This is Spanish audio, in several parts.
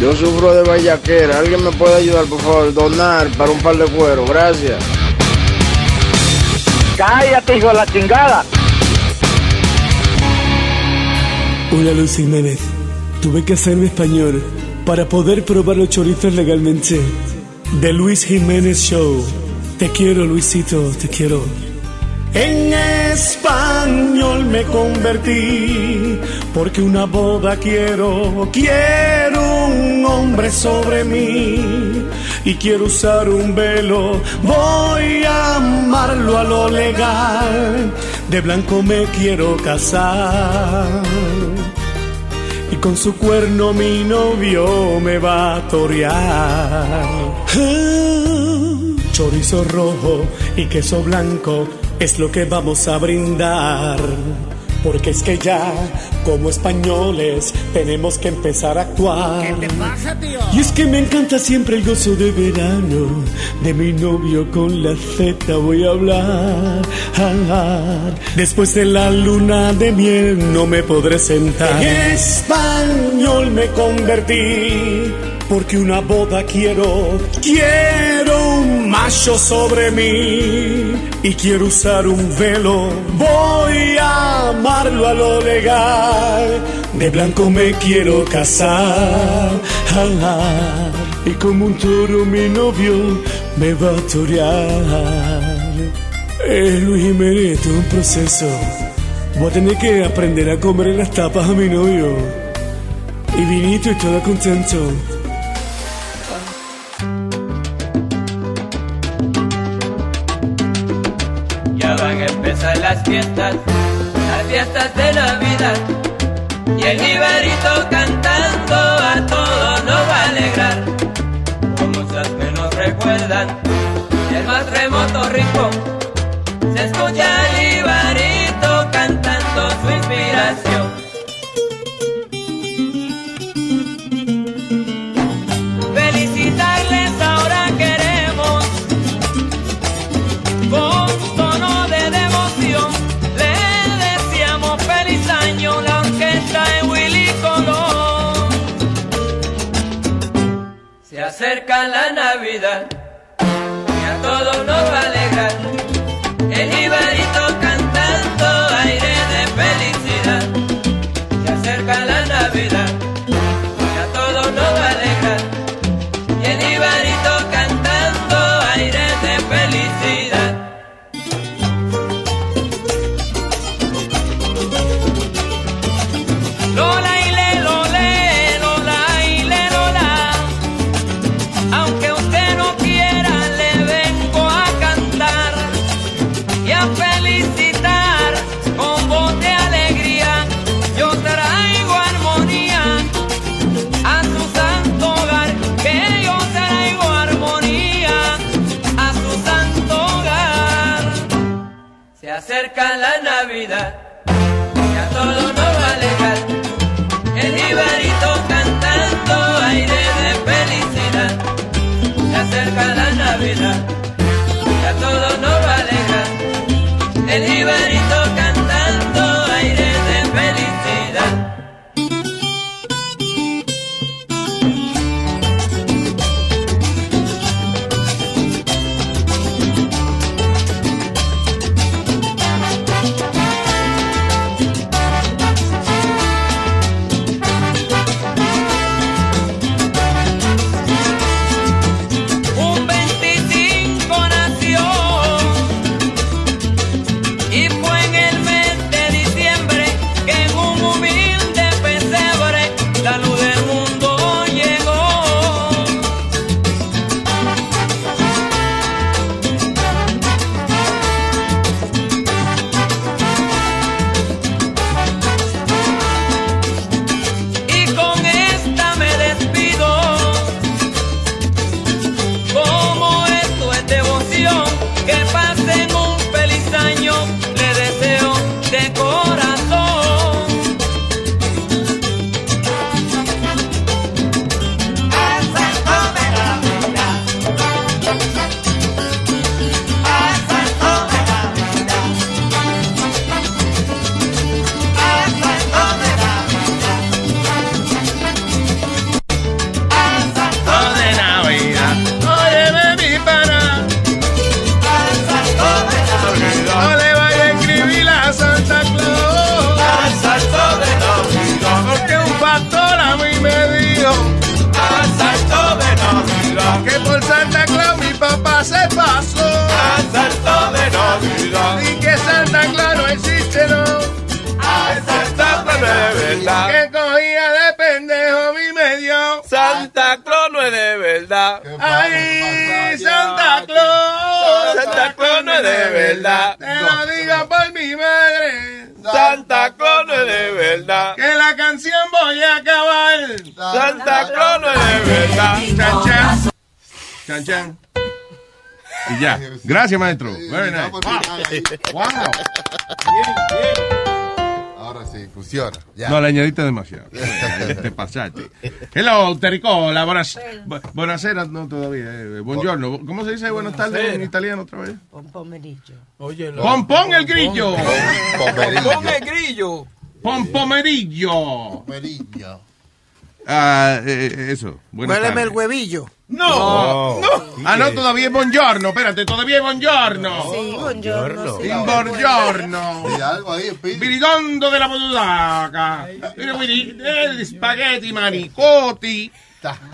Yo sufro de vallaquera. ¿Alguien me puede ayudar, por favor? Donar para un par de cuero. Gracias. Cállate, hijo de la chingada. Hola, Luis Jiménez. Tuve que hacerme español para poder probar los chorizos legalmente. The Luis Jiménez Show. Te quiero, Luisito, te quiero. En español me convertí porque una boda quiero, quiero sobre mí y quiero usar un velo, voy a amarlo a lo legal, de blanco me quiero casar y con su cuerno mi novio me va a torear. Ah, chorizo rojo y queso blanco es lo que vamos a brindar. Porque es que ya, como españoles, tenemos que empezar a actuar. ¿Qué te pasa, tío? Y es que me encanta siempre el gozo de verano. De mi novio con la Z voy a hablar. Después de la luna de miel no me podré sentar. En español me convertí. Porque una boda quiero, quiero macho sobre mí y quiero usar un velo. Voy a amarlo a lo legal, de blanco me quiero casar. Y como un toro mi novio me va a torear. Eh, Luis Jiménez, es un proceso. Voy a tener que aprender a comer en las tapas a mi novio. Y vinito y todo contento. Fiestas, las fiestas de Navidad. Y el Iberito cantando la Navidad y Navidad y a todos nos va a alejar. El Ibarito cantando aire de felicidad. Se acerca la Navidad y a todos nos Chan. Y ya. Gracias, maestro. Very nice. Wow. Ahora sí, funciona. Ya. No, le añadiste demasiado. Te pasaste. Hello, Terricola. Buenas, bu- buonasera, no todavía. eh, buongiorno. ¿Cómo se dice buenas tardes en italiano otra vez? Oye, Pompón el grillo. Pon el grillo. Pompomerillo. Merillo. Ah, eh, eso. Buenas Huéleme el huevillo. No. Ah, no, todavía es buongiorno. Espérate, todavía es buongiorno. Sí, buongiorno. Sí. Buongiorno. Y algo ahí, Speedy. Viridondo della Podusaca. Quindi, eh, spaghetti manicotti.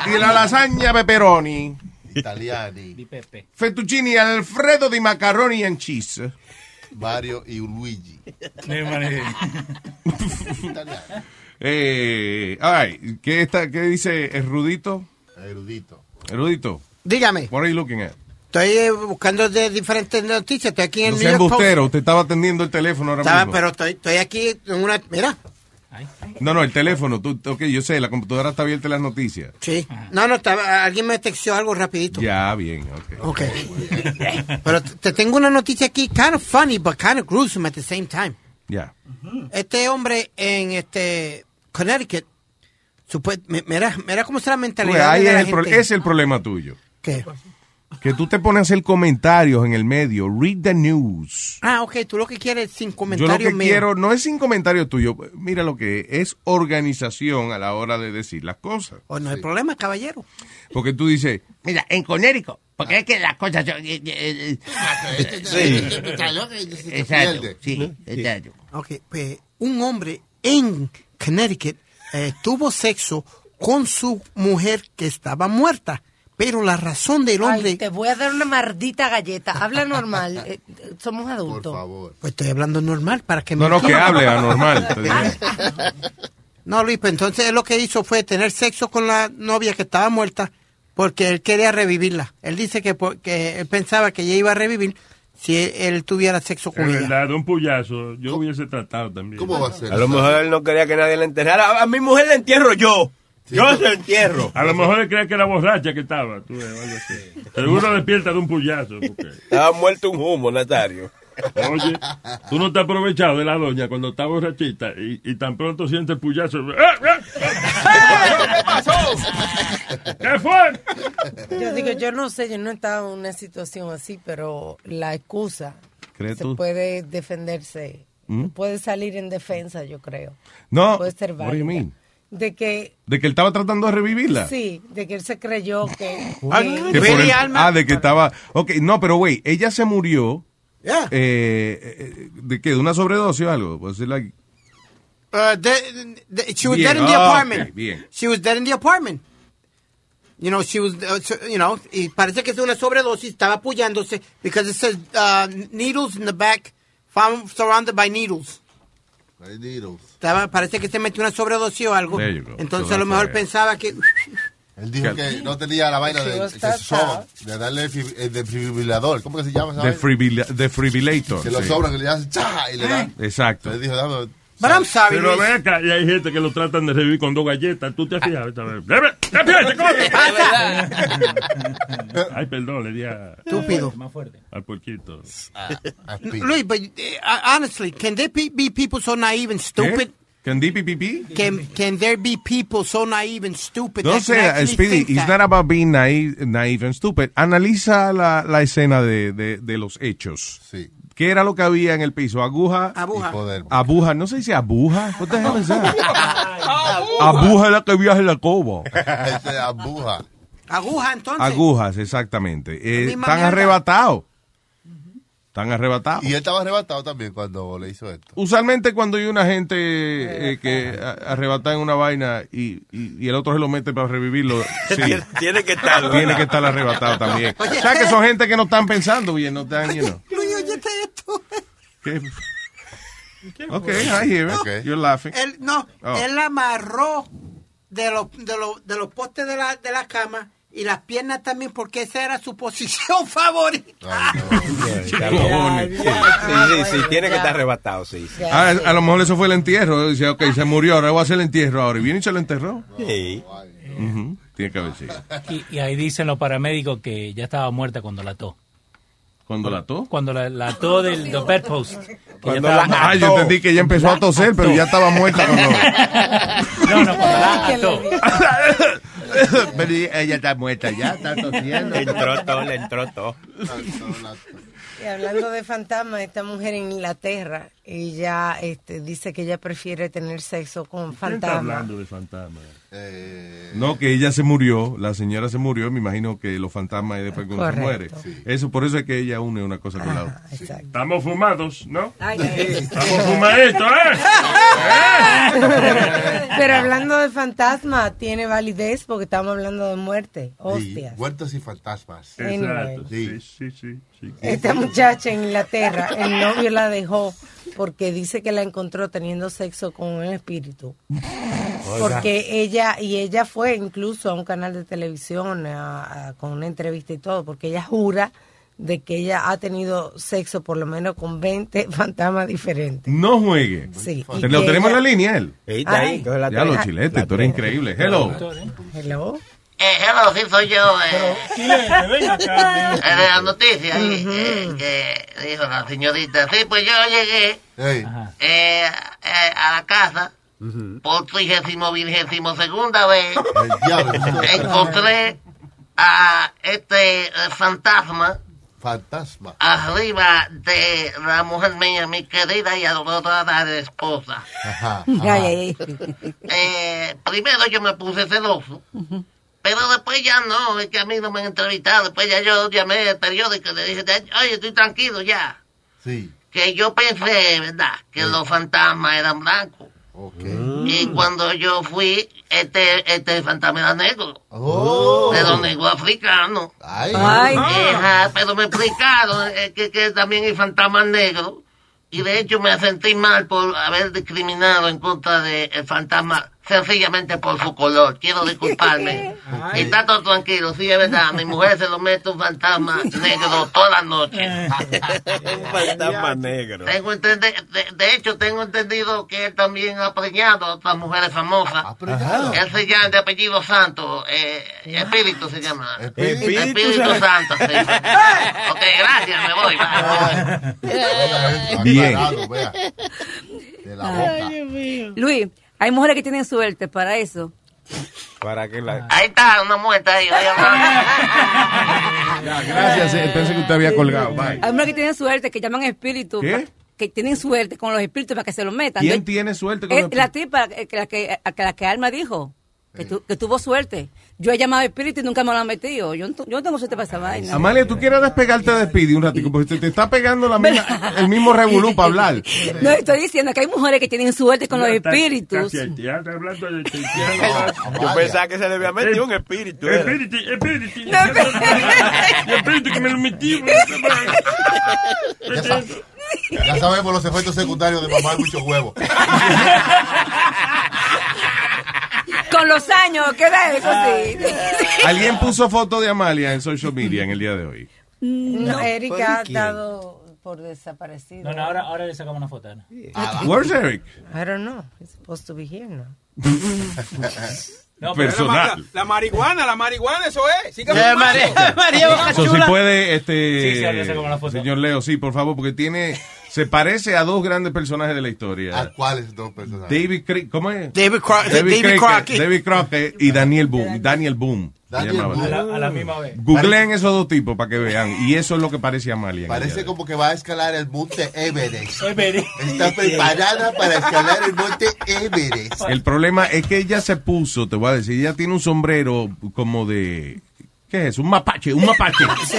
E la lasagna peperoni. Italiani. Fettuccini Alfredo di macaroni and cheese. Mario y Luigi. Eh, ay, ¿qué, está, ¿Qué dice el Rudito? Erudito. Erudito, Dígame, what are you looking at? estoy eh, buscando de diferentes noticias. Estoy aquí en No el sea New York Post. embustero, usted estaba atendiendo el teléfono ahora Estaba, mismo. pero estoy, estoy aquí en una... Mira, No, no, el teléfono. Tú, ok, yo sé, la computadora está abierta en las noticias. sí. No, no, estaba, alguien me texteó algo rapidito. Ya, bien, ok. Ok. Pero te tengo una noticia aquí, kind of funny, but kind of gruesome at the same time. Ya. Este hombre en este Connecticut, mira, mira cómo está la Pues mentalidad ahí de es la el, gente. es problema tuyo. ¿Qué? Que tú te pones a hacer comentarios en el medio. Read the news. Ah, ok, tú lo que quieres sin Yo lo comentarios que quiero no es sin comentario tuyo. Mira lo que es, es organización a la hora de decir las cosas. Oh, no hay problema, caballero. Porque tú dices, Mira, en Conérico, porque es que las cosas son... eh, eh, eh, Sí. Exacto, sí, exacto. Ok, pues un hombre en Connecticut eh, tuvo sexo con su mujer que estaba muerta. Pero la razón del hombre... Ay, te voy a dar una maldita galleta. Habla normal. eh, somos adultos. Por favor. Pues estoy hablando normal para que no, me no, que entiendan. hable anormal. No, Luis, pues entonces él lo que hizo fue tener sexo con la novia que estaba muerta porque él quería revivirla. Él dice que, por- que él pensaba que ella iba a revivir si él, él tuviera sexo con Es ella. verdad, un puyazo. Yo hubiese tratado también. ¿Cómo va a ser? A lo mejor él no quería que nadie le enterrara. A, a mi mujer la entierro yo. Yo se la entierro. A lo mejor él creía que era borracha que estaba. Tú. Seguro despierta de un puyazo. porque- Estaba muerto un humo, Nazario. Oye, tú no te has aprovechado de la doña cuando está borrachita y, y tan pronto siente el puyazo. ¡Ah, ah! ¿Qué pasó? ¿Qué fue? Yo digo, yo no sé, yo no he estado en una situación así, pero la excusa ¿Crees se tú? puede defenderse, ¿Mm? puede salir en defensa, yo creo. No, Puede ser what do you válida. mean? De que, De que él estaba tratando de revivirla. sí, de que él se creyó que... Ah, que- Que el- Alma? ah, de que estaba. Ok, no, pero güey, ella se murió. Yeah. Eh, eh, ¿De qué? ¿De una sobredosis o algo? Pues, like, Uh, de- de- she was Bien, dead in the ah, apartment. ok, bien. She was dead in the apartment. You know, she was, uh, you know, y parece que es una sobredosis, estaba apoyándose, because it says uh, needles in the back, found surrounded by needles. Hay needles. Estaba, parece que se metió una sobredosis o algo. Entonces So a lo mejor pensaba que... Él dijo que no tenía la vaina de, se soba, sad. de darle el el defibrilador. ¿Cómo que se llama esa vaina? defibrillator. Que lo sí. sobran, que le hacen cha y le dan. Exacto. Entonces dijo, dame. But I'm sorry, Pero Luis. ve acá, y hay gente que lo tratan de revivir con dos galletas. ¿Tú te has fijado esta vez? ¡Debe- ¡Despierte, coño! Ay, perdón, le di a, Estúpido. al puerquito. Luis, but uh, honestly, can there be be people so naive and stupid? ¿Can DPPP? Can, can there be people so naive and stupid? No sé, Speedy, it's that? not about being naive, naive and stupid. Analiza la, la escena de, de, de los hechos. Sí. ¿Qué era lo que había en el piso? Aguja. Abuja. Y poder. Abuja, no se dice abuja. What the hell is that? Abuja es la que viaja en la coba. Es abuja. Aguja, entonces. Agujas, exactamente. Eh, están arrebatados. Están arrebatados. Y él estaba arrebatado también cuando le hizo esto. Usualmente cuando hay una gente eh, que a- arrebata en una vaina y, y- y el otro se lo mete para revivirlo, sí, Tiene- Tiene que estar. tiene que estar arrebatado también. O sea que son gente que no están pensando bien, no están, you know. Esto. ¿Qué? Ok, I hear it. Ok. You're laughing. Él, no, Oh. él la amarró de los, de los, de los postes de la, de la cama y las piernas también porque esa era su posición favorita. Sí, sí, sí, tiene que estar arrebatado, sí. sí. Ah, a lo mejor eso fue el entierro. Dice, ok, se murió, ahora voy a hacer el entierro ahora. Y viene y se lo enterró. Sí. Ujú, Tiene que haber sido. Y, y ahí dicen los paramédicos que ya estaba muerta cuando la ató. ¿Cuándo la ató? Cuando la, la ató del, que ya Cuando estaba la- Ah, yo entendí que ella empezó a toser, pero ya estaba muerta cuando... No, no, cuando la ató. pero ella está muerta ya, está tosiendo. Le entró todo, le entró todo. Y hablando de fantasmas, esta mujer en Inglaterra, ella este, dice que ella prefiere tener sexo con ¿Quién está fantasmas. hablando de fantasmas? Eh, No, que ella se murió, la señora se murió, me imagino que los fantasmas y después uno se muere. Eso, por eso es que ella une una cosa con la otra. Exacto. Estamos fumados, ¿no? Ay, ay. Estamos fumaditos, ¿eh? Pero hablando de fantasmas, tiene validez porque estamos hablando de muerte. sí, Hostias. muertos y fantasmas. Exacto. Sí. Sí, sí, sí. sí. Esta muchacha en Inglaterra, el novio la dejó porque dice que la encontró teniendo sexo con un espíritu. Porque ella, y ella fue incluso a un canal de televisión a- a- con una entrevista y todo, porque ella jura de que ella ha tenido sexo por lo menos con 20 fantasmas diferentes. No juegue. Sí. lo tenemos en la línea, él. Ahí está ahí. La Ya lo tres. chilete, tú eres increíble. Hello. Hello. Eh, hello, sí soy yo. Eh, eh, de la noticia ahí, eh, que dijo la señorita. Sí, pues yo llegué eh, eh, a la casa por trigésimo vigésimo segunda vez. Encontré a este eh, fantasma Fantasma. arriba de la mujer mía, mi querida y adorada esposa. Ajá. Ajá. Eh, primero yo me puse celoso, pero después ya no, es que a mí no me han entrevistado. Después ya yo llamé al periódico y le dije, oye, estoy tranquilo ya. Sí. Que yo pensé, ¿verdad?, que los fantasmas eran blancos. Y cuando yo fui, este, este fantasma era negro. Oh. Pero negro africano. Ay. Ay. Ajá, pero me explicaron eh, que, que también hay fantasmas negros. Y de hecho me sentí mal por haber discriminado en contra del fantasma, sencillamente por su color. Quiero disculparme. Y está todo tranquilo, sí, es verdad. A mi mujer se lo mete un fantasma negro toda la noche. Un fantasma negro. Tengo entende- de, de hecho, tengo entendido que él también ha preñado a otras mujeres famosas. preñado? Él se llama de apellido Santo, eh, Espíritu se llama. Espíritu. Espíritu, Santo, sí. ok, gracias, me voy. bye. Ay, Bien. vea. De la boca. Luis, hay mujeres que tienen suerte para eso. Para que la... Ahí está, una muerta ahí. Ya, gracias. eh, Pensé que usted había colgado. Bye. Hay mujeres que tienen suerte, que llaman espíritus. ¿Qué? Que tienen suerte con los espíritus para que se los metan. ¿Quién Yo- tiene suerte con los- la tipa, que la que, a- que la que Alma dijo, que, tu- que tuvo suerte. Yo he llamado a espíritu y nunca me lo han metido. Yo, yo no tengo suerte para esa vaina. Amalia, tú quieres despegarte de Speedy un ratico, porque te, te está pegando la misma, el mismo revolú para hablar. No estoy diciendo que hay mujeres que tienen suerte con los Ya está espíritus. hablando de. Yo pensaba que se le había metido un espíritu. era. Espíritu, espíritu. Espíritu que me lo metí. Ya sabemos los efectos secundarios de mamar muchos huevos. Con los años, queda eso sí. Alguien puso foto de Amalia en social media en el día de hoy. No, Erika ha dado por desaparecido. No, no, ahora, ahora le sacamos una foto. ¿no? Where's Eric? I don't know. He's supposed to be here now. No, Personal. La, la marihuana, la marihuana, eso es. Sigue Eh, María, María Eso si puede, este, Sí, sí, señor Leo, sí, por favor, porque tiene, se parece a dos grandes personajes de la ¿A historia. cuáles dos personas? David, Cri- ¿cómo es? David, Cro- David Crockett, Crockett. David Crockett y Daniel Boom. Daniel Boom. se Daniel. Boone. a, la, a la misma vez. Googleen esos dos tipos para que vean. Y eso es lo que parece el día Parece como que va a escalar el monte Everest. Everest. Está preparada para escalar el monte Everest. El problema es que ella se puso, te voy a decir, ella tiene un sombrero como de ¿Qué es? Un mapache, un mapache. Sí.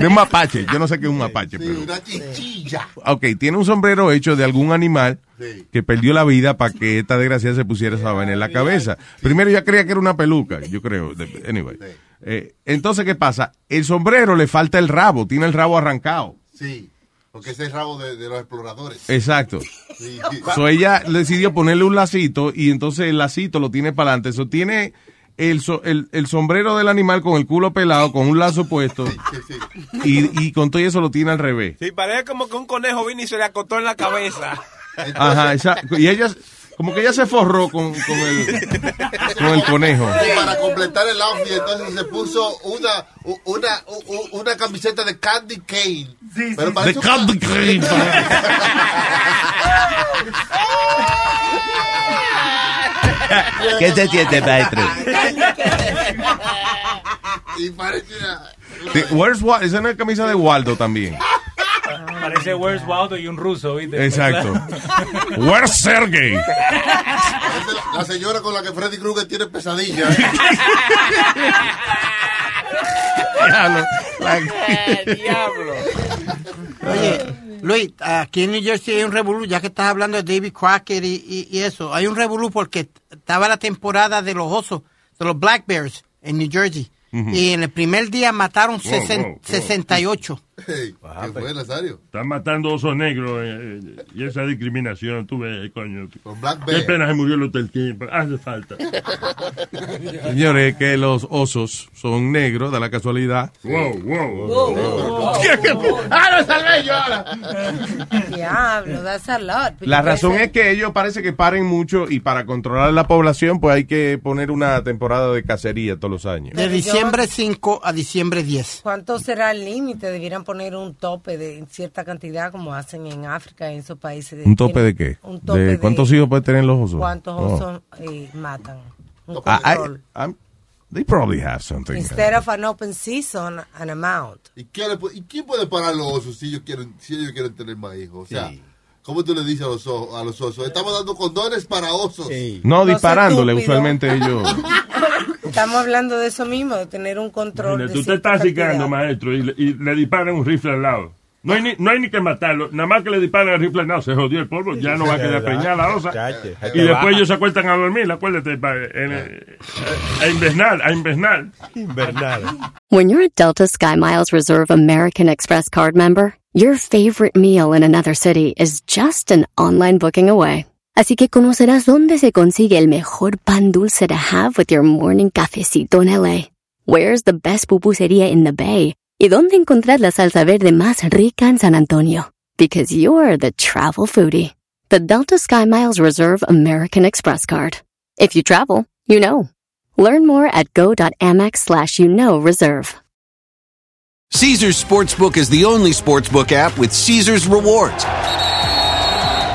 De un mapache. Yo no sé qué es un mapache, pero. Una chichilla. Ok, tiene un sombrero hecho de algún animal Sí. que perdió la vida para que esta desgracia se pusiera esa vaina en la cabeza. Primero ya creía que era una peluca, yo creo. Anyway. Eh, entonces, ¿qué pasa? El sombrero le falta el rabo, tiene el rabo arrancado. Sí. Porque ese es el rabo de, de los exploradores. Exacto. Sí. So ella decidió ponerle un lacito y entonces el lacito lo tiene para adelante. Eso tiene el, so- el, el sombrero del animal con el culo pelado, con un lazo puesto y, y con todo eso lo tiene al revés. Sí, parece como que un conejo vino y se le acostó en la cabeza. Ajá, exacto. Y ella, como que ella se forró con, con el, con el conejo. Y para completar el outfit, entonces se puso una, una, una camiseta de Candy Cane. Pero De un- Candy Cane. ¿Qué se siente, maestro? y parece una... Sí, Where's Waldo? Es camisa de Waldo también. Parece Where's Waldo y un ruso, ¿viste? Exacto. Where's Sergey? Es la- La señora con la que Freddy Krueger tiene pesadillas. Diablo. Diablo. Oye, Luis, aquí en New Jersey hay un revolú, ya que estás hablando de David Crockett y, y- y eso, hay un revolú porque estaba la temporada de los osos, de los Black Bears en New Jersey. Ujú. Y en el primer día mataron Wow, sesen- wow, wow. 68. Hey, ¿Qué fue, Nazario? Están matando osos negros eh, eh, y esa discriminación, tú ves, coño. Black Qué pena se murió el Hotel King, pero hace falta. Señores, que los osos son negros, de la casualidad. Wow, wow. ¡Ah, lo salvé yo ahora! Diablo, that's a lot. La razón es que ellos parece que paren mucho y para controlar la población pues hay que poner una temporada de cacería todos los años. De diciembre 5 a diciembre 10. ¿Cuánto será el límite? Debieran poner un tope de cierta cantidad como hacen en África, en esos países. ¿Un tope de qué? Un tope ¿De de cuántos hijos pueden tener los osos? cuántos Oh. osos eh, matan. Un I-. I'm- they probably have something. Instead of an open season, an amount. ¿Y, qué le y quién puede parar los osos si ellos quieren, si ellos quieren tener más hijos? O sea, ¿cómo tú le dices a los, a los osos? Estamos dando condones para osos. No, disparándole, usualmente ellos... Estamos hablando de eso mismo, de tener un control. Imagínate, de Tú te estás cicando, maestro, y, le- y le disparan un rifle al lado. No hay, ni, no hay ni que matarlo, nada más que le disparan el rifle al lado, se jodió el polvo, ya no va a quedar preñada la osa. Y después ellos se acuestan a dormir, acuérdate, en, eh, a invernar, a invernar. Invernal. When you're a Delta SkyMiles Reserve American Express card member, your favorite meal in another city is just an online booking away. Así que conocerás dónde se consigue el mejor pan dulce to have with your morning cafecito en LA. Where's the best pupusería in the Bay? Y dónde encontrar la salsa verde más rica en San Antonio. Because you're the travel foodie. The Delta SkyMiles Reserve American Express card. If you travel, you know. Learn more at go.amex slash you know reserve. Caesar's Sportsbook is the only sportsbook app with Caesar's rewards.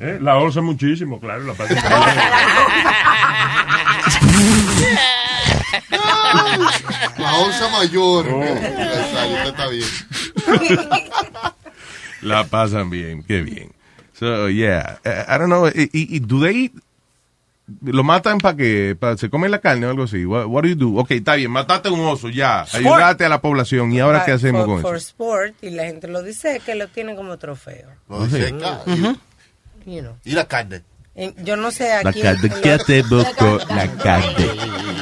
¿Eh? La osa muchísimo, claro. La pasan La osa mayor. Oh. Usted está bien. La pasan bien, qué bien. So, yeah, uh, I don't know, y, y, y do they, lo matan para que, para, se comen la carne o algo así? What, what do you do? Ok, está bien, mataste un oso, ya, Sport. ayudaste a la población, ¿y ahora qué hacemos for, con for eso? sport, y la gente lo dice que lo tienen como trofeo. Lo diseca. You know. Y la carne. En- yo no sé La aquí. carne, en ¿qué hacemos con la carne?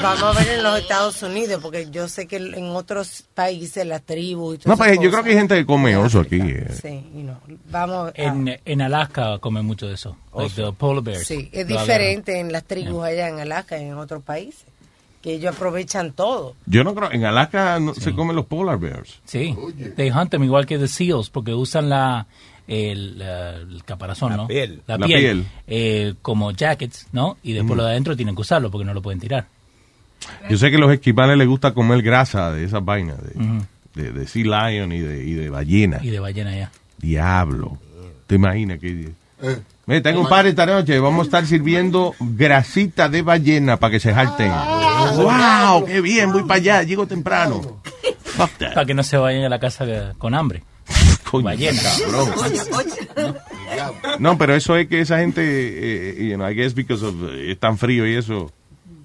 Vamos a ver en los Estados Unidos, porque yo sé que en otros países las tribus y No, pues yo creo que hay gente que come oso aquí. eh. Sí, you know, vamos a- En, en Alaska comen mucho de eso. Like the polar bears. Sí, es Lo diferente en las tribus allá en Alaska y en otros países, que ellos aprovechan todo. Yo no creo, en Alaska no, se comen los polar bears. Sí, they hunt them igual que the seals porque usan la el, la- el caparazón, La ¿no? piel. La piel. eh, como jackets, ¿no? Y después lo de adentro tienen que usarlo porque no lo pueden tirar. Yo sé que a los esquimales les gusta comer grasa de esas vainas, de, de, de sea lion y de, y de ballena. Y de ballena ya. Diablo. ¿Te imaginas que... Eh, tengo un par esta noche, vamos a estar sirviendo grasita de ballena para que se jalten. ¡Wow! ¡Qué bien! Voy para allá, llego temprano. Para que no se vayan a la casa con hambre. Coño, Ballena. cabrón. No, pero eso es que esa gente, eh, you know, I guess because of, eh, es tan frío y eso,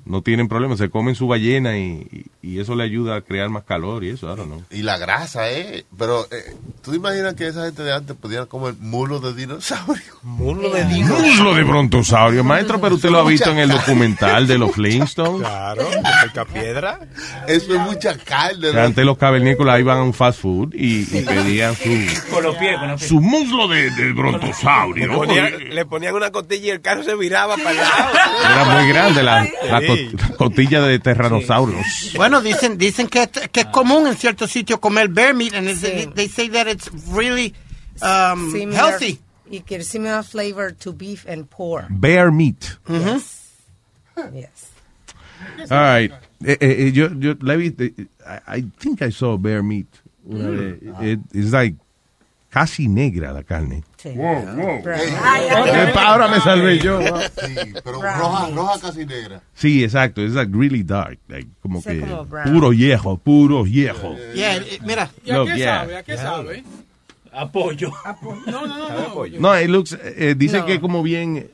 no tienen problema, se comen su ballena y, y- y eso le ayuda a crear más calor y eso, don't know. Y la grasa, ¿eh? Pero, eh, ¿tú te imaginas que esa gente de antes podía comer mulo de dinosaurio? Mulo de Muslo de brontosaurio, maestro, pero usted lo ha visto en el documental de los Flintstones. Claro, de pica piedra. Eso es mucha carne. Que antes los cavernícolas iban a un fast food y, y pedían su, Con los pies, con los pies. su muslo de, de Le brontosaurio. ponían, le ponían una costilla y el carro se viraba para el lado. Era muy grande la, la Sí. co- la costilla de terranosaurios. Bueno, dicen dicen que, es- que es común en ciertos sitios comer bear meat, and Sí. they say that it's really um, Similar- healthy. Y que es similar flavor to beef and pork. Bear meat. Yes. All right. Eh, eh, eh, yo, yo la visto, eh, I, I think I saw bear meat. Vez. It- it's like casi negra la carne. Wow, wow. Brown. Eh, pa- Ahora me salvé yo. Sí, pero roja, roja casi negra. Sí, exacto. It's like really dark. Like, como que como puro viejo, puro viejo. Yeah, eh, mira. ¿Y a Look, qué yeah. sabe? ¿A qué sabe? Apoyo. No, no, no. no. No, it looks, eh, dice No. que como bien, eh,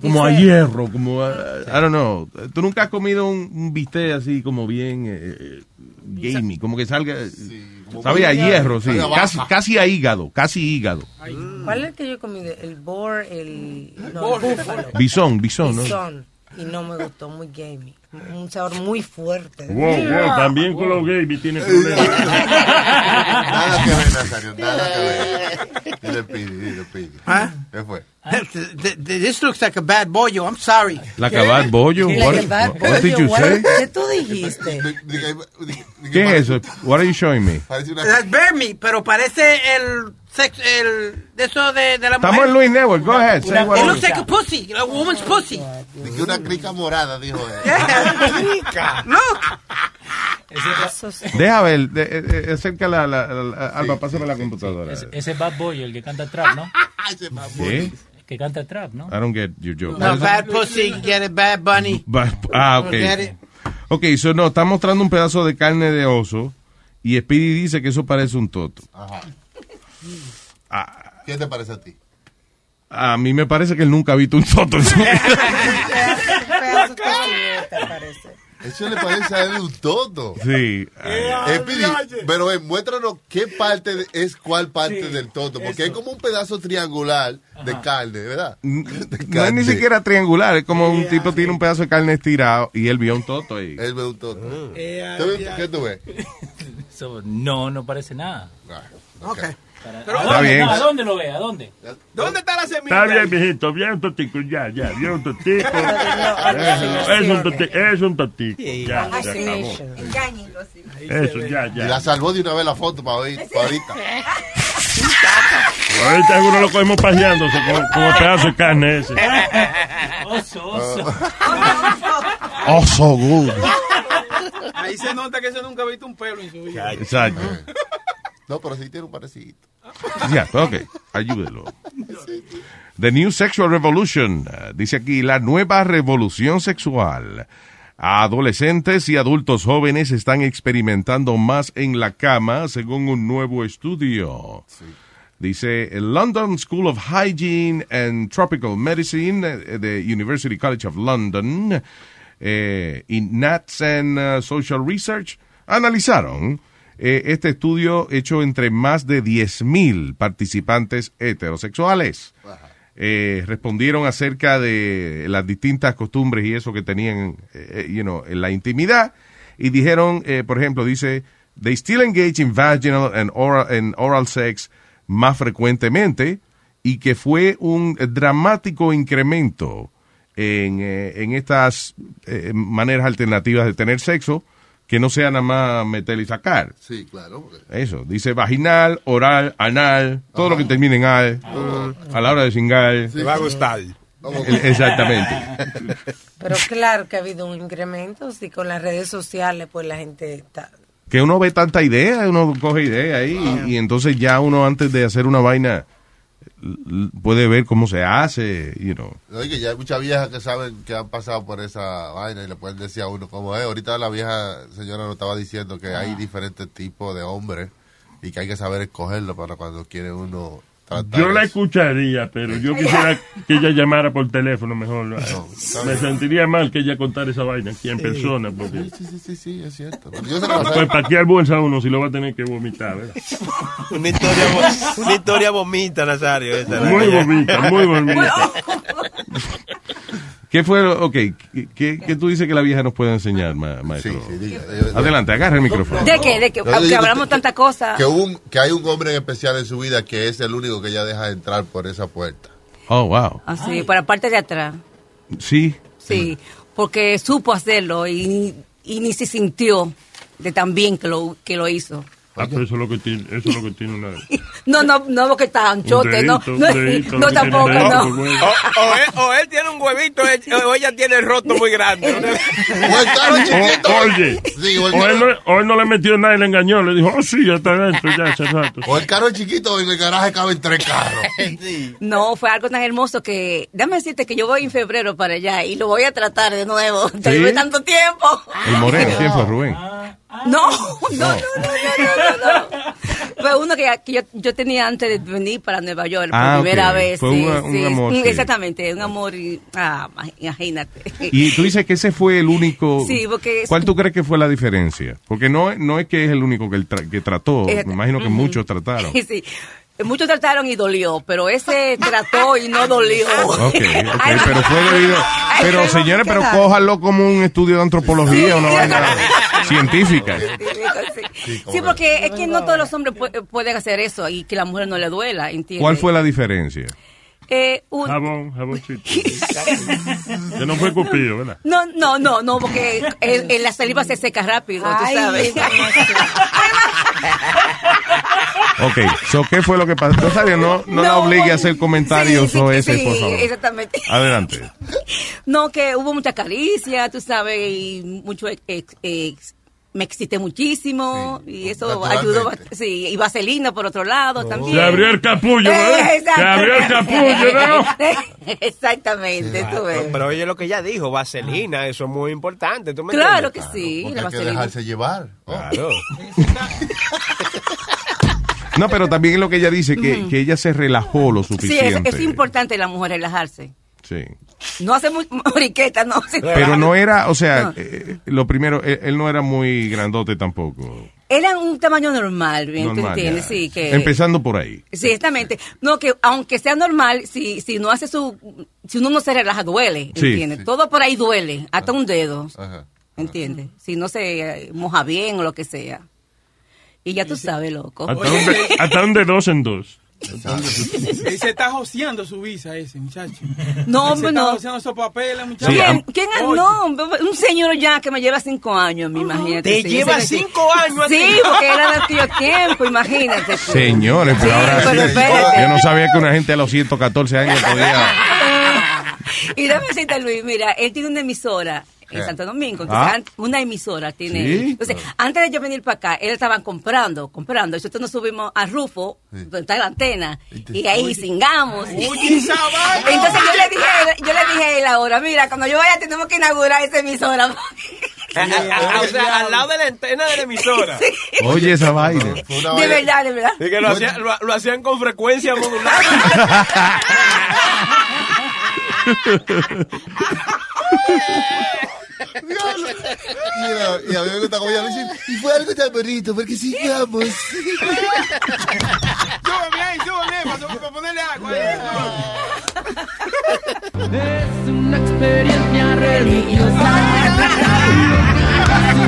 como a hierro, como a, I don't know. Tú nunca has comido un, un bistec así como bien eh, eh, gamey, como que salga, como sabe a hierro, sí, casi, casi a hígado, casi hígado. ¿Cuál es el que yo comí? El boar, el, no, el búfalo. Bisón, bisón, ¿no? Bisón. Y no me gustó, muy gamey. Un sabor muy fuerte. Wow, wow, también con los gays tiene problemas. Nada que ver, Nazario, nada que ver. Dile pidi, dile pidi. Huh? ¿Qué fue? Th- th- th- This looks like a bad bollo. I'm sorry. Bollo. Like What, a bad what did pollo, you what- say? ¿Qué tú dijiste? ¿Qué es eso? What are you showing me? That's bear meat, pero parece el sex, el de eso de, de la Estamos en mujer. Luis Network, go ahead. say what It looks like a pussy, a woman's pussy. Dije una clica morada, dijo él. Yeah. Look. Deja ver, de- eh, eh, acerca la, la, la- Alba, pásame la computadora. Ese, ese Bad Boy, el que canta trap, ¿no? ¿Qué? El que canta trap, ¿no? I don't get your joke. No, bad pussy, get it, bad bunny. Ba- Ah, ok. Get it. Ok, so no, está mostrando un pedazo de carne de oso y Speedy dice que eso parece un toto. Ajá. Ah, ¿Qué te parece a ti? a mí me parece que él nunca ha visto un toto en su vida. Pedazo de cochineta, parece. Eso le parece a él un toto. Sí. Eh, Pidi, pero eh, muéstranos qué parte de- es cuál parte del toto, porque es como un pedazo triangular de carne, ¿verdad? No es ni siquiera triangular, es como un tipo tiene un pedazo de carne estirado y él vio un toto ahí. Él ve un toto. Eh, ¿Tú ves- ¿Qué tú ves? So, no, no parece nada. Okay. ¿A Está dónde, bien. no, ¿A dónde lo ve? ¿A dónde? ¿Dónde está la semilla? Está bien, mijito, bien un totico, ya, ya, bien un totico. Es un totico, es un totico. Ya, acabó. Vaccination. Eso, ya, Y la ya. salvó de una vez la foto para, hoy, para ahorita. Ahorita seguro lo cogemos paseándose con, con el pedazo de carne ese. Oso, oso. Oh, so good. Ahí se nota que ese nunca ha visto un pelo en su vida. Exacto. No, pero sí tiene un parecido. Ya, ok, ayúdelo. The New Sexual Revolution, eh, dice aquí, la nueva revolución sexual. Adolescentes y adultos jóvenes están experimentando más en la cama, según un nuevo estudio. Dice, el London School of Hygiene and Tropical Medicine eh, de University College of London eh, y Nats and uh, Social Research analizaron eh, este estudio hecho entre más de 10.000 participantes heterosexuales. Eh, respondieron acerca de las distintas costumbres y eso que tenían eh, you know, en la intimidad y dijeron, por ejemplo, dice, they still engage in vaginal and oral, and oral sex más frecuentemente y que fue un dramático incremento en, eh, en estas maneras alternativas de tener sexo que no sea nada más meter y sacar. Sí, claro. Eso, dice vaginal, oral, anal, todo lo que termine en al, a la hora de cingar. Te va a gustar. Exactamente. Pero claro que ha habido un incremento, sí, con las redes sociales, pues la gente está... Que uno ve tanta idea, uno coge idea ahí y, y entonces ya uno antes de hacer una vaina puede ver cómo se hace, you know. Oye, ya hay muchas viejas que saben que han pasado por esa vaina y le pueden decir a uno cómo es. Ahorita la vieja señora nos estaba diciendo que hay diferentes tipos de hombres y que hay que saber escogerlo para cuando quiere uno tratar. Yo la escucharía, pero yo quisiera que ella llamara por teléfono mejor. Me sentiría mal que ella contara esa vaina aquí en persona. Porque... Sí, sí, sí, sí, es cierto. Yo se la Pues para qué bolsa uno si lo va a tener que vomitar, ¿verdad? Una historia, una historia vomita, Nazario. esa, Muy bonita, muy bonita. ¿Qué fue, lo- ok, ¿qué, qué, qué tú dices que la vieja nos puede enseñar, ma- maestro? Adelante, agarra el micrófono. ¿De qué? ¿De qué? No, Aunque hablamos tanta cosa. Que, un, que hay un hombre en especial en su vida que es el único que ella deja entrar por esa puerta. Oh, wow. Así, por la parte de atrás. Sí. Sí, porque supo hacerlo y, y ni se sintió de tan bien que lo, que lo hizo. Ah, eso es lo que tiene, eso es lo que tiene una... No, no, no, porque está anchote, no, no, dedito, no tiene tampoco, no. O, o él, o él tiene un huevito o ella tiene el roto muy grande. O el carro chiquito. O- oye, Sí, o el o él, carro- no, o él no le metió nada y le engañó. Le dijo, oh, sí, ya está dentro, ya hace rato. O el carro es chiquito y en el garaje caben tres carros. No, fue algo tan hermoso que, déjame decirte que yo voy en febrero para allá y lo voy a tratar de nuevo. Después de tanto tiempo. El moreno, ¿quién fue, Rubén? No, no, no, no, no, no, no. Fue uno que, que yo, yo tenía antes de venir para Nueva York por Ah, primera vez. Fue sí, un sí, amor, sí. Exactamente, un amor. y- ah, imagínate. Y tú dices que ese fue el único... Sí, porque- ¿Cuál tú crees que fue la diferencia? Porque no, no es que es el único que, tra- que trató. Exacto. Me imagino que muchos trataron. Sí, muchos trataron y dolió, pero ese trató y no dolió. Ok, ok, pero fue debido... Pero señores, pero cójalo como un estudio de antropología, una vaina científica. Sí, porque es que no todos los hombres pu- pueden hacer eso y que la mujer no le duela, ¿entiendes? ¿Cuál fue la diferencia? Eh, un- Jabón, jaboncito. que no fue cupido, ¿verdad? No, no, no, no, porque el- el- la saliva se seca rápido, Ay, tú sabes. Ok, so, ¿qué fue lo que pasó? Rosario, no, no, la obligue a hacer comentarios Sí, sí, o ese, sí, por favor. exactamente. Adelante. No, que hubo mucha caricia, tú sabes, y mucho ex- ex- me excité muchísimo y eso ayudó, sí, y vaselina por otro lado también. Se abrió el capullo, ¿verdad? Eh. Se abrió el capullo, ¿no? Exactamente, tú ves. Pero oye lo que ella dijo, vaselina, eso es muy importante. ¿tú me Claro entiendes? que sí, la hay que vaselina. dejarse llevar. Claro. No, pero también es lo que ella dice, que, que ella se relajó lo Sí, es, suficiente. es importante la mujer relajarse. Sí. No hace muy moriqueta, no. Pero no era, o sea, No. eh, lo primero, él, él no era muy grandote tampoco. Era un tamaño normal, ¿bien? ¿Tú entiendes? Sí, que... Empezando por ahí. Sí, exactamente. No, que aunque sea normal, si, si no hace su... Si uno no se relaja, duele, ¿entiendes? sí. Todo por ahí duele, hasta un dedo, Ajá. ¿entiendes? Si no se eh, moja bien o lo que sea. Y ya tú sabes, loco. Hasta donde, hasta donde dos en dos. Él se está joseando su visa ese, muchacho. No, hombre, se no. está joseando esos papeles, muchacho. Sí, ¿Quién? am- ¿Quién? Oye. No, un señor ya que me lleva cinco años, me imagínate. ¿Te sí, lleva cinco años Sí, porque era de aquellos tiempos, imagínate. tú. Señores, pero Sí, ahora pero sí. espérate. Yo no sabía que una gente a los 114 años podía... Y déjame decirte, Luis, mira, él tiene una emisora en Eh. Santo Domingo. Entonces, Ah. an- una emisora tiene. Sí. Entonces, antes de yo venir para acá, él estaba comprando, comprando. Nosotros nos subimos a Rufo, donde está la antena, y ahí singamos. Oye. Entonces yo le dije, a él- yo le dije a él ahora, mira, cuando yo vaya tenemos que inaugurar esa emisora. O sea, al lado de la antena de la emisora. Oye, esa vaina. De vaina- verdad, de verdad. Y que lo, hacía- lo, lo hacían con frecuencia modulada. Y a mí me gusta como ella me dice, y fue algo tan bonito, porque sigamos. Súbeme ahí, súbeme ahí, para, para ponerle agua. Es una experiencia religiosa.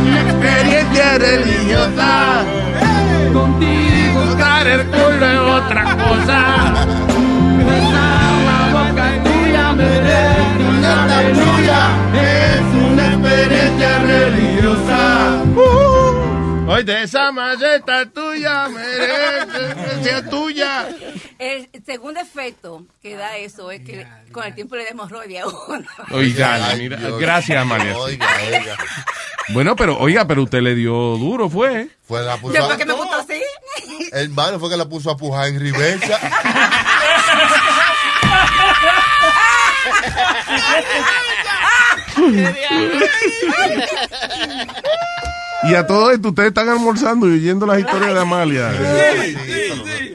Una experiencia religiosa. Contigo buscar el culo es otra cosa. Besar la boca tuya una aleluya. Es Oye, esa maceta tuya merece que sea tuya. El segundo efecto que da eso es que con el tiempo le da hemorroides a uno. Oiga, mira, Dios. gracias, Amalia. Oiga, oiga. Bueno, pero oiga, pero usted le dio duro, fue. Fue la puso Después a, que me gustó así. hermano, fue que la puso a pujar en reversa. Y a todo esto ustedes están almorzando y oyendo las historias de Amalia.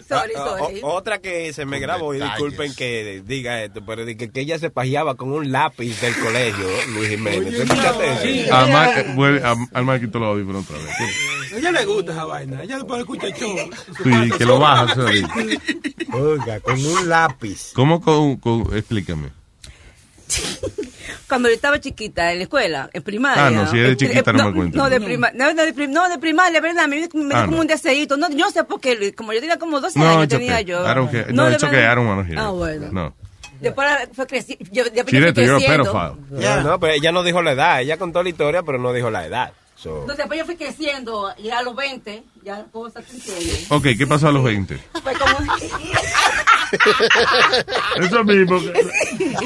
Sorry, Ah, sorry. o- otra que se me grabó, y disculpen que diga esto, pero de que, que ella se pajeaba con un lápiz del colegio, Luis Jiménez. ¿Tú escuchaste eso? Alma, eh, vuelve- Alma quitó los audífonos otra vez. A ella le gusta esa vaina. Ella después escucha el show. Sí, que lo baja. sorry. Oiga, con un lápiz. ¿Cómo con, con- explícame? Cuando yo estaba chiquita en la escuela, en primaria. Ah, no, si es de eh, chiquita eh, no me cuenta. No, de primaria, no, no, de, prim- no, de primaria, ¿verdad? Me, dio- me dio Ah, como no. un deseito. No, yo no sé por qué, como yo tenía como 12 No, años, tenía okay. yo. I don't care. No, de it's okay. verdad. I don't want to hear Ah, bueno. No. Después fue creciendo. Yo, después fui. No, no, pero ella no dijo la edad. Ella contó la historia, pero no dijo la edad. So, Entonces, después yo fui creciendo, y a los 20, ya cosa se entiende. Ok, ¿qué pasó a los 20? Fue como. Eso mismo.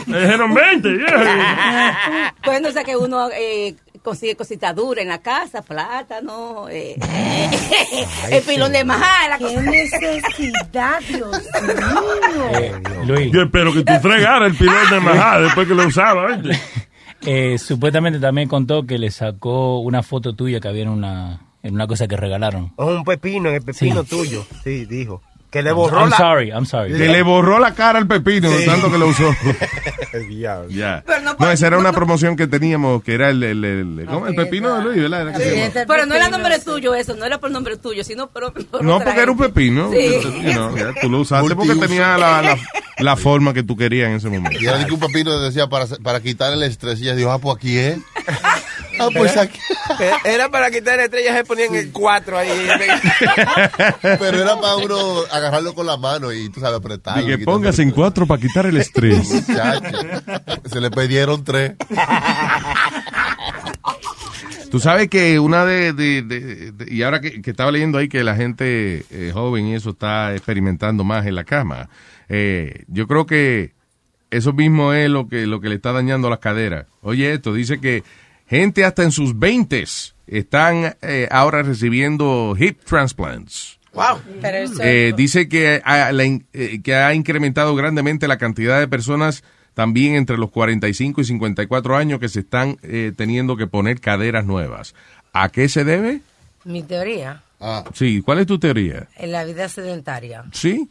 Dijeron 20. yeah. Bueno, o sea que uno eh, consigue cositas duras en la casa, plátano, eh, el pilón de majá, la ¡Qué necesidad, Dios mío! Luis, Yo espero que tú fregaras el pilón de majá después que lo usaba. ¿viste? Eh, supuestamente también contó que le sacó una foto tuya que había en una, en una cosa que regalaron. Oh, un pepino, en el pepino Sí. tuyo. Sí, dijo. Que le borró I'm la... sorry, I'm sorry. Que le borró la cara al pepino, de Sí. tanto que lo usó. Diablo. Ya. Pero no No, esa era una promoción que teníamos, que era el, el, el- ¿cómo? el pepino de Luis, ¿verdad? Era que se llamaba. Pero no era nombre tuyo eso, no era por nombre tuyo, sino por, por No, porque era un pepino. Sí. You know, ya, tú lo usaste porque tenía la, la, la forma que tú querías en ese momento. Y era de que un papino decía para, para quitar el estrés. Y ella dijo, ah, pues aquí es. Ah, pues aquí. Era para quitar estrellas, se ponían el 4 ahí. Pero era para uno agarrarlo con la mano y tú sabes apretarlo. Y que póngase en cuatro para quitar el estrés. Se le pidieron tres. Tú sabes que una de, de- de- de- y ahora que, que estaba leyendo ahí que la gente eh, joven y eso está experimentando más en la cama, eh, yo creo que eso mismo es lo que, lo que le está dañando las caderas. Oye esto, dice que gente hasta en sus veintes están eh, ahora recibiendo hip transplants. Wow. Pero eso Eh, dice que ha, la eh, que ha incrementado grandemente la cantidad de personas también entre los 45 y 54 años que se están eh, teniendo que poner caderas nuevas. ¿A qué se debe? mi teoría Sí, ¿cuál es tu teoría? en la vida sedentaria. ¿Sí?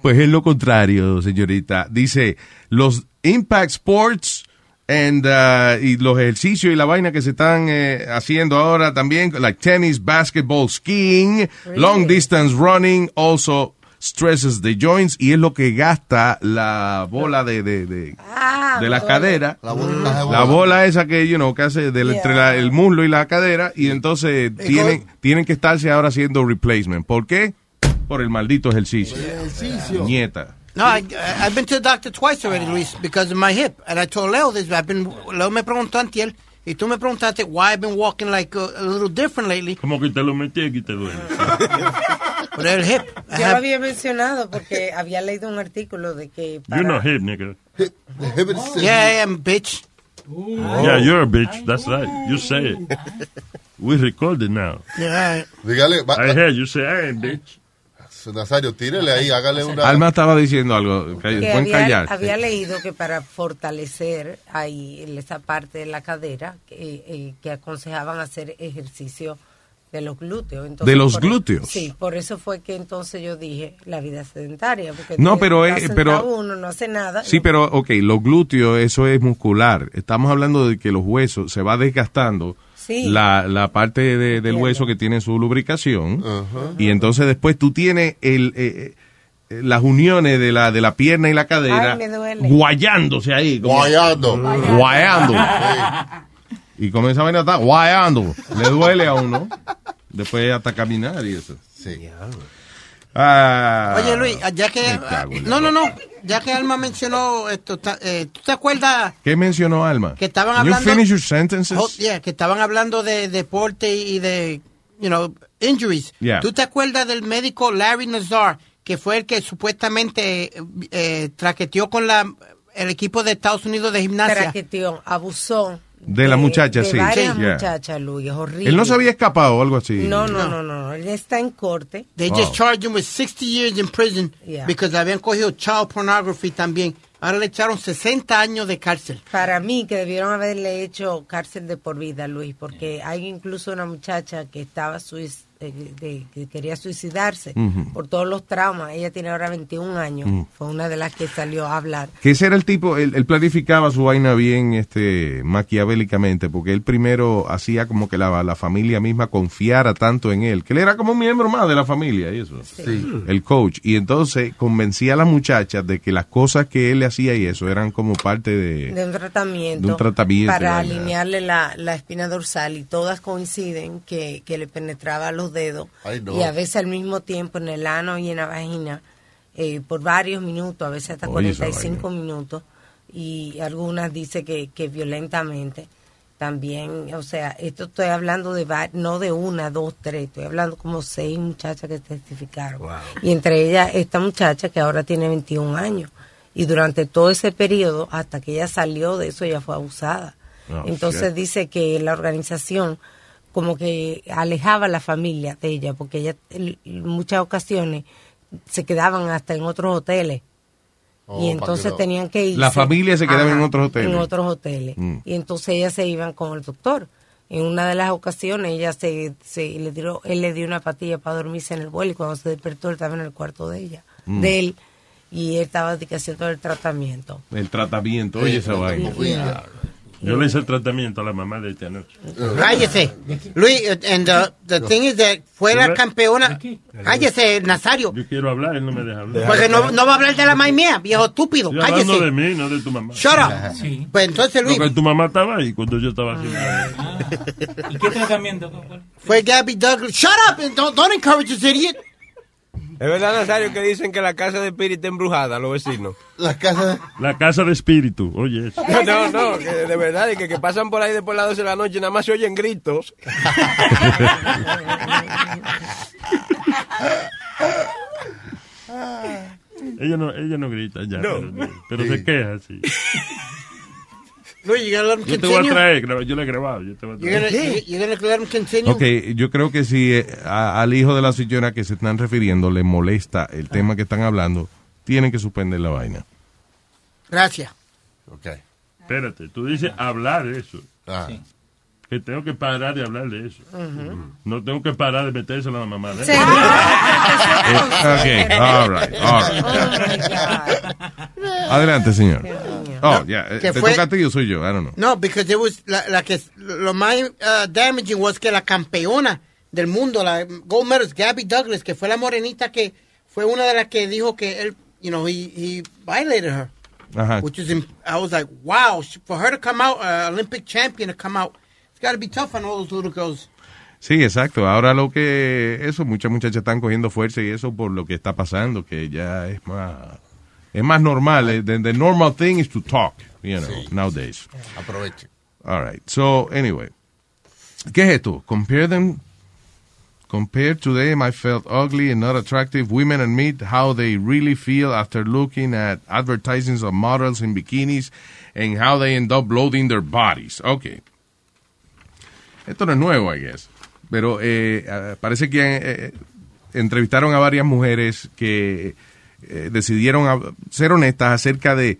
Pues es lo contrario, señorita. Dice, los Impact Sports and, uh, y los ejercicios y la vaina que se están eh, haciendo ahora también, like tennis, basketball, skiing, Really? long distance running, also stresses the joints y es lo que gasta la bola de, de, de, Ah, de la bola. cadera. La bola, La bola. bola esa que, you know, que hace del- entre la- el muslo y la cadera y entonces tienen, tienen que estarse ahora haciendo replacement. ¿Por qué? Por el maldito ejercicio. Nieta. No, I, I've been to the doctor twice already, Luis, because of my hip. And I told Leo this. I've been, Leo me preguntó antier, y tú me preguntaste why I've been walking like a, a little different lately. Como que te lo metí aquí te duele. Por el hip. I Yo lo have- había mencionado porque había leído un artículo de que para... You're not hip, nigga. Hip. Yeah, I am, bitch. Oh. Yeah, you're a bitch. That's right. You say it. We record it now. Yeah. Dígale, va- I heard you say, I ain't bitch. Nazario, tírele ahí, hágale una. Alma estaba diciendo algo. que que pueden había, callar. había leído que para fortalecer ahí en esa parte de la cadera que, eh, que aconsejaban hacer ejercicio de los glúteos. Entonces, ¿De los por- glúteos? Sí, por eso fue que entonces yo dije la vida sedentaria. Porque No, pero, eh, pero- uno no hace nada. Sí, pero, ok, los glúteos, eso es muscular. Estamos hablando de que los huesos se va desgastando Sí. la, la parte de- del hueso que tiene su lubricación. Y entonces después tú tienes el, eh, eh, las uniones de la, de la pierna y la cadera Ay, me duele. guayándose ahí. como- Guayando. Guayando. Y como esa vaina está guayando. Le duele a uno. Después hasta caminar y eso. Sí. Ah, Oye, Luis, ya que... No, no, no. Ya que Alma mencionó esto, eh, ¿tú te acuerdas ¿Qué mencionó Alma? que estaban Can you hablando... finish your sentences? Oh, yeah, que estaban hablando de deporte y de, you know, injuries. Yeah. ¿Tú te acuerdas del médico Larry Nazar que fue el que supuestamente eh, eh, traqueteó con la, el equipo de Estados Unidos de gimnasia. Traqueteó, abusó. De la muchacha, de sí. varias Sí, yeah. muchachas, Luis, es horrible. Él no se había escapado o algo así. No, no, no, no, él está en corte. They Oh. just charged him with 60 years in prison Yeah. because habían cogido child pornography también. Ahora le echaron 60 años de cárcel. Para mí que debieron haberle hecho cárcel de por vida, Luis, porque hay incluso una muchacha que estaba suis- eh, de- que quería suicidarse Ujú. por todos los traumas. Ella tiene ahora 21 años. Mm. Fue una de las que salió a hablar. Que ese era el tipo, él, él planificaba su vaina bien este, maquiavélicamente, porque él primero hacía como que la, la familia misma confiara tanto en él, que él era como un miembro más de la familia y eso. El coach. Y entonces convencía a las muchachas de que las cosas que él le hacía y eso eran como parte de... de un tratamiento, de un tratamiento, para vaina. alinearle la, la espina dorsal y todas coinciden que, que le penetraba los dedos Ay, no. y a veces al mismo tiempo en el ano y en la vagina eh, por varios minutos, a veces hasta Oye, esa 45 minutos y algunas dice que, que violentamente también, o sea, esto estoy hablando de no de una, dos, tres, estoy hablando como seis muchachas que testificaron. Y entre ellas esta muchacha que ahora tiene 21 años. Y durante todo ese periodo, hasta que ella salió de eso, ella fue abusada. Oh, Entonces shit. dice que la organización como que alejaba a la familia de ella, porque ella en muchas ocasiones se quedaban hasta en otros hoteles. Oh, y entonces que tenían que ir. La familia se quedaba en otros hoteles. En otros hoteles. Mm. Y entonces ellas se iban con el doctor. En una de las ocasiones ella se, se le dio, él le dio una patilla para dormirse en el vuelo y cuando se despertó él estaba en el cuarto de ella, Mm. de él, y él estaba haciendo el tratamiento. El tratamiento, oye esa vaina. Yo le hice el tratamiento a la mamá de esta noche. Cállese. Luis, eh, and the, the thing is that fue la campeona. Cállese, Nazario. Yo quiero hablar, él no me deja hablar. Porque no, no va a hablar de la maíz mía, viejo estúpido. Estoy hablando de Cállese. mí, no de tu mamá. Shut up. Pues entonces, Luis, Porque tu mamá estaba ahí cuando yo estaba haciendo. ¿Y qué tratamiento? fue Gabby Douglas. Shut up and don't, don't encourage this idiot. Es verdad, Nazario, que dicen que la casa de Spirit está embrujada, los vecinos. La casa La casa de espíritu, oye. No, no, que de verdad, y que, que pasan por ahí después de las 12 de la noche y nada más se oyen gritos. Ella no, ella no grita ya, No. pero, pero se queja, sí. Luis, you gotta let him Yo te voy a traer, yo le he grabado. Yo te voy a You're gonna, traer. you- you're gonna let him continue. Ok, yo creo que si eh, a- al hijo de la señora que se están refiriendo le molesta el tema que están hablando, tienen que suspender la vaina. Gracias. Ok. Espérate, tú dices hablar de eso. Ah. Que tengo que parar de hablar de eso. No tengo que parar de meterse a la mamá de Sí. Eh, ok, all right, all right. Adelante, señor. Oh, ya, eh, Que ¿te fue- toca a ti o soy yo? I don't know. No, because it was la, la que lo más uh, damaging was que la campeona del mundo, la gold medalist Gabby Douglas, que fue la morenita que fue una de las que dijo que él, you know, he, he violated her. Ajá. Which is, im- I was like, wow, for her to come out, uh, Olympic champion to come out, it's got to be tough on all those little girls. Sí, exacto. Ahora lo que eso, muchas muchachas están cogiendo fuerza y eso por lo que está pasando, que ya es más es más normal. eh, The, the normal thing is to talk, you know, nowadays. Aproveche. All right. So, anyway. ¿Qué es esto? Compare them. Compare to them, I felt ugly and not attractive. Women admit how they really feel after looking at advertisements of models in bikinis and how they end up loading their bodies. Okay. Esto no es nuevo, I guess. Pero eh, ah, parece que eh, entrevistaron a varias mujeres que eh, decidieron a- ser honestas acerca de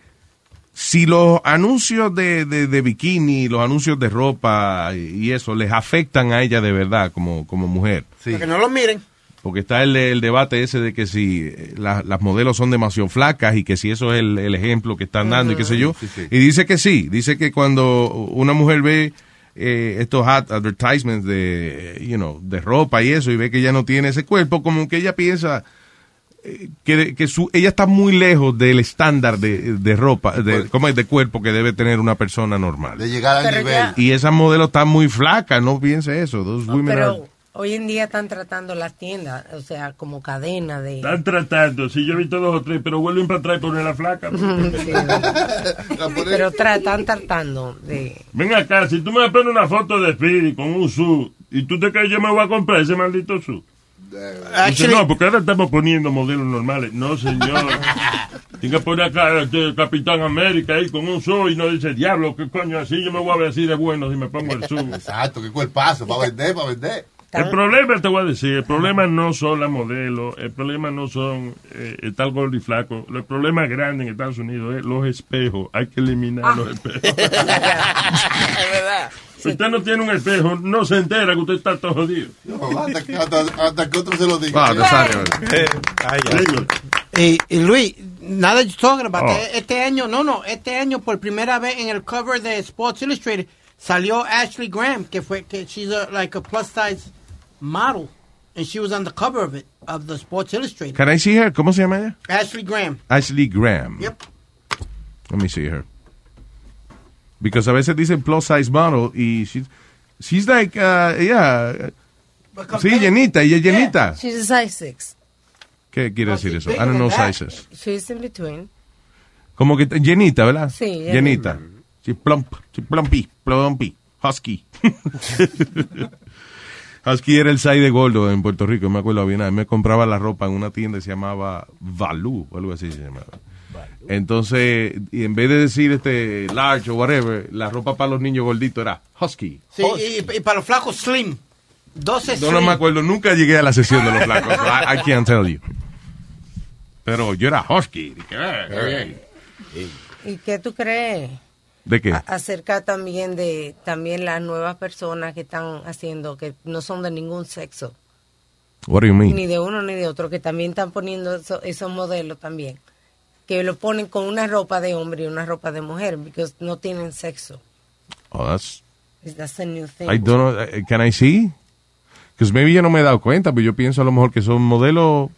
si los anuncios de, de, de bikini, los anuncios de ropa y eso les afectan a ella de verdad como, como mujer. Para que no los miren. Porque está el, el debate ese de que si eh, la- las modelos son demasiado flacas y que si eso es el, el ejemplo que están dando y qué sé yo. Sí, sí. Y dice que sí, dice que cuando una mujer ve eh, estos ad- advertisements de, you know, de ropa y eso y ve que ella no tiene ese cuerpo, como que ella piensa eh, que, que su, ella está muy lejos del estándar de, de ropa, de, ¿cómo es? de cuerpo que debe tener una persona normal. De llegar al Pero nivel. ya- Y esa modelo está muy flaca, no piense eso. Those women Pero are- hoy en día están tratando las tiendas, o sea, como cadena de... Están tratando, sí, yo he visto dos o tres, pero vuelven para atrás y ponen la flaca. Sí. Pero tra- están tratando de... Ven acá, si tú me pones una foto de Speedy con un su y tú te crees que yo me voy a comprar ese maldito su. Dice, no, porque ahora estamos poniendo modelos normales. No, señor. Tiene que poner acá este Capitán América ahí con un sol y no dice, diablo, ¿qué coño así? Yo me voy a ver así de bueno si me pongo el sur. Exacto, qué cuerpazo, para vender, para vender. El problema, te voy a decir, el problema no son las modelos, el problema no son eh, el tal gordo y flaco. El problema grande en Estados Unidos es los espejos. Hay que eliminar los espejos. es verdad. Si usted no tiene un espejo, no se entera que usted está todo jodido. hasta, que- hasta- hasta que otro se lo diga. Ah, Nazario. Y, y Luis, nada you're talking about. Oh. Este año, no, no, este año por primera vez en el cover de Sports Illustrated salió Ashley Graham, que fue que she's a, like a plus size model, and she was on the cover of it of the Sports Illustrated. Can I see her? ¿Cómo se llama ella? Ashley Graham. Ashley Graham. Yep. Let me see her. Because a veces dicen plus size model y she's, she's like, uh, yeah. Sí, llenita, ella es llenita. She's a size six. ¿Qué quiere decir eso? I don't know sizes. She's in between. Como que llenita, ¿verdad? Sí, llenita. Llenita. She's plump, she's plumpy, plumpy, husky. husky era el size de gordo en Puerto Rico, me acuerdo bien. Me compraba la ropa en una tienda que se llamaba Valú, o algo así se llamaba. Entonces, y en vez de decir este large o whatever, la ropa para los niños gorditos era husky. Sí, y, y para los flacos slim. 12 No, no slim. me acuerdo, nunca llegué a la sesión de los flacos. I, I can't tell you. Pero yo era husky. Dije, "Eh, eh". ¿Y qué tú crees? ¿De qué? Acerca también de también las nuevas personas que están haciendo que no son de ningún sexo What do you mean? ni de uno ni de otro que también están poniendo eso- esos modelos también que lo ponen con una ropa de hombre y una ropa de mujer porque no tienen sexo Oh, that's that's a new thing I don't know. uh, Can I see? Because maybe yo no me he dado cuenta, pero yo pienso a lo mejor que son modelos.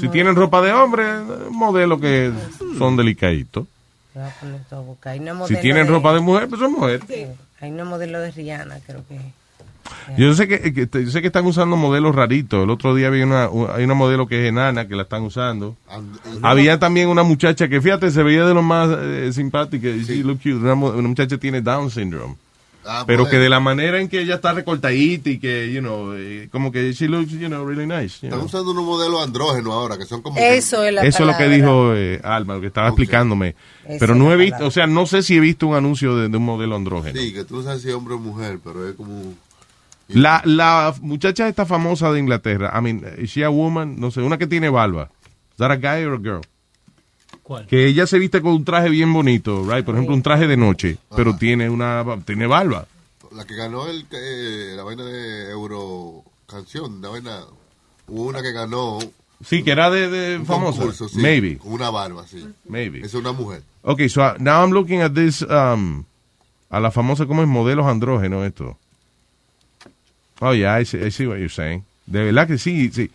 Si tienen ropa de hombre, eh, modelos que son delicaditos. Voy a poner todo a buscar. Hay una Si tienen ropa de mujer, pues son mujeres. Sí. hay una modelo de Rihanna creo que Yo sé que, que- yo sé que están usando modelos raritos. El otro día había una, hay una modelo que es enana que la están usando. Había también una muchacha que, fíjate, se veía de lo más eh, simpática. y she look cute. Una, mo- una muchacha tiene Down syndrome. Ah, pero que de la manera en que ella está recortadita y que, you know, eh, como que she looks, you know, really nice. you Están know. usando unos modelos andrógenos ahora que son como. Eso es la Eso es lo que palabra. dijo eh, Alma, lo que estaba explicándome. Esa Pero es no he visto, palabra. o sea, no sé si he visto un anuncio de, de un modelo andrógeno. Sí, que tú no sabes si es hombre o mujer, pero es como. La, la muchacha esta famosa de Inglaterra, I mean, is she a woman? No sé, una que tiene barba. Is that a guy or a girl? ¿Cuál? Que ella se viste con un traje bien bonito, right? Por ejemplo, un traje de noche, pero tiene una tiene barba. La que ganó el, eh, la vaina de Euro Canción, la vaina. Hubo una que ganó. Sí, que era de, de un famosa. concurso, sí, Maybe. Con una barba, sí. Maybe. Es una mujer. Okay, so uh, now I'm looking at this, um, a la famosa como es modelos andrógenos esto. Oh, yeah, I see, I see what you're saying. De verdad que sí, sí.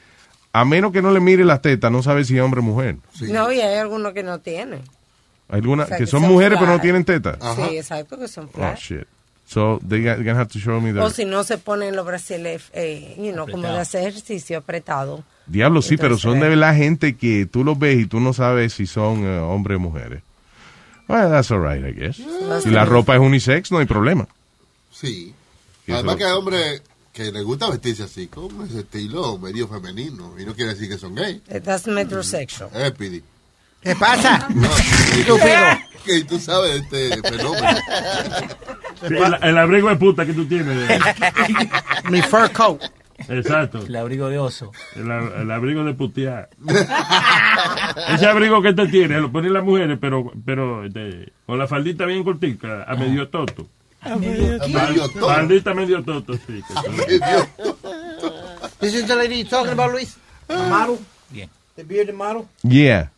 A menos que no le mire las tetas, no sabe si es hombre o mujer. no y hay algunos que no tienen Hay algunas O sea, que que son son mujeres pero no tienen tetas. sí exacto que son Oh, flat shit. So, they gonna have to show me o their... si no se ponen los brasiles eh, you know, como de hacer ejercicio apretado Diablo, sí, pero son de verdad gente que tú los ves y tú no sabes si son eh, hombres o mujeres. Well, that's all right, I guess. Si la ropa es unisex, no hay problema. Sí. Además que hay hombres que les gusta vestirse así, con ese estilo medio femenino. Y no quiere decir que son gay. that's metrosexual Eh, Pidi. ¿Qué pasa? No, Estúpido. que tú sabes este fenómeno. Sí, el, el abrigo de puta que tú tienes. Mi fur coat. Exacto. El abrigo de oso. El, el abrigo de putear. Ese abrigo que te tiene, lo ponen las mujeres, pero, pero este, con la faldita bien cortica, a medio toto. Medio Fal- toto. Faldita medio toto, sí. que son- This is the lady you're talking about, Luis? The model? Bien. The bearded model? Yeah.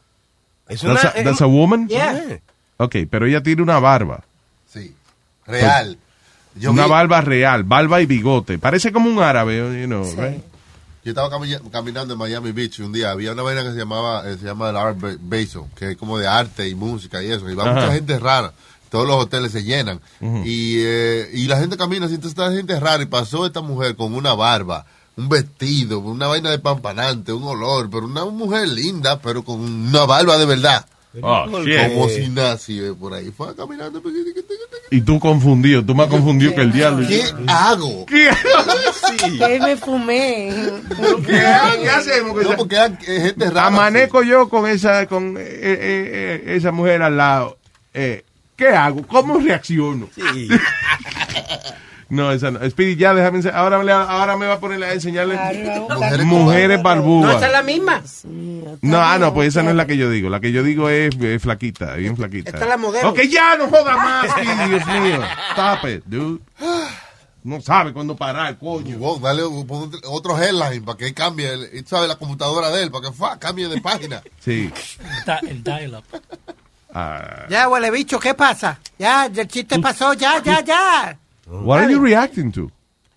Es that's, una- a, that's a woman? Yeah. Ok, pero ella tiene una barba. Sí. Real. Yo una vi- barba real, barba y bigote. Parece como un árabe, you know, right? Yo estaba cami- caminando en Miami Beach y un día había una vaina que se llamaba eh, se llama el Art Ba- Basel, que es como de arte y música y eso. Y va Ajá. mucha gente rara. Todos los hoteles se llenan. Y, eh, y la gente camina, así, entonces está gente rara. Y pasó esta mujer con una barba, un vestido, una vaina de pampanante, un olor, pero una mujer linda, pero con una barba de verdad. Oh, shit. Como si nació por ahí. Fue caminando. Y tú confundido, tú más confundido que el diablo. ¿Qué hago? ¿Qué Que me fumé. ¿Qué, ¿Qué hacemos? No, porque hay gente rara. Amanezco yo con esa con eh, eh, eh, esa mujer al lado. Eh, ¿Qué hago? ¿Cómo reacciono? no, esa no. Speedy, ya déjame ense- ahora, me- ahora me va a poner a enseñarle mujeres, barbúas. No, esa es la misma. No, ah, no, pues esa no es la que yo digo. La que yo digo es, flaquita, bien flaquita. Esta es la modelo. Ok, ya, no joda más, Speedy, Dios mío. Stop it, dude. No sabe cuándo parar, coño. Wow, dale otro headline para que cambie, el, sabe la computadora de él, para que fa, cambie de página. Sí. El dial-up. Ah, Ya, huele bicho, ¿qué pasa? Ya, el chiste pasó, ya, ya, ya. what are you reacting to?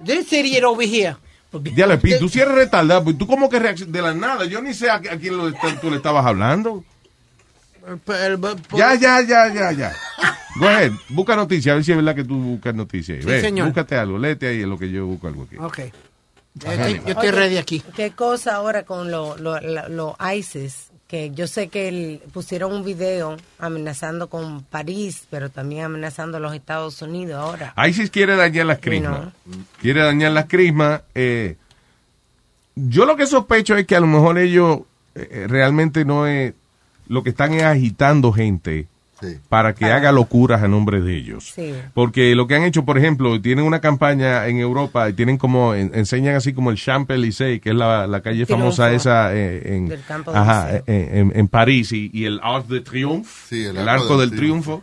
This idiot over here. Dígale, Speedy, tú sí eres retardado. pues, ¿Tú cómo que reaccionas? De la nada, yo ni sé a, a quién lo está- tú le estabas hablando. Ya, ya, ya, ya, ya. Go ahead, busca noticias, a ver si es verdad que tú buscas noticias. Sí, Ve, señor. búscate algo, léete ahí en lo que yo busco algo aquí. Ok. Ajá. Yo estoy, yo estoy ready aquí. ¿Qué cosa ahora con los lo, lo- lo ISIS? Que yo sé que el- pusieron un video amenazando con París, pero también amenazando a los Estados Unidos ahora. ISIS quiere dañar las crismas. Quiere dañar las crismas. eh, yo lo que sospecho es que a lo mejor ellos eh, realmente no es... Lo que están es agitando gente para que haga locuras a nombre de ellos. Sí. Porque lo que han hecho, por ejemplo, tienen una campaña en Europa y tienen como, en- enseñan así como el Champs-Élysées, que es la, la calle Triunfo. famosa esa eh, en, Del Campo ajá, Elíseo. eh, en, en París y, y el Arc de Triomphe, el el, Arco Arco del del Triunfo,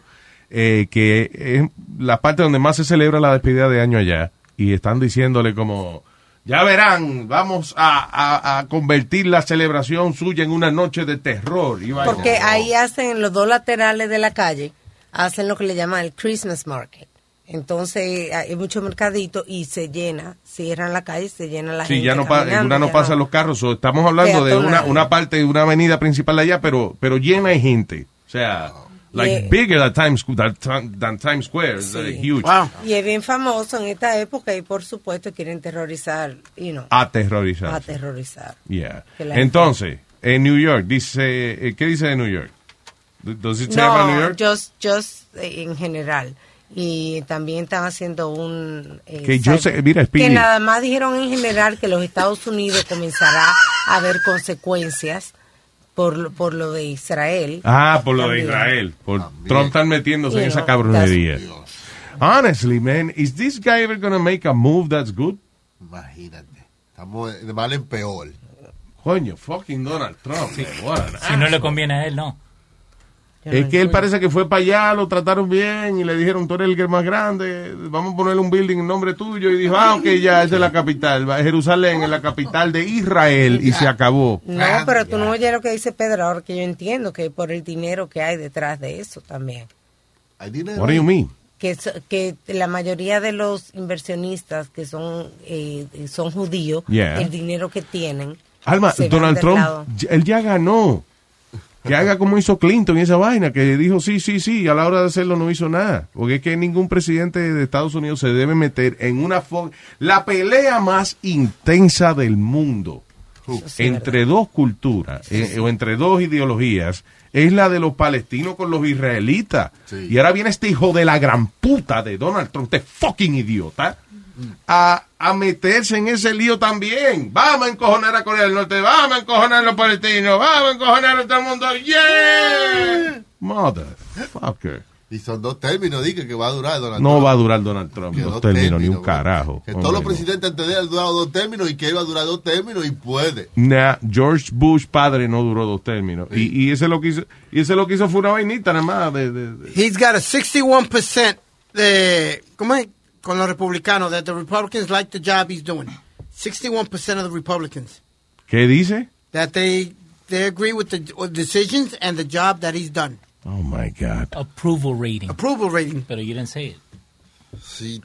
eh, que es la parte donde más se celebra la despedida de año allá. Y están diciéndole como, ya verán, vamos a, a- a convertir la celebración suya en una noche de terror. Y. Porque ahí hacen en los dos laterales de la calle, hacen lo que le llaman el Christmas Market. Entonces hay mucho mercadito y se llena, cierran la calle, se llena la Sí, gente. ya no, pa- caminando, una no pasan los carros. estamos hablando de una, una parte de una avenida principal allá, pero, pero llena de gente. O sea, like Yeah. bigger than Times, than, than Times Square. It's, uh, huge. Y es bien famoso en esta época y por supuesto quieren terrorizar, you know, Aterrorizar. aterrorizar. Yeah. Entonces, en New York, dice, eh, ¿qué dice de New York? Does it say about New No, York? just, just eh, en general. Y también están haciendo un... eh, Que yo sé- mira, Speedy. Que nada más dijeron en general que los Estados Unidos comenzará a haber consecuencias por, lo- por lo de Israel. Ah, por lo de. Israel. Por Trump estar metiéndose en esa cabronería. Honestly, man, is this guy ever gonna make a move that's good? Imagínate. Estamos de mal en peor. Coño, fucking Donald Trump. man, Si no le conviene a él, no. Es que él parece que fue para allá, lo trataron bien y le dijeron, tú eres el que es más grande, vamos a ponerle un building en nombre tuyo. Y dijo, ah, ok, ya, esa es la capital. Jerusalén es la capital de Israel y se acabó. No, pero tú no oyes lo que dice Pedro, ahora que yo entiendo que por el dinero que hay detrás de eso también. Hay dinero. What do you mean? Que, la mayoría de los inversionistas que son eh, son judíos, Yeah. el dinero que tienen. Alma, Donald Trump, él ya ganó. Que haga como hizo Clinton y esa vaina, que dijo sí, sí, sí, y a la hora de hacerlo no hizo nada. Porque es que ningún presidente de Estados Unidos se debe meter en una... fo- La pelea más intensa del mundo entre dos culturas eh, o entre dos ideologías es la de los palestinos con los israelitas. Y ahora viene este hijo de la gran puta de Donald Trump, este fucking idiota, a, a meterse en ese lío también. Vamos a encojonar a Corea del Norte, vamos a encojonar a los palestinos, vamos a encojonar a todo el mundo. ¡Yeah! Motherfucker. Y son dos términos, dije que va a durar Donald No Trump. va a durar Donald Trump Que dos dos términos, ni un carajo. Que todos los no. presidentes antes de él han durado dos términos y que él va a durar dos términos y puede. Nah, George Bush padre no duró dos términos. Y, y ese lo que hizo, y ese lo que hizo fue una vainita nada más de, de- de- He's got a 61% de, ¿cómo es? Con los republicanos, that the Republicans like the job he's doing. 61% of the Republicans. ¿Qué dice? That they, they agree with the with decisions and the job that he's done. Oh my God. Approval rating. Approval rating. Pero you didn't say it.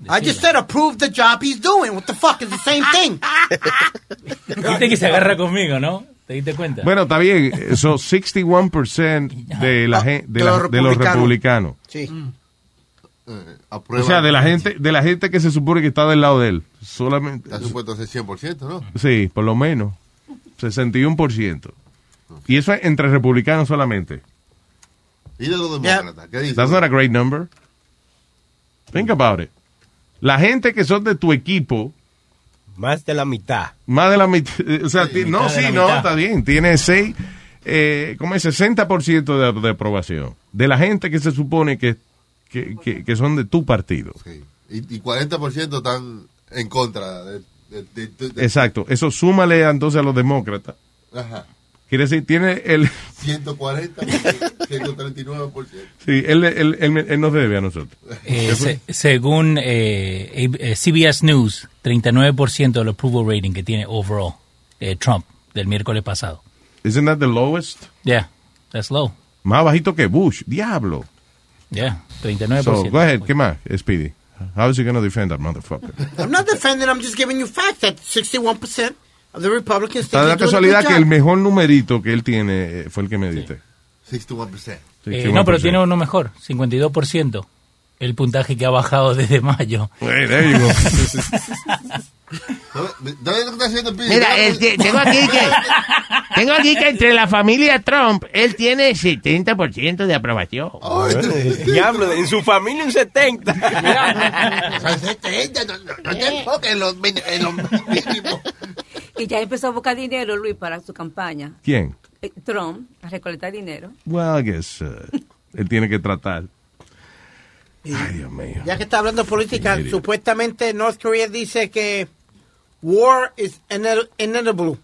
I just said approve the job he's doing. What the fuck is the same thing? Viste que se agarra conmigo, ¿no? ¿Te diste cuenta? Bueno, está bien. Eso, 61% de, la, gen- de, De la- los de los republicanos. republicanos. Sí. O sea, de la gente de la gente que se supone que está del lado de él. Solamente. Está supuesto a ser 100%, ¿no? Sí, por lo menos. 61%. Y eso es entre republicanos solamente. ¿Y de los demócratas? ¿Qué dice? That's not a great number. Think about it. La gente que son de tu equipo, Más de la mitad. más de la mitad, o sea, ti- no, sí, no, mitad. está bien, tiene seis, eh, como es 60% de, de aprobación. De la gente que se supone que, que, que- que son de tu partido. Y, y 40% están en contra de... de- de- de- de- Exacto. Eso súmale entonces a los demócratas. Ajá. Quiere decir, tiene el... 140, 139%. Sí, él, él, él- él nos debe a nosotros. Eh, se- según eh, eh, CBS News, 39% del approval rating que tiene overall eh, Trump del miércoles pasado. Isn't that the lowest? Yeah, that's low. Más bajito que Bush. Diablo. Yeah, 39%. So, go ahead. ¿Qué más, Speedy? How is he going to defend that motherfucker? I'm not defending, I'm just giving you facts that 61% of the Republicans Está la casualidad que el mejor numerito que él tiene eh, fue el que me diste. 61%. Eh, no, pero tiene uno mejor, 52%. El puntaje que ha bajado desde mayo. Hey, there you go. ¿Dónde está haciendo Pidi? Mira, tengo aquí que tengo aquí que entre la familia Trump él tiene 70% de aprobación. Diablo, en su familia un 70. Son 70, no, no, no te enfoques en los, en los mínimos. Y ya empezó a buscar dinero, Luis, para su campaña. ¿Quién? Eh, Trump, a recolectar dinero. Well, I guess uh, él tiene que tratar. Ay, Dios mío. Ya que está hablando de política, supuestamente North Korea dice que war is ine- inevitable.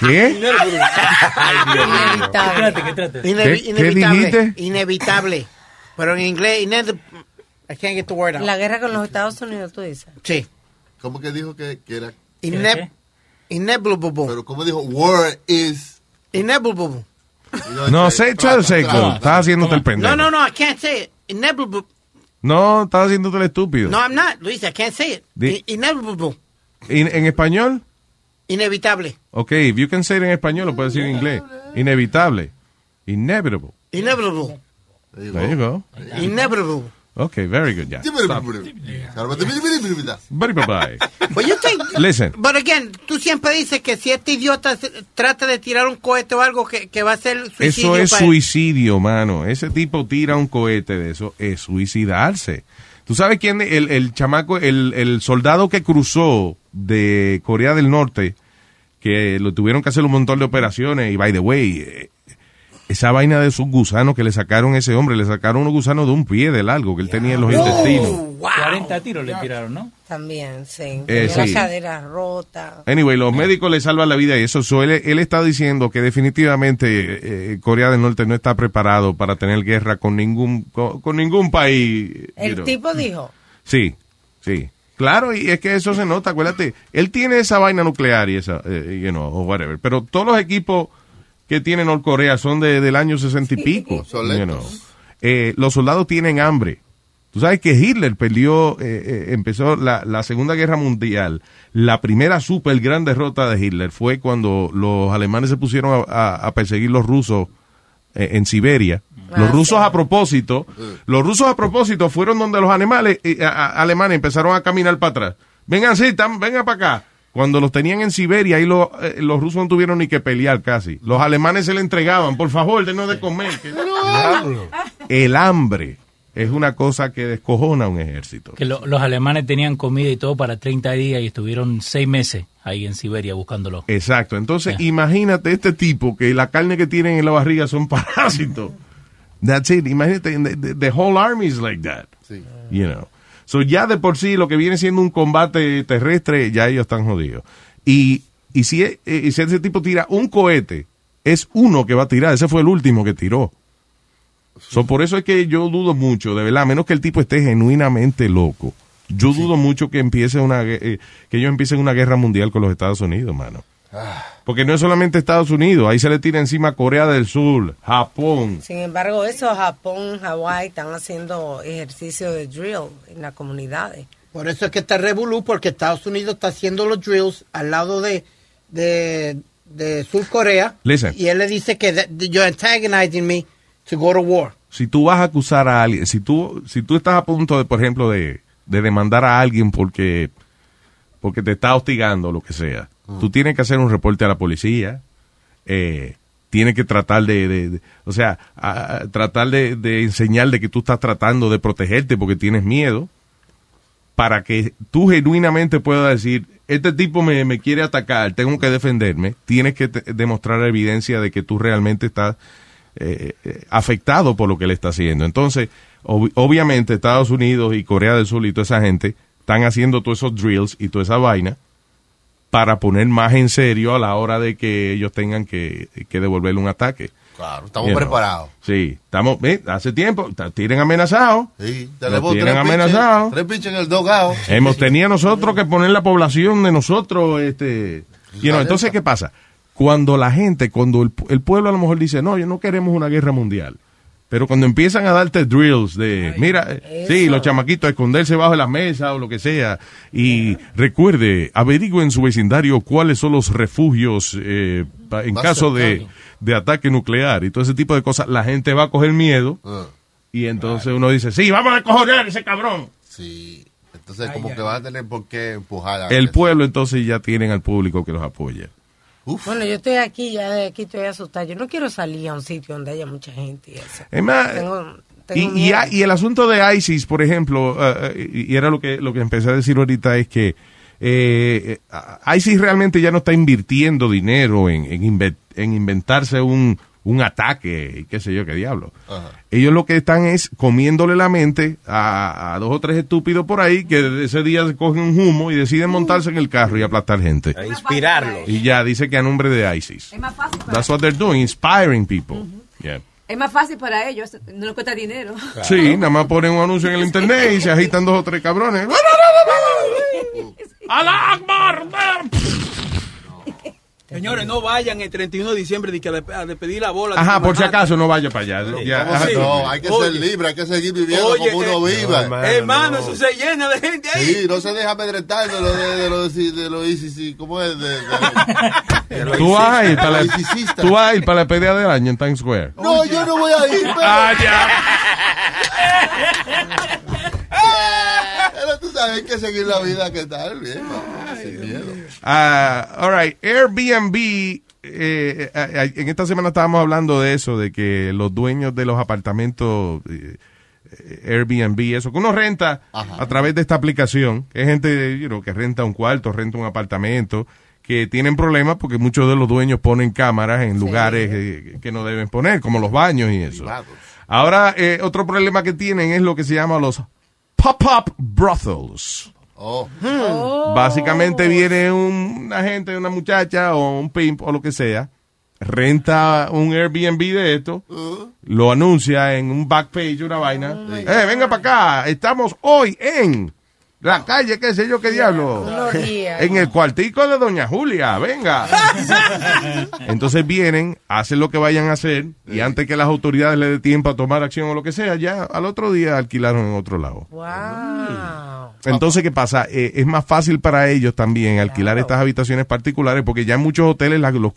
¿Qué? Inevitable. ¿Qué trate, Ine- ¿Qué- qué inevitable. dijiste? Inevitable. Pero en inglés, inevitable. I can't get the word out. La guerra con los Estados Unidos, tú dices. Sí. ¿Cómo que dijo que, que era? Ine- inevitable. Pero ¿cómo dijo? War is... Inevitable. No, to say cool. Estás haciéndote el pendejo. No, no, no, I can't say it. Inevitable. No, estás haciéndote el estúpido. No, I'm not, Luis, I can't say it. Inevitable. ¿En, en español? Inevitable. Ok, if you can say it en español, lo puedes decir en inglés. Inevitable. Inevitable. Inevitable. There you go. Inevitable. Ok, very good. Yeah. Stop. Bye, bye, bye. But you think, Listen. But again, tú siempre dices que si este idiota trata de tirar un cohete o algo que, que va a ser suicidio Eso es para él. suicidio, mano. Ese tipo tira un cohete de eso, es suicidarse. ¿Tú sabes quién? El, el chamaco, el, el soldado que cruzó de Corea del Norte, que lo tuvieron que hacer un montón de operaciones, y by the way, eh, esa vaina de esos gusanos que le sacaron a ese hombre, le sacaron unos gusanos de un pie de largo que él tenía en los intestinos. 40 tiros le tiraron, ¿no? También, sí. Eh, la sí. cadera rota. Anyway, los médicos le salvan la vida y eso. So, él, él está diciendo que definitivamente eh, Corea del Norte no está preparado para tener guerra con ningún con, con ningún país. you El know. tipo dijo, Sí, sí. Claro, y es que eso se nota, acuérdate. Él tiene esa vaina nuclear y esa, eh, you know, o whatever. Pero todos los equipos que tiene Norcorea son de, del año sesenta y pico. you know. Eh, los soldados tienen hambre. Tú sabes que Hitler perdió, eh, eh, empezó la, la Segunda Guerra Mundial. La primera super gran derrota de Hitler fue cuando los alemanes se pusieron a, a- a perseguir los rusos eh, en Siberia. Los Ah, rusos sí. a propósito, los rusos a propósito fueron donde los animales, eh, a- a- alemanes empezaron a caminar para atrás. Vengan, sí, tam- vengan para acá. Cuando los tenían en Siberia, ahí lo- eh, los rusos no tuvieron ni que pelear casi. Los alemanes se le entregaban, por favor, denos de comer. que- El hambre es una cosa que descojona a un ejército. Que lo- los alemanes tenían comida y todo para 30 días y estuvieron seis meses ahí en Siberia buscándolo. Exacto. Entonces, imagínate este tipo que la carne que tienen en la barriga son parásitos. That's it. Imagínate, the, the- the whole army is like that. You know. So ya de por sí lo que viene siendo un combate terrestre, ya ellos están jodidos. Y, y si, e- eh, y si ese tipo tira un cohete, es uno que va a tirar. Ese fue el último que tiró. So, por eso es que yo dudo mucho, de verdad, a menos que el tipo esté genuinamente loco. Yo dudo mucho que empiece una eh, que ellos empiecen una guerra mundial con los Estados Unidos, mano. Porque no es solamente Estados Unidos, ahí se le tira encima Corea del Sur, Japón. sin embargo, eso Japón, Hawái están haciendo ejercicio de drill en las comunidades. Por eso es que está revolú, porque Estados Unidos está haciendo los drills al lado de, de, de Sur Corea. Listen. Y él le dice que you're antagonizing me to go to war. Si tú vas a acusar a alguien, si tú, si tú estás a punto de, por ejemplo, de, de demandar a alguien porque, porque te está hostigando o lo que sea, tú tienes que hacer un reporte a la policía, eh, tienes que tratar de, de- de- o sea, a- a- tratar de, de enseñar de que tú estás tratando de protegerte porque tienes miedo, para que tú genuinamente puedas decir, este tipo me, me quiere atacar, tengo que defenderme, tienes que demostrar evidencia de que tú realmente estás eh, afectado por lo que él está haciendo. Entonces, ob- obviamente Estados Unidos y Corea del Sur y toda esa gente están haciendo todos esos drills y toda esa vaina para poner más en serio a la hora de que ellos tengan que, que devolverle un ataque. Claro, estamos You know. preparados. Sí, estamos, eh, hace tiempo, tienen amenazados. Sí, tenemos tienen amenazados. tres pinches en el dogado. Hemos tenido nosotros que poner la población de nosotros, este, you know, entonces ¿qué pasa? Cuando la gente, cuando el, el pueblo a lo mejor dice, no, yo no queremos una guerra mundial, pero cuando empiezan a darte drills de, mira, eh, sí, los chamaquitos a esconderse bajo la mesa o lo que sea, y recuerde, averigüe en su vecindario cuáles son los refugios eh, en caso de, de ataque nuclear y todo ese tipo de cosas, la gente va a coger miedo Ah, y entonces uno dice, sí, vamos a coger ese cabrón. Sí. Entonces, como que van a tener por qué empujar a El pueblo entonces ya tienen al público que los apoya. Bueno, yo estoy aquí, ya de aquí estoy asustada. Yo no quiero salir a un sitio donde haya mucha gente y eso. Es más, Tengo- y, y, el asunto de ISIS, por ejemplo, eh, eh, y y era lo que, lo que empecé a decir ahorita, es que eh, eh, ISIS realmente ya no está invirtiendo dinero en, en, inve- en inventarse un, un ataque y qué sé yo, qué diablo. Ellos lo que están es comiéndole la mente a, a dos o tres estúpidos por ahí que ese día se cogen un humo y deciden montarse en el carro y aplastar gente. A inspirarlos. Y ya dice que a nombre de ISIS. Es más fácil para, That's what they're doing, inspiring people. Yeah. es más fácil para ellos, no les cuesta dinero. Sí, nada más ponen un anuncio en el internet y se agitan dos o tres cabrones. ¡Alá Señores, no vayan el 31 de diciembre de que a de- a despedir la bola. Ajá, por si acaso no vaya para allá. No, hay que ser libre, hay que seguir viviendo Oye, como uno eh, viva. no, hermano, eso se llena de gente ahí. Sí, no se deja amedrentar de lo de, de lo de, de lo ICC, ¿cómo es? De, de- Tú vas a ir para la, tú vas a ir para la pelea del año en Times Square. No, yo no voy a ir, pero... Ah, ya. Pero tú sabes, que seguir la vida que tal, bien, sin miedo. Ah, all right, Airbnb. eh, en esta semana estábamos hablando de eso, de que los dueños de los apartamentos eh, eh, Airbnb, eso, que uno renta a través de esta aplicación, que es gente you know, que renta un cuarto, renta un apartamento, que tienen problemas porque muchos de los dueños ponen cámaras en lugares eh, que no deben poner, como los baños y eso. Ahora, otro problema que tienen es lo que se llama los pop-up brothels. Oh. Básicamente viene un- una gente, una muchacha o un pimp o lo que sea, renta un Airbnb de esto, lo anuncia en un back page, una vaina. Eh, venga para acá, estamos hoy en la calle, qué sé yo, qué diablo. En el cuartico de Doña Julia, venga. Entonces vienen, hacen lo que vayan a hacer y antes que las autoridades le dé tiempo a tomar acción o lo que sea, ya al otro día alquilaron en otro lado. Wow. Entonces, ¿qué pasa? Eh, es más fácil para ellos también alquilar estas habitaciones particulares porque ya en muchos hoteles las- los,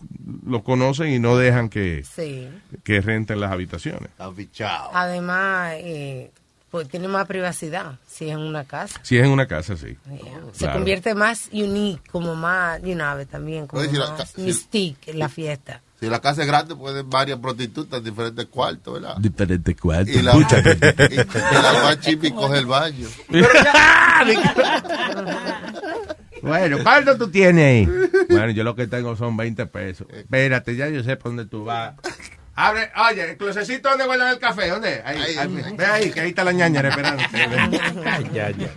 los conocen y no dejan que, Sí. que renten las habitaciones. Además, eh, pues tiene más privacidad si es en una casa. Si es en una casa, sí. Se Claro. convierte más unique, como más, you know, también, como si más si- mystique en la fiesta. Si la casa es grande, pueden varias prostitutas en diferentes cuartos, ¿verdad? Diferente cuarto. Y la, y, y la más chipi coge el baño. Bueno, ¿cuánto tú tienes ahí? Bueno, yo lo que tengo son 20 pesos. Espérate, ya yo sé por dónde tú vas. Abre, oye, el closecito donde guardan el café, ¿dónde? Ahí, ahí, ve ahí, que ahí está la ñaña esperando. ya, ya.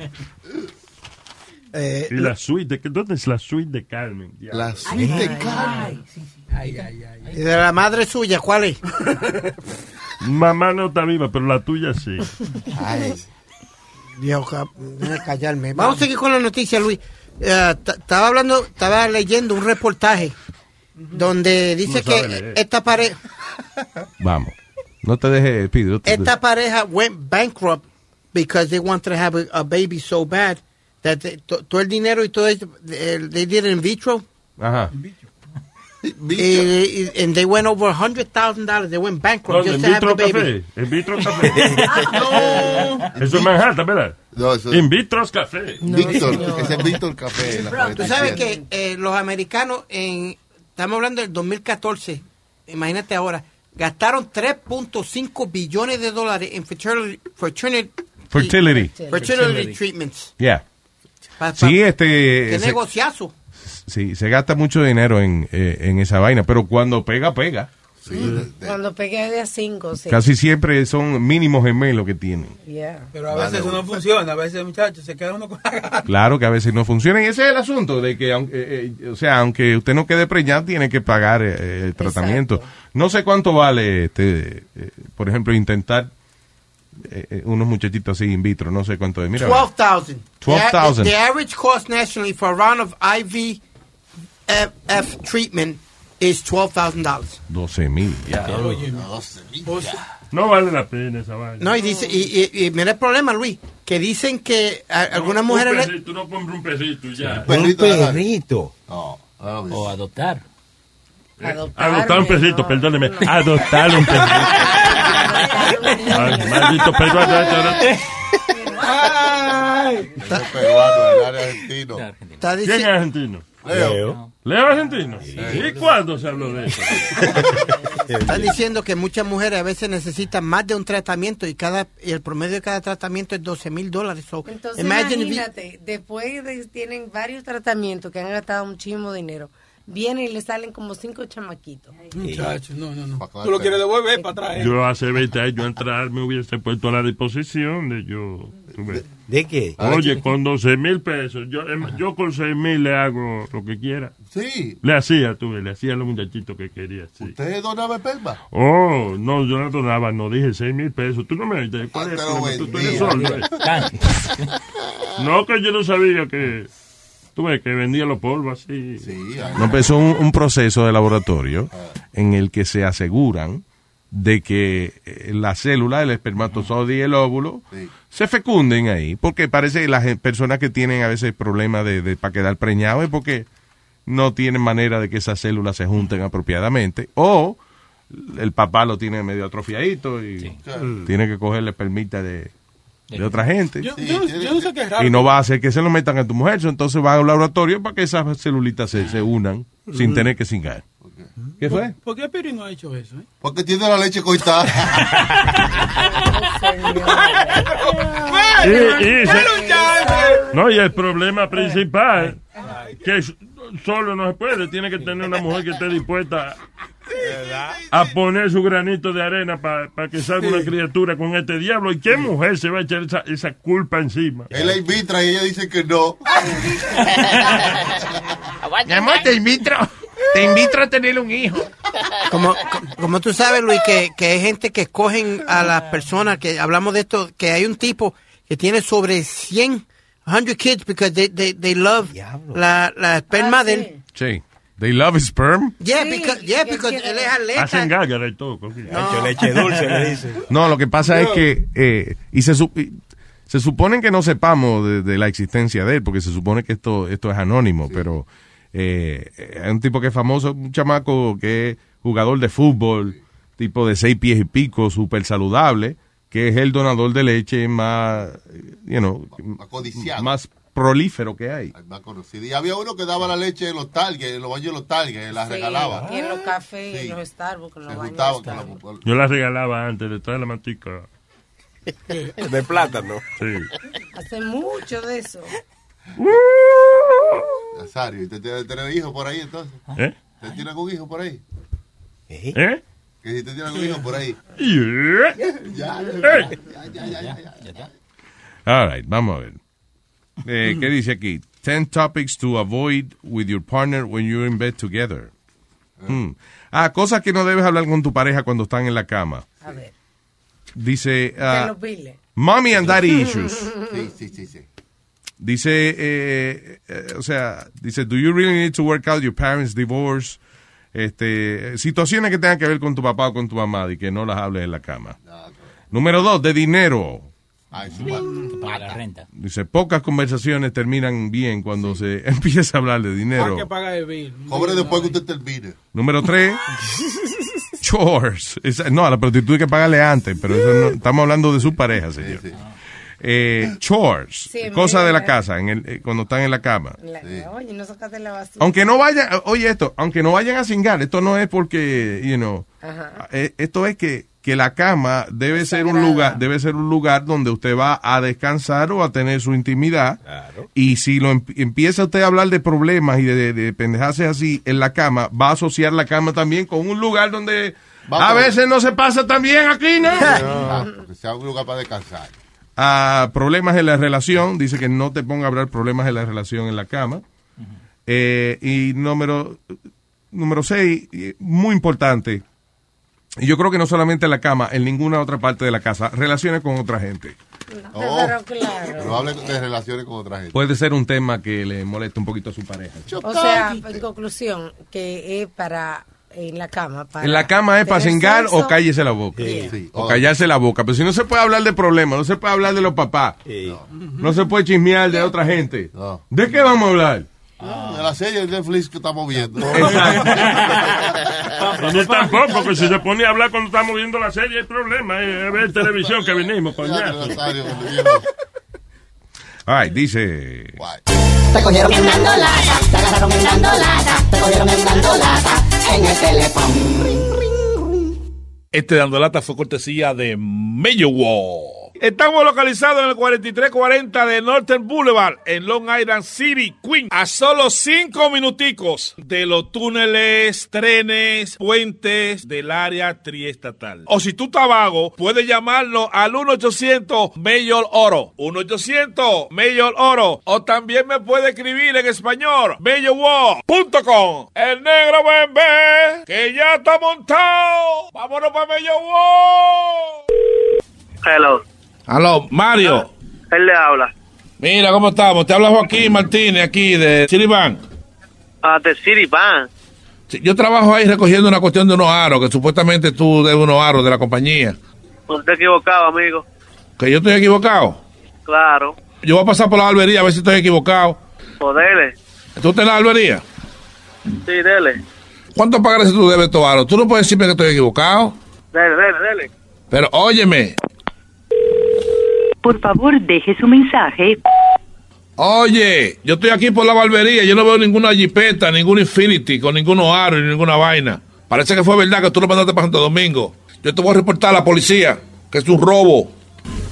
y la suite, de, ¿dónde es la suite de Carmen? Ya. La suite de Carmen. ¿Y de la madre suya cuál es? Mamá no está viva, pero la tuya sí. Ay. Dios, déjame callarme. Vamos a seguir con la noticia, Luis. Eh, estaba hablando, estaba leyendo un reportaje donde dice No que leer. esta pareja, Vamos. No te dejes, Pide. no te- esta pareja went bankrupt because they wanted to have a, a baby so bad that they- to- todo el dinero y todo esto, eh, they did it in vitro. Ajá. Y, y- and they went over $100,000. They went bankrupt ¿Dónde? just ¿En to have vitro the baby. café? ¿En vitro café? Eso es Manhattan, ¿verdad? No, eso In vitro café. Víctor, ese es Víctor Café. Tú sabes 47. que eh, los americanos, en, estamos hablando del 2014, imagínate ahora, gastaron 3.5 billones de dólares en fertility, fertility, Fertility. fertility treatments. Yeah. Pa- pa- Sí, este. Qué se- negociazo. sí, se gasta mucho dinero en, eh, en esa vaina, pero cuando pega, pega. Cuando pegué de a cinco, sí. Casi siempre son mínimos gemelos que tienen. Yeah. Pero a veces eso no funciona, a veces, muchachos, se queda uno con la gana. Claro que a veces no funciona. Y ese es el asunto de que, aunque, eh, eh, o sea, aunque usted no quede preñado, tiene que pagar eh, el tratamiento. No sé cuánto vale, este, eh, por ejemplo, intentar unos muchachitos así in vitro. No sé cuánto es. Mira, 12,000. The, 12,000. the average cost nationally for a round of IVF treatment is $12,000. 12 mil. No vale la pena esa vaina. No, y dice, y, y, y mira el problema, Luis, que dicen que a- algunas Un mujeres... le- perrito, no compra un perrito y ya. Un perrito. O adoptar. Adoptar un perrito, perdóneme. Adoptar un perrito. Ay, maldito perro. Peruano, el área argentino. Está ¿Quién es diciendo... argentino? Leo. ¿Leo argentino? ¿Y cuándo se habló de eso? Están diciendo que muchas mujeres a veces necesitan más de un tratamiento y cada y el promedio de cada tratamiento es 12 mil dólares. So, Entonces, you- imagínate, después de tienen varios tratamientos que han gastado muchísimo dinero, vienen y le salen como cinco chamaquitos. Muchachos, no, no, no. Tú lo quieres devolver para atrás. ¿eh? Yo hace 20 años entrar me hubiese puesto a la disposición de yo. ¿De qué? Oye, con 12 mil pesos, yo, em, yo con 6 mil le hago lo que quiera. Sí. Le hacía, tú ves, le hacía a los muchachitos que quería. Sí. ¿Usted donaba esperma? Oh, no, yo no donaba, no dije 6 mil pesos. Tú no me dices, ¿cuál es el? Tú, tú eres sordo, ¿eh? No, que yo no sabía que. Tú ves, que vendía los polvos así. No, empezó un, un proceso de laboratorio en el que se aseguran de que eh, la célula, el espermatozoide y el óvulo se fecunden ahí, porque parece que las personas que tienen a veces problemas de, de para quedar preñados es porque no tienen manera de que esas células se junten apropiadamente, o el papá lo tiene medio atrofiadito y tiene que cogerle permita de, de otra gente. Yo, yo, yo no sé qué es raro. Y no va a hacer que se lo metan a tu mujer, entonces va a un laboratorio para que esas celulitas se, se unan sin tener que cingar. ¿Qué fue? ¿Por qué Piri no ha hecho eso? Eh? Porque tiene la leche coitada. Y, y se- no, y el problema principal, que solo no se puede, tiene que tener una mujer que esté dispuesta a poner su granito de arena para que salga una criatura con este diablo. ¿Y qué mujer se va a echar esa, esa culpa encima? Él la invita y ella dice que no. Mi amor, te invito, te invito a tener un hijo. Como, co- como tú sabes, Luis, que, que hay gente que escogen a las personas, que hablamos de esto, que hay un tipo que tiene sobre 100, 100 kids because they, they, they love la, la esperma de él. Sí. They love sperm. Yeah, because, yeah, because él es atleta. Hacen gárgara y todo. coquillo. leche dulce, le dice. No, lo que pasa es que eh, y se, se supone que no sepamos de, de la existencia de él, porque se supone que esto esto es anónimo, pero eh, hay un tipo que es famoso, un chamaco que es jugador de fútbol, tipo de seis pies y pico, súper saludable, que es el donador de leche más, you know, codiciado. más prolífero que hay. Más conocido. Y había uno que daba la leche en los targets, en los baños de los targets, la regalaba. Y en los cafés, Sí. en los Starbucks, en los Se baños de la. Yo la regalaba antes de traer la mantica. De plátano. Sí. Hace mucho de eso. Nazario, ¿y usted tiene tener hijos por ahí entonces? ¿Eh? ¿Usted tiene algún hijo por ahí? ¿Eh? Que si usted tiene algún hijo por ahí. Yeah. Ya, Eh. ya, ya, ya, ya, ya. All right, vamos a ver. Eh, ¿Qué dice aquí? Ten topics to avoid with your partner when you're in bed together. Hmm. Ah, cosas que no debes hablar con tu pareja cuando están en la cama. A ver. Dice, ah, biles. mommy and daddy issues. Sí, sí, sí, sí. Dice, eh, eh, o sea, dice, do you really need to work out your parents' divorce? Este, situaciones que tengan que ver con tu papá o con tu mamá y que no las hables en la cama. Número dos, de dinero. Que paga la renta. Dice, pocas conversaciones terminan bien cuando se empieza a hablar de ¿Para dinero. qué paga el bill? Cobre después que usted termine. Número tres, chores. Esa- no, a la prostituta hay que pagarle antes, pero eso no- estamos hablando de su pareja, señor. Eh, chores, Sí, cosas de la casa, en el, eh, cuando están en la cama. La- Oye, no sacaste la basura. Aunque no vayan, oye esto, aunque no vayan a cingar, esto no es porque, you know, Ajá. eh, esto es que, que la cama debe ser un lugar, debe ser un lugar donde usted va a descansar o a tener su intimidad. Y si lo em- empieza usted a hablar de problemas y de, de, de pendejarse así en la cama, va a asociar la cama también con un lugar donde a veces no se pasa tan bien aquí, ¿no? Ah, que sea un lugar para descansar. A problemas en la relación, dice que no te ponga a hablar problemas en la relación en la cama. Eh, y número, número seis, muy importante, y yo creo que no solamente en la cama, en ninguna otra parte de la casa, relaciones con otra gente. Oh, Pero claro. no hablen de relaciones con otra gente. Puede ser un tema que le moleste un poquito a su pareja. O sea, en conclusión, que es para en la cama. Para En la cama es para cingar o cállese la boca. Sí. O callarse la boca. Pero si no se puede hablar de problemas, no se puede hablar de los papás. No se puede chismear de otra gente. ¿De qué vamos a hablar? De la serie de Netflix que estamos viendo. A mí tampoco, que si se pone a hablar cuando estamos viendo la serie, hay problema. Es ver televisión que venimos, coñazo. Ay, dice. Te cogieron en dando lata, te agarraron en dando lata, te cogieron en dando lata en el teléfono. Este dando lata fue cortesía de Mayo Wall. Estamos localizados en el 4340 de Northern Boulevard, en Long Island City, Queens. A solo cinco minuticos de los túneles, trenes, puentes del área triestatal. O si tú estás vago, puedes llamarnos al 1-800 Mayor Oro. 1-800 Mayor Oro. O también me puede escribir en español, mayorwall.com. El negro bebé, que ya está montado. Vámonos para Mayor. Hello, Aló, Mario. él le habla. Mira, ¿cómo estamos? Te habla Joaquín Martínez aquí de Citibank. Ah, de City Bank. Sí, Yo trabajo ahí recogiendo una cuestión de unos aros, que supuestamente tú debes unos aros de la compañía. Usted equivocado, amigo. Que yo estoy equivocado. Claro. Yo voy a pasar por la barbería a ver si estoy equivocado. Pues dele. ¿Tú estás en la barbería? Sí, dele. ¿Cuánto pagarás si tú debes estos aros? Tú no puedes decirme que estoy equivocado. Dele, dele, dele. Pero óyeme, Por favor, deje su mensaje. oye, yo estoy aquí por la barbería, yo no veo ninguna jipeta, ningún Infinity, con ningunos aros ni ninguna vaina. Parece que fue verdad que tú lo mandaste para Santo Domingo. Yo te voy a reportar a la policía, que es un robo.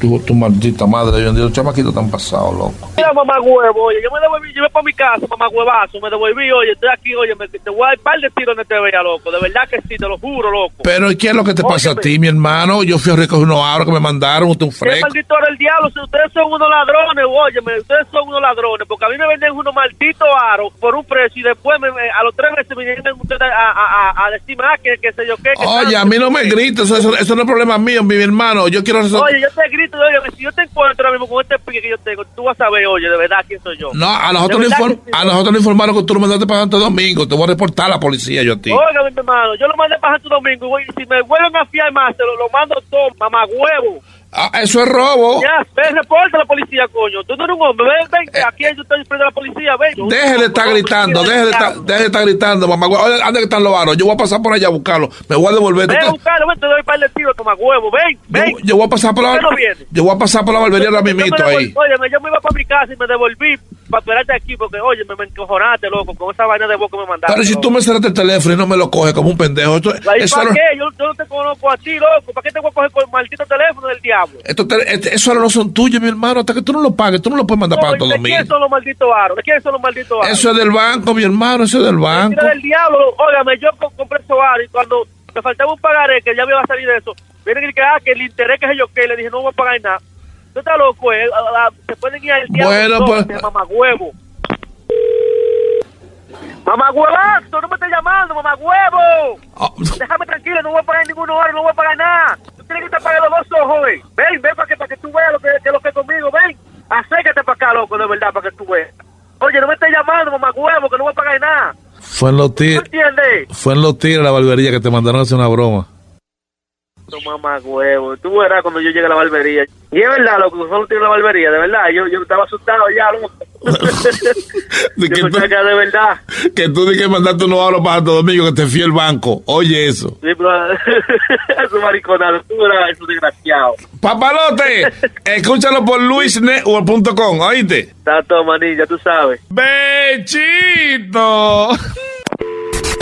Tu, tu maldita madre, yo los chamaquitos están pasados, loco. Mira, mamá huevo, oye, yo me devolví, yo me para mi casa, mamá huevazo, me devolví, oye, estoy aquí, oye, me, te voy a dar un par de tiros donde te vea, loco, de verdad que sí, te lo juro, loco. Pero ¿y ¿qué es lo que te pasa a ti, mi hermano? Yo fui a recoger unos aros que me mandaron, usted un ¿Qué fresco. maldito era el diablo? Si ustedes son unos ladrones, óyeme, ustedes son unos ladrones, porque a mí me venden unos malditos aros por un precio y después me- me- a los tres meses me vienen ustedes a, a, a, a decirme, ah, que, que sé yo qué. que Oye, a mí no me grites, eso, eso- eso no es problema mío, mi hermano. Yo quiero resolver. Oye, yo te grito, oye, si yo te encuentro ahora mismo con este pique que yo tengo, tú vas a ver, oye, de verdad quién soy yo. No, a nosotros, nos verdad inform- a nosotros nos informaron que tú lo mandaste para Santo Domingo. Te voy a reportar a la policía yo a ti. Oiga, mi hermano, yo lo mandé para Santo Domingo y voy- si me vuelven a fiar más, se lo, lo mando todo, mamá huevo. Ah, eso es robo. Ya, ven, reporta a la policía, coño. Tú no eres un hombre, ven, ven, aquí yo estoy frente a la policía, ven. Deje de estar gritando, deje de estar, deje de estar gritando, mamá. Oye, ¿dónde están los aros? Yo voy a pasar por allá a buscarlo. Me voy a devolver. Ven a buscarlo, ven, te doy un par de tiros, toma huevo, ven, ven. yo, voy a pasar por la yo voy a pasar por la barbería ahora mismito ahí. Óyeme, yo me iba para mi casa y me devolví para esperarte aquí porque, oye, me, me encojonaste, loco, con esa vaina de voz que me mandaste. Pero si loco. tú me cerraste el teléfono y no me lo coges como un pendejo, esto, ¿Y eso, para no- qué? Yo, yo no te conozco a ti, loco. ¿Para qué te voy a coger con el maldito teléfono del diablo? esto te- este- esos no son tuyos, mi hermano. Hasta que tú no lo pagues, tú no lo puedes mandar para Santo Oye, ¿De quién Domingo. son los malditos aros? ¿De quién son los malditos aros? Eso es del banco, mi hermano, eso es del banco. Mentira del diablo. Óigame, yo co- compré esos aros y cuando me faltaba un pagaré, que ya me iba a salir de eso, vienen y que, ah, que el interés que es yo que le dije, no voy a pagar nada. Tú estás loco, eh. Se pueden ir al diablo. Bueno, pues- Mamá huevo. Mamá huevazo, no me estés llamando, mamá huevo. Ah. Déjame tranquilo, no voy a pagar ningún oro, no voy a pagar nada. Tú tienes que estar pagando los dos ojos, eh. Ven, ven para que, para que tú veas lo que, que lo que es conmigo, ven. Acércate para acá, loco, de verdad, para que tú veas. Oye, no me estés llamando, mamá huevo, que no voy a pagar nada. Fue en los ¿Tú tiros. entiendes? Fue en los tiros la barbería que te mandaron a hacer una broma. Esto mamá huevo. Tú verás cuando yo llegue a la barbería. Y es verdad, lo que solo tiene la barbería, de verdad. Yo, yo estaba asustado ya, loco. De que yo tú- era de verdad. Que tú tienes que mandarte unos ahorros para Santo Domingo que te fíe el banco. Oye eso. Sí, pero eso mariconado. Tú verás, eso desgraciado. Papalote, escúchalo por luisnetwork.com, ¿oíste? Está todo, manilla, tú sabes. ¡Bechito!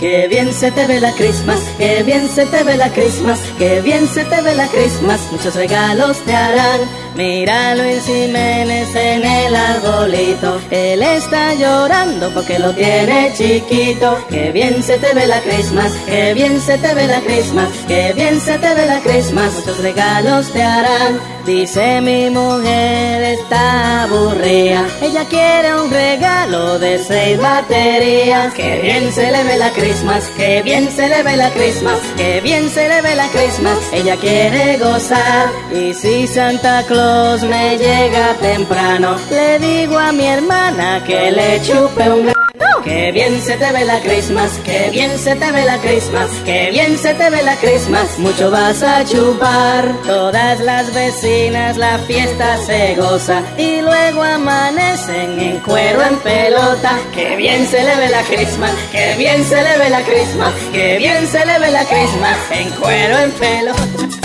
Qué bien se te ve la Christmas, qué bien se te ve la Christmas, qué bien se te ve la Christmas, muchos regalos te harán. Mira a Luis Jiménez en el arbolito, él está llorando porque lo tiene chiquito. Qué bien se te ve la Christmas, qué bien se te ve la Christmas, qué bien se te ve la Christmas, muchos regalos te harán. Dice mi mujer está aburrida, ella quiere un regalo de seis baterías. Qué bien se le ve la Christmas, qué bien se le ve la Christmas, qué bien se le ve la Christmas. Ella quiere gozar y si Santa Claus me llega temprano, le digo a mi hermana que le chupe un grano. Qué bien se te ve la Christmas, qué bien se te ve la Christmas, qué bien se te ve la Christmas, mucho vas a chupar. Todas las vecinas la fiesta se goza y luego amanecen en cuero en pelota. Qué bien se le ve la Christmas, qué bien se le ve la Christmas, qué bien se le ve la Christmas en cuero en pelota.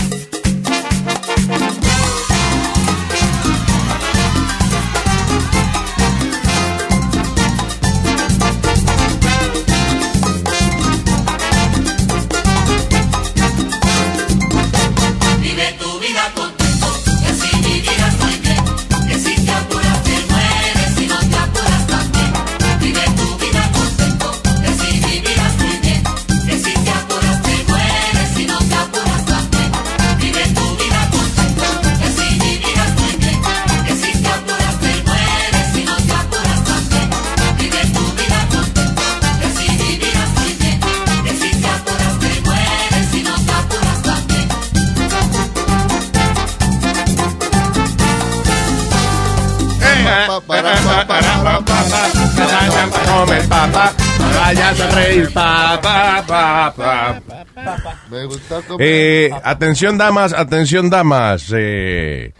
Me gusta. Eh, atención damas, atención damas. Eh,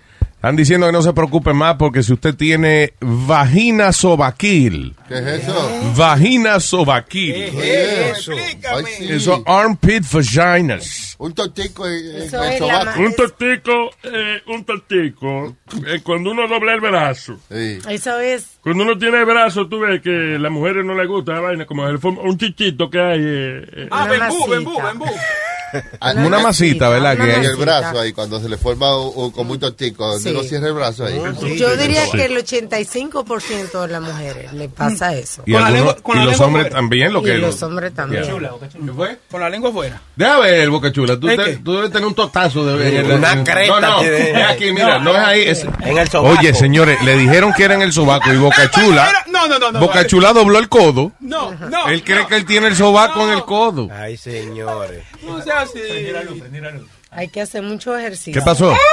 están diciendo que no se preocupen más porque si usted tiene vagina sobaquil. ¿Qué es eso? Vagina sobaquil. ¿Qué es eso? Ay, sí. Eso armpit vaginas. Un tortico en, en Eso sobaco. Un tortico, eh, un tortico, eh, cuando uno dobla el brazo. Eso es. Cuando uno tiene el brazo, tú ves que a las mujeres no les gusta la vaina, como el un chichito que hay. eh, eh. Ah, bembú, bembú, bembú. Una masita, ¿verdad? Que En hay. el brazo ahí, cuando se le forma un- un- como un tortico, donde Sí. uno cierra el brazo ahí. Yo diría Sí. que el 85% de las mujeres le pasa eso. Y, algunos- y los hombres también, lo Y que los hombres también. Yeah. Con la lengua afuera. Deja ver, Boca Chula. Tú, ¿Es te- qué? tú debes tener un totazo de el- Una creta No, no, es aquí, mira, no, es ahí. es- En el sobaco. Oye, señores, le dijeron que era en el sobaco y Boca Chula. No, no, no, no. Boca Chula dobló el codo. No, no. Él cree que él tiene el sobaco en el codo. Ay, señores. No sea Hay que hacer mucho ejercicio. ¿Qué pasó?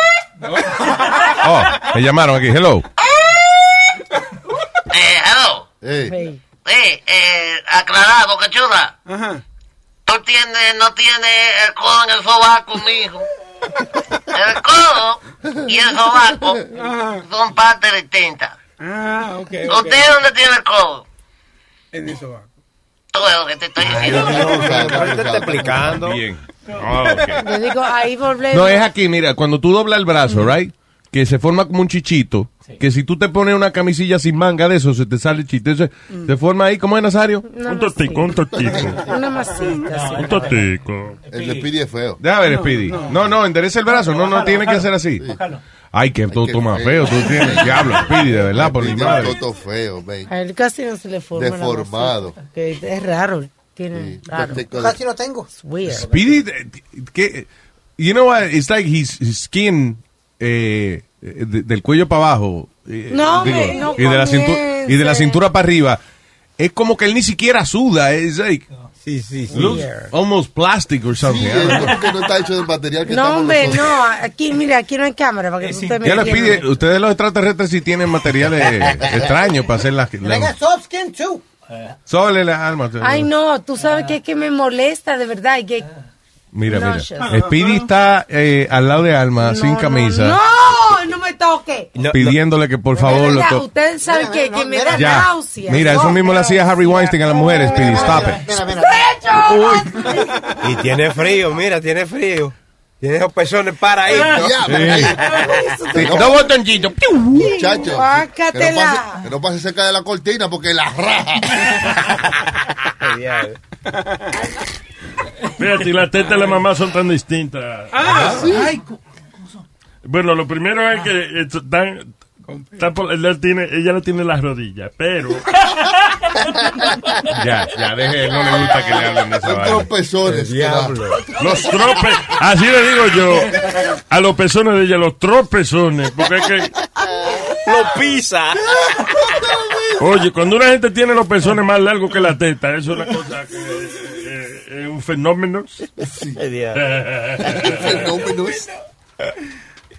Oh, me llamaron aquí. Hello. Eh, hello. Hey. Eh, eh, aclarado, cachuda. Ajá. Tú tienes, no tienes el codo en el sobaco, mijo. El codo y el sobaco son partes distintas. Ah, ok. ¿Usted dónde tiene el codo? En el sobaco. Todo es lo que te estoy diciendo. Ahorita te explicando. Bien. Ah, ok. Yo digo, ahí volvemos. No, es aquí, mira, cuando tú doblas el brazo, right? Que se forma como un chichito. Que si tú te pones una camisilla sin manga de eso, se te sale el chiste. Entonces, se forma ahí, ¿cómo es, Nazario? Una Un tortico, un tortico. Una masita. sí. Un tortico. El de Speedy es feo. Deja ver, Speedy. No, no, endereza el brazo. No, no tiene que hacer así. Ay, que todo toma feo. Tú tienes diablo, Speedy, de verdad, por mi madre. toto feo, ve. A él casi no se le forma. Deformado. es raro. Tiene raro. Casi lo tengo. It's weird. Speedy, eh, que, you know what? It's like his, his skin, eh, eh, de- del cuello para abajo. eh, No, digo, hombre, no y, de la cintu- y de la cintura para arriba. Es como que él ni siquiera suda. Es like, Sí, sí, sí. looks almost plastic or something. Porque no está hecho del material que No, hombre, nosotros. no. Aquí, mira, aquí no hay cámara para que usted me ¿Qué le entienda. pide? Ustedes los extraterrestres si tienen materiales extraños para hacer las... Las soft skin too. Sole las almas. Ay, no, tú sabes que es que me molesta, de verdad. que... Mira, No, mira. Speedy está eh, al lado de Alma, sin camisa, No, no me toque. pidiéndole que por favor lo verdad, to- Ustedes saben que, que me da Ya. náusea. Mira, eso mismo le hacía Harry Weinstein a las mujeres, Speedy. Stop it. Y tiene frío, mira, tiene frío. Tiene esos pezones para ahí. Sí, Dos botoncitos. Muchacho, que no, pase, que no pase cerca de la cortina porque la raja. Fíjate, y las tetas de la mamá son tan distintas. Ah, sí. Bueno, lo primero es que eh, están, están por- él tiene, ella no tiene las rodillas, pero Ya, ya, deje, no le gusta que le hablen de esa tropezones. da. los tropes, así le digo yo, a los pezones de ella, los tropezones, porque es que, Lo pisa. oye, cuando una gente tiene los pezones más largos que la teta, eso es una cosa que eh, es un fenómeno. Fenómenos.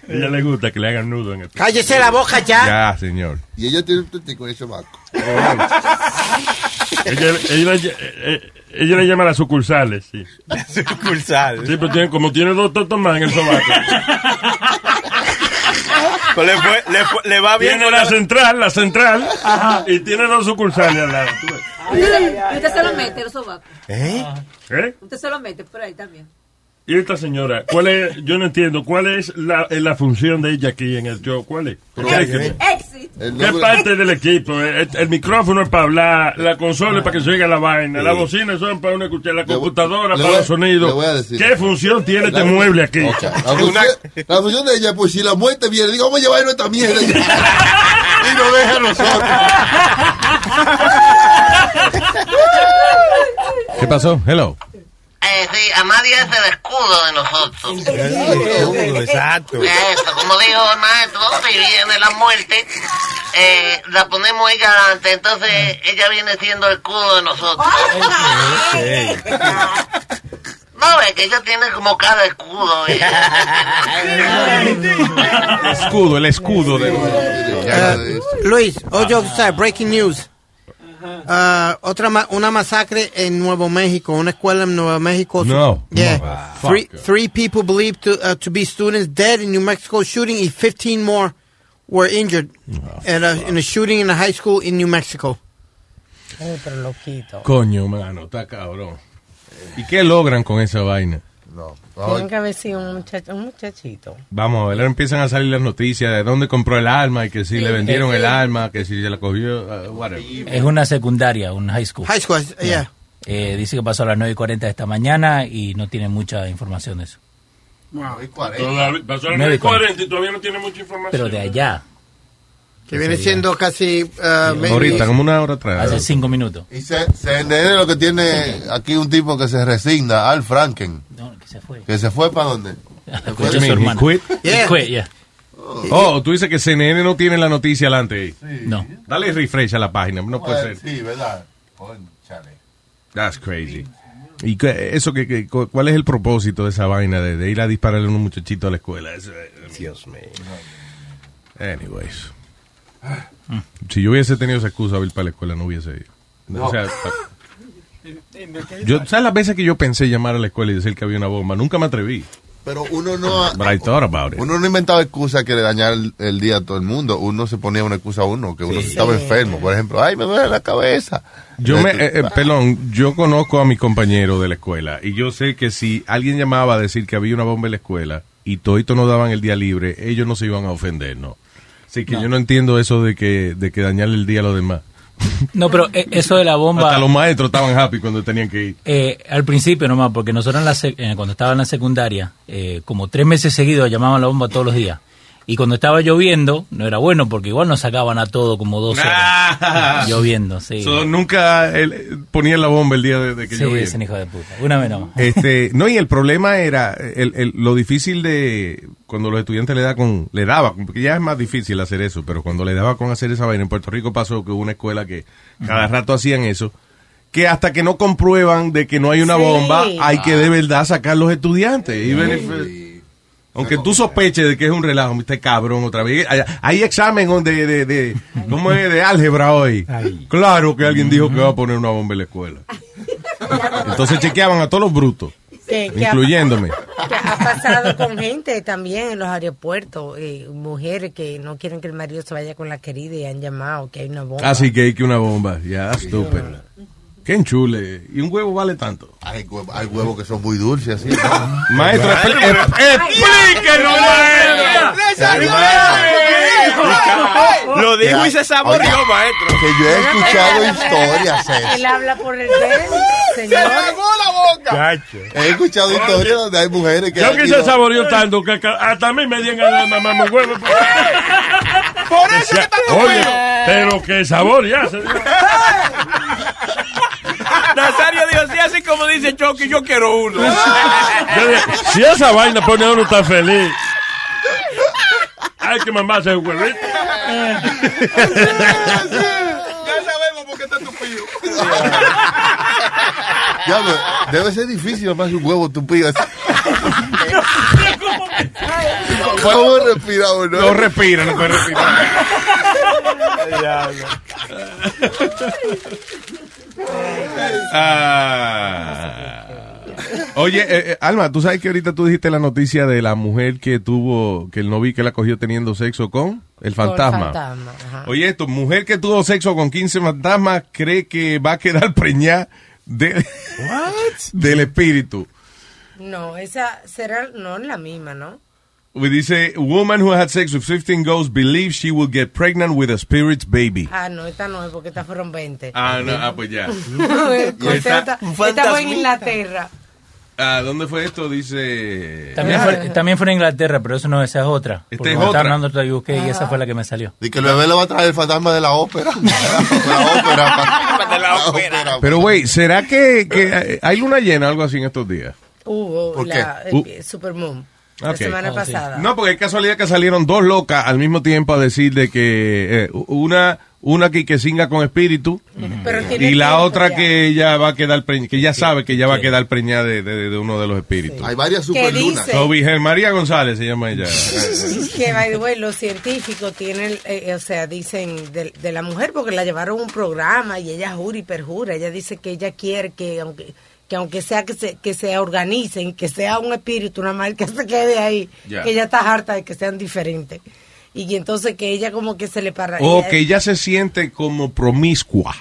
Ella le gusta que le hagan nudo en el Cállese la boca ya. Ya, señor. Y ella tiene un testigo ese maco. Ella, ella, ella- eh, ella le llama las sucursales, sí. Sucursal. Sí, pero tiene, como tiene dos totos más en el sobaco. Pues le, fue- le, fue- le va bien. Tiene la central, la central, y tiene dos sucursales al lado. ¿tú ves? Usted, se lo mete, los sobacos. ¿Eh? Usted se lo mete por ahí también. Y esta señora, ¿cuál es? Yo no entiendo, ¿cuál es la, eh, la función de ella aquí en el show? ¿Cuál es? Exit. ¿Qué parte del equipo? El, el micrófono es para hablar, la consola es para que se oiga la vaina, las bocinas son para uno escuchar, la computadora le para voy a- los sonidos. le voy a decir. ¿Qué función tiene este La- mueble aquí? La función, la función de ella, pues si la muerte viene, digo, vamos a llevarnos esta mierda. y nos deja a nosotros. ¿Qué pasó? Hello. Eh, sí, a nadie es el escudo de nosotros. exacto. Eso, como dijo el maestro, si viene la muerte, eh, la ponemos ella adelante, entonces ella viene siendo el escudo de nosotros. No, es que ella tiene como cada escudo. eh. Escudo, el escudo de... Eh, Luis, oye, usted, breaking news. Uh, otra ma- una masacre en Nuevo México, una escuela en Nuevo México. No. Yeah. Motherfucker. Three, three people believed to, uh, to be students dead in New Mexico shooting and 15 more were injured at a, in a shooting in a high school in New Mexico. Ay, pero loquito. Coño, mano, está cabrón. ¿Y qué logran con esa vaina? No. Tienen que haber sido un, muchacho, un muchachito. Vamos a ver, ahora empiezan a salir las noticias de dónde compró el arma y que si le vendieron el arma, que si se la cogió, uh, whatever. Es una secundaria, un high school. High school, yeah. Eh, dice que pasó a las 9 y 40 de esta mañana y no tiene mucha información de eso. Todavía, pasó a las Nueve y 40 y todavía no tiene mucha información. Pero de allá. Que viene siendo casi... uh, Ahorita, como una hora atrás. Hace cinco minutos. Y se, CNN lo que tiene aquí un tipo que se resigna, Al Franken. que se fue. ¿Que se fue para dónde? Quit? He quit, yeah. Oh, tú dices que CNN no tiene la noticia adelante. No. Dale refresh a la página, no puede ser. Sí, ¿verdad? Cónchale. That's crazy. ¿Y qué- eso que, que- cu- cuál es el propósito de esa vaina de, de ir a dispararle a un muchachito a la escuela? Eso, Dios mío. Anyways. Si yo hubiese tenido esa excusa de ir para la escuela, no hubiese ido. No. O sea, yo, ¿sabes las veces que yo pensé llamar a la escuela y decir que había una bomba? Nunca me atreví. Pero uno no... But I thought about it. Uno no inventaba excusas que le dañara el, el día a todo el mundo. Uno se ponía una excusa a uno, que uno estaba enfermo. Por ejemplo, ay, me duele la cabeza. Yo me, eh, eh, pelón, yo conozco a mi compañero de la escuela y yo sé que si alguien llamaba a decir que había una bomba en la escuela y todito no daban el día libre, ellos no se iban a ofender, ¿no? Así que No. yo no entiendo eso de que, de que dañarle el día a los demás. No, pero eh, eso de la bomba. Hasta los maestros estaban happy cuando tenían que ir. Eh, al principio nomás, porque nosotros en la sec- eh, cuando estaba en la secundaria, eh, como tres meses seguidos llamaban la bomba todos los días. Y cuando estaba lloviendo, no era bueno porque igual nos sacaban a todo como dos horas. Ah. lloviendo, sí. So, nunca él, ponían la bomba el día de, de que sí, llovía. un hijo de puta. Una vez nomás. Este, no, y el problema era el, el- lo difícil de cuando los estudiantes le da con le daba, porque ya es más difícil hacer eso, pero cuando le daba con hacer esa vaina en Puerto Rico pasó que hubo una escuela que cada rato hacían eso, que hasta que no comprueban de que no hay una Sí. bomba, hay que de verdad sacar los estudiantes. Even if- aunque tú sospeches de que es un relajo, este cabrón otra vez. Hay, hay examen de, de, de, ¿cómo es? de álgebra hoy. Claro que alguien dijo que va a poner una bomba en la escuela. Entonces chequeaban a todos los brutos, Que- que ha- incluyéndome. que ha pasado con gente también en los aeropuertos, eh, mujeres que no quieren que el marido se vaya con la querida y han llamado que hay una bomba. Así que hay que una bomba. Ya, estúpido. Qué enchule. Y un huevo vale tanto. Hay, huevo- hay huevos que son muy dulces, así. Maestro, expl- ep- explíquenos, Lo dijo y se saboreó, maestro. Que yo he escuchado historias, eh. Él habla por el de él, señor. la boca! He escuchado historias donde hay mujeres que. Yo que se saboreó tanto que hasta a mí me dieron ganas de mamar un huevo. Por eso que está Oye, pero qué sabor ya. Nazario dijo, sí, así como dice Chucky, yo quiero uno. Si esa vaina pone a uno tan feliz, hay que mamarse un huevito. Ya sabemos por qué está tupido. Diablo, debe ser difícil mamarse un huevo tupido así. ¿Cómo respira uno? No respira, no puede respirar. Ah. Oye, eh, eh, Alma, tú sabes que ahorita tú dijiste la noticia de la mujer que tuvo, que el novio que la cogió teniendo sexo con el fantasma. fantasma, ajá. Oye, esto, mujer que tuvo sexo con 15 fantasmas cree que va a quedar preñada de, del espíritu. No, esa será, no es la misma, ¿no? We dice, woman who had sex with 15 ghosts believes she will get pregnant with a spirit's baby. Ah, no, esta no es porque estas fueron 20. Ah, no, ah, pues ya. esta, esta- esta fue en. Inglaterra. Ah, ¿Dónde fue esto? Dice... También fue, también fue en Inglaterra, pero eso no, esa es otra. Esta Porque es otra. estaba hablando otra, yo busqué y esa fue la que me salió. Y que el bebé le va a traer el fantasma de la ópera. la ópera. De la ópera. Pero, güey, ¿será que, que hay luna llena o algo así en estos días? Hubo ¿Por qué? la el- Uh. Supermoon La semana Oh, pasada. No, porque es casualidad que salieron dos locas al mismo tiempo a decir de que eh, una una que, que singa con espíritu Pero y la otra ya. que ella va a quedar preñada, que ya sabe que ella va a quedar preñada de, de- de uno de los espíritus. Hay varias ¿Qué superlunas. dice? So, Virgen María González se llama ella. que by the way, los científicos tienen, eh, eh, o sea, dicen de, de la mujer porque la llevaron a un programa y ella jura y perjura. Ella dice que ella quiere que aunque que aunque sea que se que se organicen, que sea un espíritu nada más que se quede ahí, que ella está harta de que sean diferentes. Y entonces que ella como que se le para. O ella- que ella se siente como promiscua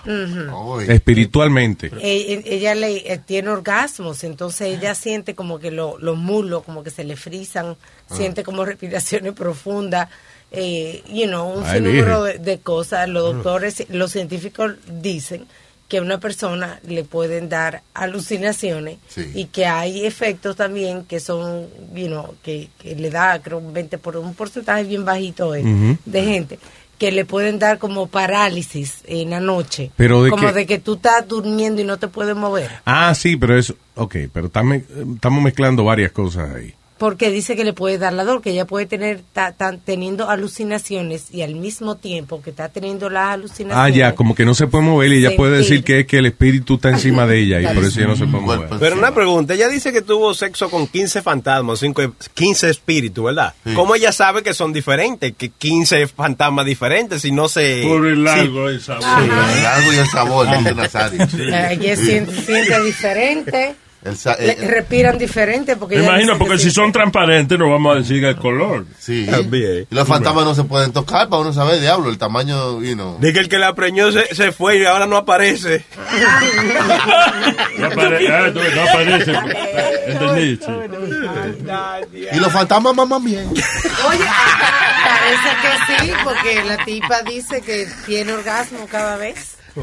espiritualmente. Eh, eh, ella le eh, tiene orgasmos, entonces ella siente como que lo- los muslos como que se le frisan, Ah. siente como respiraciones profundas, eh, you know, un Ay, sinnúmero de, cosas. Los doctores, los científicos dicen que a una persona le pueden dar alucinaciones Sí. y que hay efectos también que son, you know, que, que le da creo un 20 por un porcentaje bien bajito de gente que le pueden dar como parálisis en la noche, Pero de como que- de que tú estás durmiendo y no te puedes mover, Ah, sí, pero eso, ok, pero estamos mezclando varias cosas ahí. Porque dice que le puede dar la dor, que ella puede tener ta- tan- teniendo alucinaciones y al mismo tiempo que está teniendo las Ah, alucinaciones. ya, como que no se puede mover y ella puede decir que es que el espíritu está encima de ella y por eso ella no se puede mover. Pero una pregunta, ella dice que tuvo sexo con 15 fantasmas, cinco- 15 espíritus, ¿verdad? ¿Cómo ella sabe que son diferentes? Que 15 fantasmas diferentes, si no se... Por el sí. largo y el sabor. Sí, el largo y el sabor, dice Nazario. Eh, Ella siente diferente, El le- eh, respiran diferente porque Me imagino, porque que si son transparentes no vamos a decir el color. Sí. Y los fantasmas no se pueden tocar para uno saber, diablo, el tamaño, you know. De que el que la preñó se, se fue y ahora no aparece. No, apare- ah, no, no aparece. ¿Entendí? Sí. Y los fantasmas maman bien. Oye, parece que sí, porque la tipa dice que tiene orgasmo cada vez. Oh,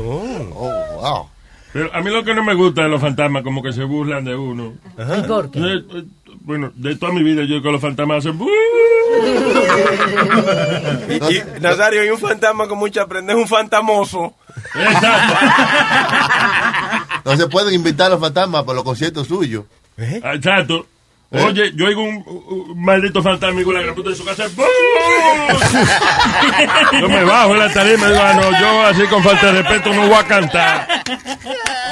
wow. Pero a mí lo que no me gusta de los fantasmas, como que se burlan de uno. ¿Y por qué? Eh, eh, Bueno, de toda mi vida yo que los fantasmas hacen... Y, y, Nazario, hay un fantasma con mucha prenda, es un fantamoso. No se pueden invitar a los fantasmas por los conciertos suyos. Exacto. Oye, yo oigo un, un maldito fantasma con la gran puta de su casa. ¡bum! Yo me bajo en la tarima y digo, ah, no, yo así con falta de respeto no voy a cantar.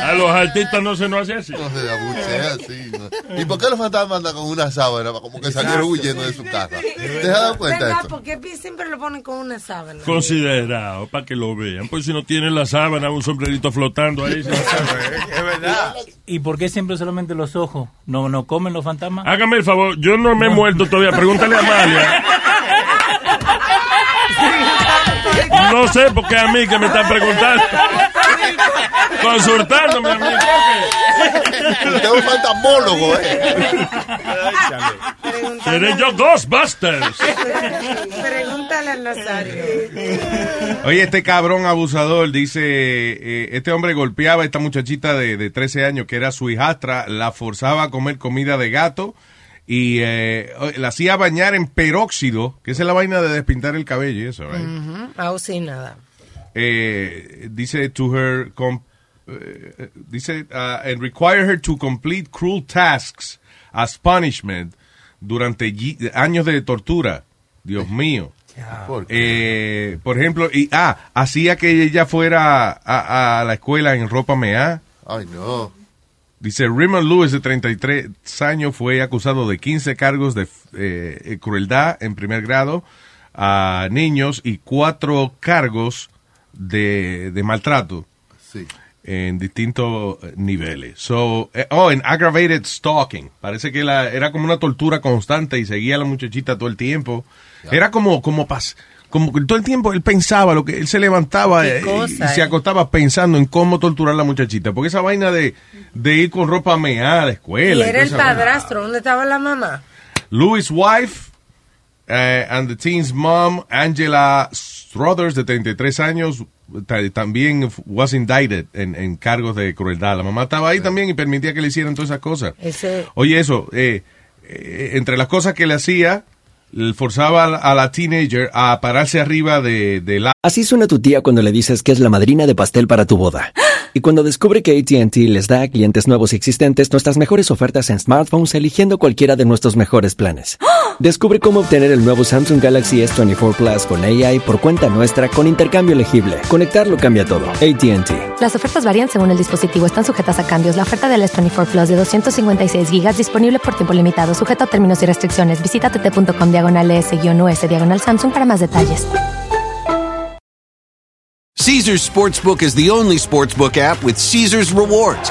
A los artistas no se nos hace así. No se abuchea así. ¿no? ¿Y por qué los fantasmas andan con una sábana? Como que salieron huyendo de su casa. ¿Te has dado cuenta de esto? ¿Por qué siempre lo ponen con una sábana? Considerado, para que lo vean. Pues si no tienen la sábana, un sombrerito flotando ahí. Es verdad. ¿Y por qué siempre solamente los ojos? ¿No, no comen los fantasmas? Hágame el favor, yo no me he muerto todavía. Pregúntale a Amalia. No sé por qué a mí que me están preguntando. Consultándome a mí. Usted es un fantasmólogo, ¿eh? Seré yo Ghostbusters. Pregúntale al Nazario. Oye, este cabrón abusador dice, eh, este hombre golpeaba a esta muchachita de, de 13 años que era su hijastra, la forzaba a comer comida de gato y eh, la hacía bañar en peróxido, que esa es la vaina de despintar el cabello y eso, right? Aún sin nada. eh, dice to her com- eh, dice uh, and require her to complete cruel tasks as punishment durante años de tortura. Dios mío. Eh, por ejemplo y ah hacía que ella fuera a, a la escuela en ropa mea Ay, no. Dice, Raymond Lewis, de 33 años, fue acusado de 15 cargos de eh, crueldad en primer grado a niños y cuatro cargos de, de maltrato. Sí. En distintos niveles. So, eh, oh, en aggravated stalking. Parece que la, era como una tortura constante y seguía a la muchachita todo el tiempo. Era como, como pas, como que todo el tiempo él pensaba lo que él se levantaba eh, y, se eh. acostaba pensando en cómo torturar a la muchachita. Porque esa vaina de, de ir con ropa mea a la escuela. y era el padrastro. ¿Dónde estaba la mamá? Louis' wife and the teen's mom, Angela Struthers, de 33 años, también was indicted en, en cargos de crueldad. La mamá estaba ahí también y permitía que le hicieran todas esas cosas. Ese, Oye, eso, eh, eh, entre las cosas que le hacía, le forzaba a la, a la teenager a pararse arriba de, de la... Así suena tu tía cuando le dices que es la madrina de pastel para tu boda. Y cuando descubre que ATT les da a clientes nuevos y existentes nuestras mejores ofertas en smartphones eligiendo cualquiera de nuestros mejores planes. Descubre cómo obtener el nuevo Samsung Galaxy S24 Plus con AI por cuenta nuestra con intercambio elegible. Conectarlo cambia todo. ATT. Las ofertas varían según el dispositivo, están sujetas a cambios. La oferta del S24 Plus de 256 gigas disponible por tiempo limitado, sujeto a términos y restricciones. Visita tt.com diagonal S-US diagonal Samsung para más detalles. Caesar's Sportsbook is the only sportsbook app with Caesar's rewards.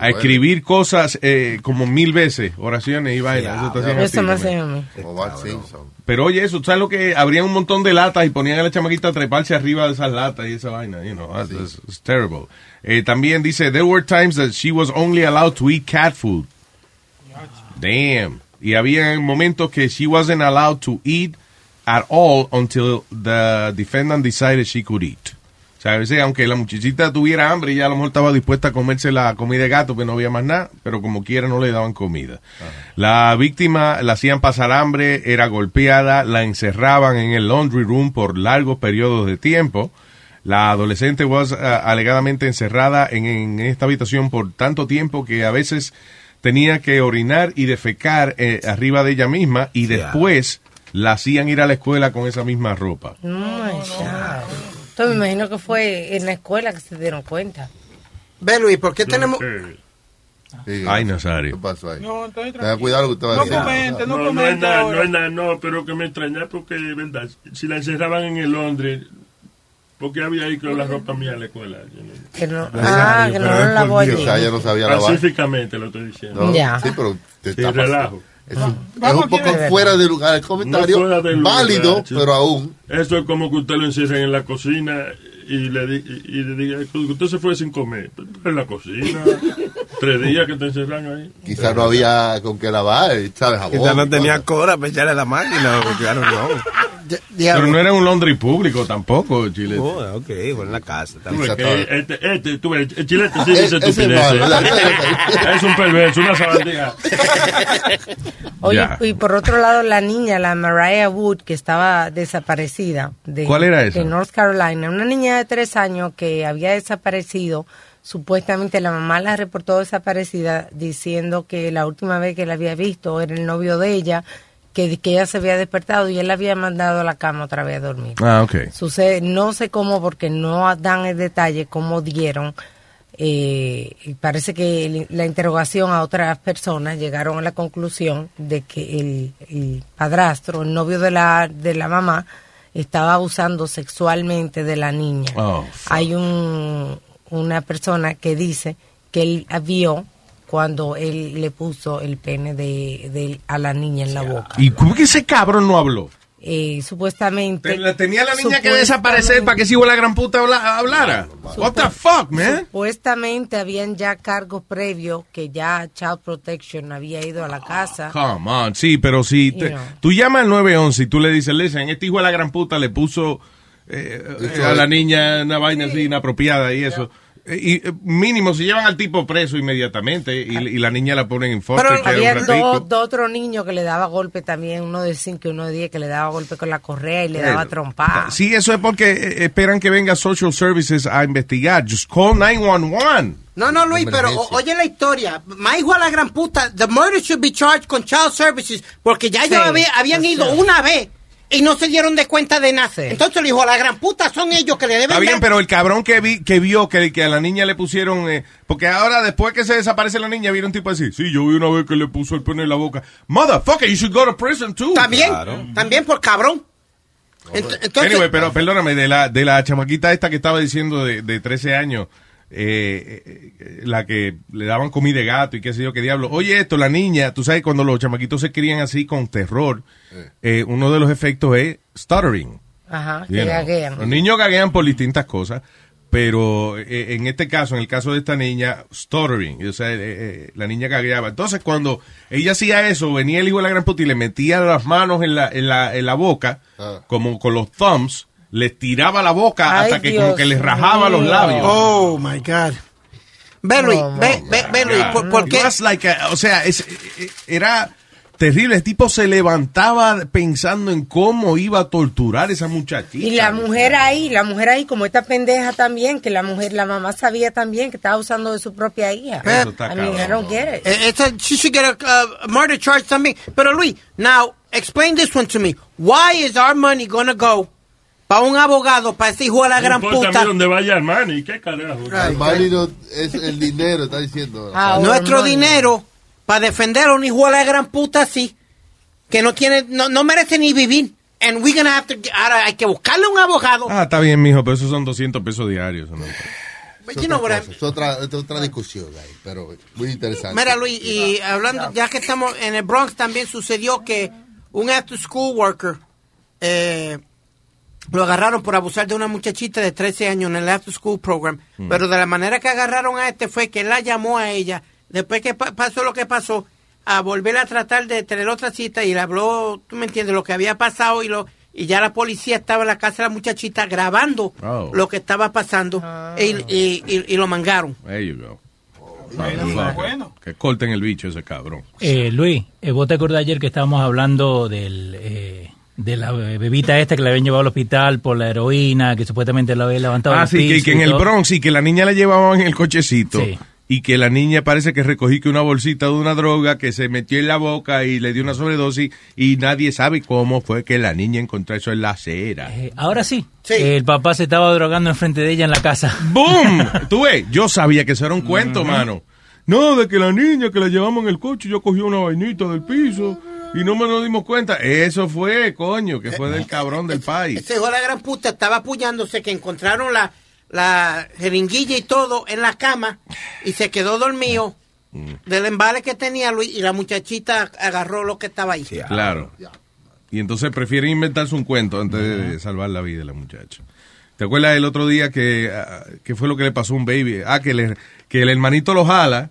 A escribir cosas eh, como mil veces, oraciones y vainas. Eso Eso. Pero oye, eso, ¿sabes lo que? Habrían un montón de latas y ponían a la chamaquita a treparse arriba de esas latas y esa vaina, you know, that's, that's- it's terrible. Eh, también dice, there were times that she was only allowed to eat cat food. Damn. Y había momentos que she wasn't allowed to eat at all until the defendant decided she could eat. O sea, a veces, aunque la muchachita tuviera hambre, ya a lo mejor estaba dispuesta a comerse la comida de gato, que no había más nada, pero como quiera no le daban comida. La víctima la hacían pasar hambre, era golpeada, la encerraban en el laundry room por largos periodos de tiempo. La adolescente was uh, alegadamente encerrada en, en esta habitación por tanto tiempo que a veces tenía que orinar y defecar eh, arriba de ella misma y después la hacían ir a la escuela con esa misma ropa. Oh my God. Entonces me imagino que fue en la escuela que se dieron cuenta. Ve, Luis, ¿por qué tenemos...? Ay, Nazario. ¿Qué pasó ahí? No, estoy Tenga cuidado lo que usted va a No decir. comente, no, No, no es comente nada, no es nada, no, pero que me extraña porque, verdad, si la encerraban en el Londres, ¿por qué había ahí con la ropa mía a la escuela? No- Que no, ah, que no no sabía lavar. Pacíficamente lo estoy diciendo. No, Ya. Sí, pero te Sí, está, relajo. Es un, es un poco fuera de lugar el comentario. No fuera de lugar, válido, chico. pero aún. Eso es como que usted lo encierren en la cocina y le, y, y le diga que usted se fue sin comer. En la cocina. Tres días que te encerran ahí. Quizás no había con qué lavar, ¿sabes? Quizás no tenía cora para echarle la máquina. Claro, no. Pero no era un laundry público tampoco, Chile. Oh, ok, bueno, en la casa. Tú ves que este, este, tú ves, el chilete sí E- dice es un perverso, una sabandija. Oye, y por otro lado, la niña, la Mariah Wood, que estaba desaparecida. De, ¿Cuál era esa? De North Carolina. Una niña de tres años que había desaparecido. Supuestamente la mamá la reportó desaparecida diciendo que la última vez que la había visto era el novio de ella, que, que ella se había despertado y él la había mandado a la cama otra vez a dormir. Ah, ok. Sucede, no sé cómo, porque no dan el detalle cómo dieron. eh, y parece que la interrogación a otras personas llegaron a la conclusión de que el, el padrastro, el novio de la, de la mamá, estaba abusando sexualmente de la niña. Oh, Hay un, una persona que dice que él vio cuando él le puso el pene de, de- a la niña en la boca. ¿Y cómo que ese cabrón no habló? Eh, supuestamente Tenía la niña que desaparecer para que si la gran puta habla- hablara. What the fuck, man? Supuestamente habían ya cargos previos que ya Child Protection había ido a la casa. Come on, sí, pero si te- tú llamas al 911 y tú le dices, listen, este hijo de la gran puta le puso eh, eh, a la niña una vaina así inapropiada y eso. Eh, Y eh, mínimo, si llevan al tipo preso inmediatamente y, y la niña la ponen en foster Pero había dos, dos otros niños que le daba golpe también, uno de 5 y uno de 10 que le daba golpe con la correa y le daba Eh, trompada. Sí, eso es porque eh, esperan que venga Social Services a investigar. Just call 911. No, no, Luis, pero o- oye la historia. Ma hijo a la gran puta, the murder should be charged con child services, porque ya ellos Sí, había- habían ido una vez y no se dieron de cuenta de nada. Entonces el hijo a la gran puta son ellos que le deben Está bien, dar- pero el cabrón que vi, que vio que, que a la niña le pusieron, eh, porque ahora después que se desaparece la niña, viene un tipo así, sí, yo vi una vez que le puso el pene en la boca. Motherfucker, you should go to prison too. También, también por cabrón. Ent- Entonces, anyway, pero perdóname, de la, de la chamaquita esta que estaba diciendo de, de 13 años, eh, eh, eh, la que le daban comida de gato y qué sé yo, qué diablo. Oye, esto, la niña, tú sabes, cuando los chamaquitos se crían así con terror, eh, uno de los efectos es stuttering. Ajá, que gaguean. Los niños gaguean por distintas cosas, pero eh, en este caso, en el caso de esta niña, stuttering, o sea, eh, eh, la niña gagueaba. Entonces, cuando ella hacía eso, venía el hijo de la gran puta y le metía las manos en la, en la, en la boca, como con los thumbs, les tiraba la boca Ay, hasta que Dios como que les rajaba los labios. Oh, my God. Ve, Luis, ve, ve, ve, Luis, ¿por, qué? like a- o sea, es- eh, era terrible. El tipo se levantaba pensando en cómo iba a torturar a esa muchachita. Y la mujer ahí, la mujer ahí, como esta pendeja también, que la mujer, la mamá sabía también que estaba usando de su propia hija. Eso está I mean, I don't get it. Eh, she should get a uh, murder charge también. Pero Luis, now, explain this one to me. Why is our money gonna go para un abogado, para ese hijo de la No gran a puta? donde vaya Armani, qué carajo. Armani no- es el dinero, está diciendo. Ah, Nuestro dinero para defender a un hijo de la gran puta así, que no tiene, no, no merece ni vivir. And we're gonna have to, ahora hay que buscarle un abogado. Ah, está bien, mijo, pero esos son 200 pesos diarios. ¿no? Es otra, es otra discusión ahí, pero muy interesante. Mira, Luis, y hablando, ya que estamos en el Bronx, también sucedió que un after school worker eh, lo agarraron por abusar de una muchachita de 13 años en el after school program. Mm. Pero de la manera que agarraron a este fue que él la llamó a ella, después que pa- pasó lo que pasó, a volver a tratar de tener otra cita y le habló, tú me entiendes, lo que había pasado y lo y ya la policía estaba en la casa de la muchachita grabando Oh. lo que estaba pasando y, y- y- y lo mangaron. There you go. Motherfucker. Que corten el bicho ese cabrón. Eh, Luis, eh, vos te acordás ayer que estábamos hablando del, eh, de la bebita esta que la habían llevado al hospital por la heroína, que supuestamente la había levantado Ah, sí, que, piso que y en el. Bronx, sí, que la niña la llevaban en el cochecito. Sí. Y que la niña parece que recogí que una bolsita de una droga que se metió en la boca y le dio una sobredosis y nadie sabe cómo fue que la niña encontró eso en la acera. Eh, ahora sí, el papá se estaba drogando enfrente de ella en la casa. ¡Boom! Tú ves, yo sabía que eso era un cuento, mano. No, de que la niña que la llevamos en el coche, yo cogí una vainita del piso y no me nos dimos cuenta. Eso fue, coño, que fue del cabrón del país. Ese hijo de la gran puta estaba apoyándose que encontraron la, la jeringuilla y todo en la cama y se quedó dormido del embale que tenía Luis y la muchachita agarró lo que estaba ahí. Claro. Y entonces prefieren inventarse un cuento antes de salvar la vida de la muchacha. ¿Te acuerdas el otro día que, ah, que fue lo que le pasó a un baby? Ah, que, le- que el hermanito lo jala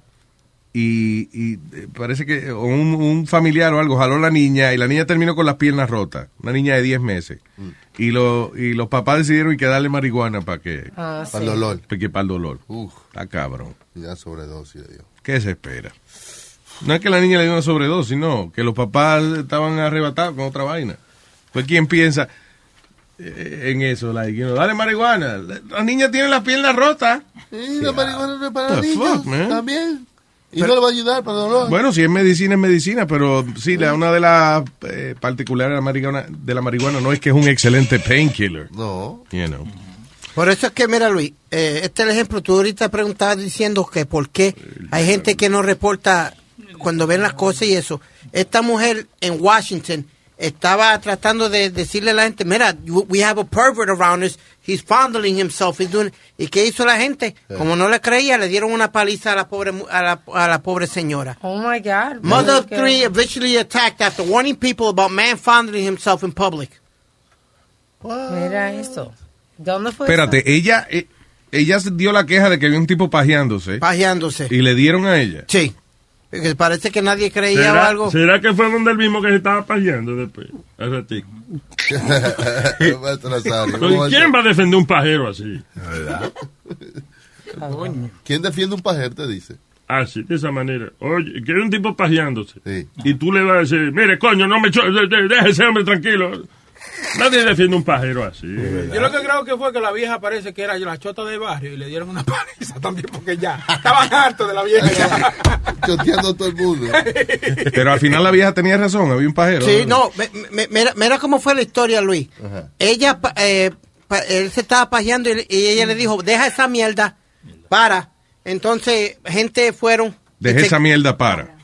y, y, eh, parece que un, un familiar o algo jaló a la niña y la niña terminó con las piernas rotas. Una niña de 10 meses. Y, lo, y los papás decidieron que darle marihuana para que... Ah, Para el dolor. Porque para el dolor. Uf. Está cabrón. Ya sobredosis le dio. ¿Qué se espera? No es que la niña le dio una sobredosis, sino que los papás estaban arrebatados con otra vaina. Pues quién piensa eh, en eso, like, you know, dale marihuana. La niña tiene las piernas rotas. Sí, la marihuana no es para The niños. fuck, man? También. Y Pero- no le va a ayudar para dolor. Bueno, si es medicina, es medicina, pero sí, la, una de las eh, particulares de la, marihuana, de la marihuana no es que es un excelente painkiller. No. You know. Por eso es que, mira, Luis, eh, este es el ejemplo. Tú ahorita preguntabas diciendo que por qué hay gente que no reporta cuando ven las cosas y eso. Esta mujer en Washington estaba tratando de decirle a la gente, mira, we have a pervert around us, he's fondling himself, he's doing... ¿Y qué hizo la gente? Como no le creía, le dieron una paliza a la pobre, mu- a la, a la pobre señora. Oh my God. Mother of three eventually attacked after warning people about man fondling himself in public. Mira esto. ¿Dónde fue Espérate, ella, eh, ella se dio la queja de que había un tipo pajeándose. Pajeándose. Y le dieron a ella. Sí. Porque parece que nadie creía o ¿Será, algo. será que fue donde el mismo que se estaba pajeando después? Al ratico. Maestro Nazario, ¿cómo va a ¿Quién va a defender un pajero así? ¿Quién defiende un pajero, te dice? Así, de esa manera. Oye, que hay un tipo pajeándose. Y tú le vas a decir, mire, coño, no me deje ese hombre tranquilo. Nadie defiende un pajero así. Yo lo que creo que fue que la vieja parece que era la chota del barrio y le dieron una paliza también porque ya estaban hartos de la vieja. Choteando a todo el mundo. Pero al final la vieja tenía razón, había un pajero. Sí, no, me- me- mira, mira cómo fue la historia, Luis. Ella, pa- eh, él se estaba pajeando y, y ella le dijo, deja esa mierda, para. Entonces, gente fueron. Deje esa mierda para.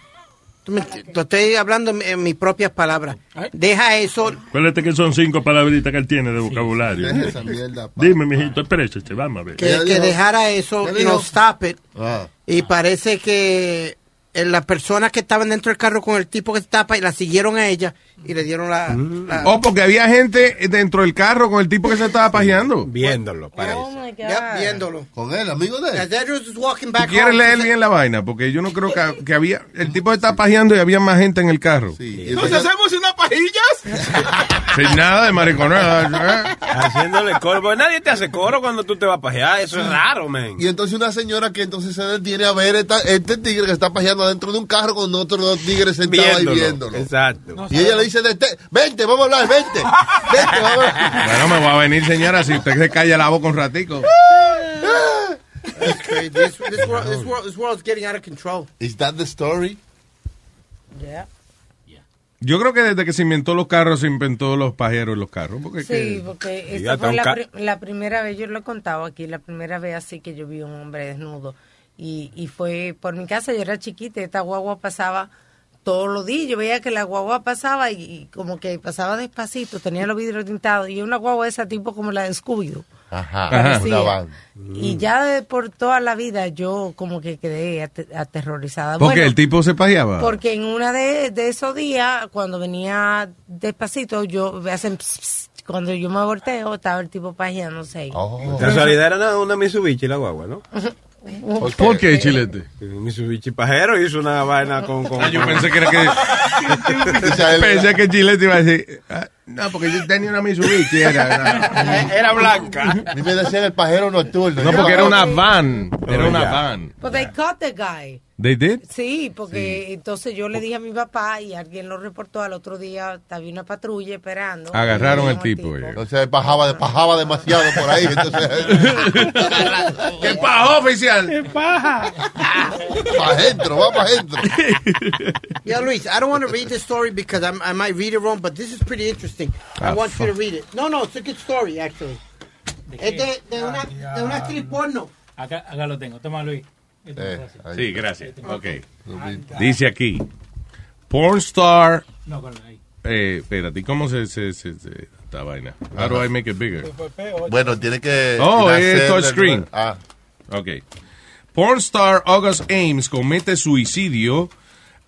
Estoy hablando en, mis propias palabras. Deja eso. Acuérdate que son cinco palabritas que él tiene de vocabulario. Deje esa mierda. Dime, mijito, espérese, vamos a ver. que, que dejara eso, you know, stop it. Ah. Y parece que las personas que estaban dentro del carro con el tipo que estaba pa- la siguieron a ella y le dieron la... la- Oh, porque había gente dentro del carro con el tipo que se estaba pajeando. Viéndolo, parece. Oh my God. Ya, viéndolo. Con él, amigo de él. As Edwards was walking ¿Tú back quieres leer bien la vaina? Porque yo no creo que, que había... El tipo estaba pajeando y había más gente en el carro. ¿Nos hacemos unas pajillas? Sin nada de mariconada. ¿eh? Haciéndole coro. Porque nadie te hace coro cuando tú te vas a pajear. Eso es raro, man. Y entonces una señora que entonces se detiene a ver esta- este tigre que está pajeando dentro de un carro con otros dos tigres sentados ahí Viéndolo. Exacto. Y ella le dice, "Dete- vente, vamos a hablar, vente. Vente, vamos a hablar. Bueno, me voy a venir, señora, si usted se calla la boca un ratico. That's crazy. This, this world, this, world, this world's getting out of control. Is that the story? Yeah. Yo creo que desde que se inventó los carros, se inventó los pajeros en los carros. Porque Sí, que- porque esta fue la, la primera vez, yo lo he contado aquí, la primera vez así que yo vi un hombre desnudo. Y, y fue por mi casa, yo era chiquita, y esta guagua pasaba todos los días. Yo veía que la guagua pasaba y, y como que pasaba despacito, tenía los vidrios tintados. Y una guagua esa tipo como la de Scooby-Doo. Ajá, Parecía. Y ya de- por toda la vida yo como que quedé ate- aterrorizada. Porque Bueno, el tipo se pajeaba. porque en una de, de esos días, cuando venía despacito, yo hacen ps, ps, cuando yo me volteo, estaba el tipo pajeándose. De Casualidad era una, una Mitsubishi la guagua, ¿no? ¿Por qué, Chilete? Mitsubishi pajero hizo una vaina con... con Ah, yo pensé que era que... pensé que Chilete iba a decir... no, porque yo tenía una Mitsubishi. Era, Era blanca. Mí me decían el pajero nocturno. no, porque era una van. Era Oh, una van. But they caught the guy. They did? Sí, porque entonces yo le dije a mi papá y alguien lo reportó al otro día, había una patrulla esperando. Agarraron al tipo. eh. O sea, pajaba, pajaba demasiado por ahí. Entonces, ¿Qué paja, oficial? paja! para adentro, va para adentro. Yeah, Luis, I don't want to read this story because I'm, I might read it wrong, but this is pretty interesting. I Ah, want you to fuck. read it. No, no, it's a good story, actually. Es de, de una, de una actriz porno. Acá, acá lo tengo. Toma, Luis. Eh. Sí, gracias. Ok. Dice aquí. Porn star... No, con. Eh, espérate, ¿y ¿cómo se, se, se, se- esta vaina? How do I make it bigger? Bueno, tiene que. Oh, es touchscreen. nuevo. Ah, Ok. Porn star August Ames comete suicidio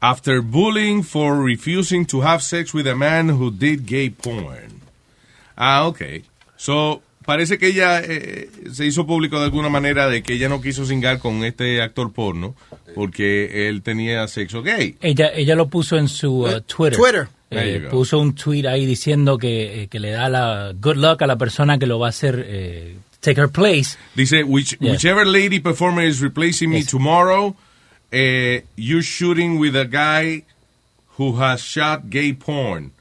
after bullying for refusing to have sex with a man who did gay porn. Ah, ok. So, parece que ella eh, se hizo público de alguna manera de que ella no quiso singar con este actor porno porque él tenía sexo gay. Ella, ella lo puso en su uh, Twitter. Twitter. Eh, you puso un tweet ahí diciendo que, eh, que le da la good luck a la persona que lo va a hacer eh, take her place. Dice, Which, Yeah. whichever lady performer is replacing me tomorrow, eh, you're shooting with a guy who has shot gay porn.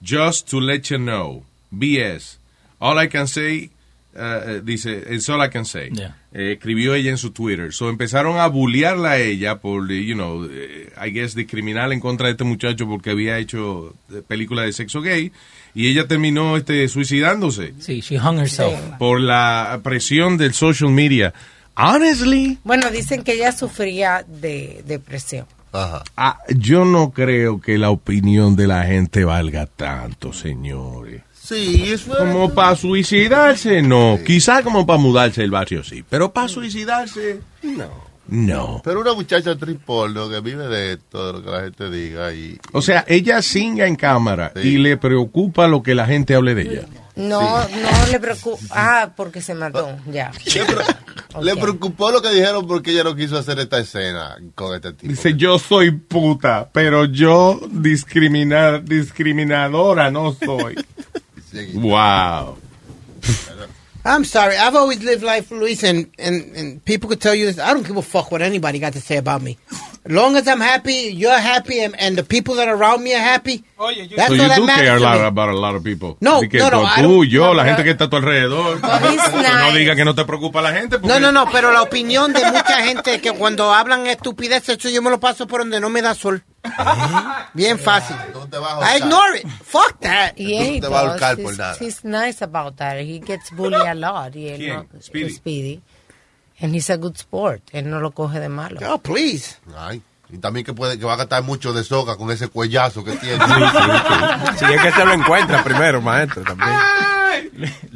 Just to let you know. BS. All I can say, uh, eh, dice, it's all I can say. Yeah. Eh, escribió ella en su Twitter. So empezaron a bullearla a ella por, you know, eh, I guess, discriminar en contra de este muchacho porque había hecho eh, películas de sexo gay. Y ella terminó este, suicidándose Sí, she hung herself. por la presión del social media. Honestly, Bueno, dicen que ella sufría de depresión. ah, yo no creo que la opinión de la gente valga tanto, señores. Sí, eso es- Como para suicidarse, no. Quizá como para mudarse del barrio, sí. Pero para suicidarse, no. No. Pero una muchacha tripolno que vive de esto, de lo que la gente diga y... O sea, ella singa en cámara y le preocupa lo que la gente hable de ella. No, no le preocupa. Ah, porque se mató, ya. Le preocupó lo que dijeron porque ella no quiso hacer esta escena con este tipo. Dice, yo soy puta, pero yo discriminar, discriminadora no soy. wow. I'm sorry. I've always lived life, Luis, and, and, and people could tell you this. I don't give a fuck what anybody got to say about me. Long as I'm happy, you're happy, and, and the people that are around me are happy. That's so you do care a lot about a lot of people. No, Así que no, no, tú, yo, no, la gente que está a tu alrededor. no nice. diga que no te preocupa la gente. porque- No, no, no, pero la opinión de mucha gente que cuando hablan estupidez, eso yo me lo paso por donde no me da sol. Bien fácil. I ignore it. Fuck that. Yeah, he te a por He's, nada. he's nice about that. He gets bullied a lot. Speedy. And he's a good sport. Él no lo coge de malo. Oh, please. Ay, y también que puede que va a gastar mucho de soga con ese cuellazo que tiene. Si es que se lo encuentra primero, maestro, también.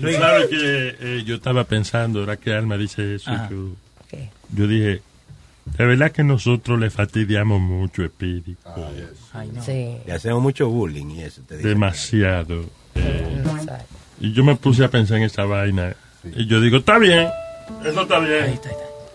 Tú sabes que eh, yo estaba pensando, ahora que Alma dice eso, yo, yo dije, de verdad que nosotros le fastidiamos mucho, Speedy. Sí. Le hacemos mucho bullying y eso, te digo. Demasiado. Eh, y yo me puse a pensar en esa vaina. Y yo digo, está bien, eso está bien.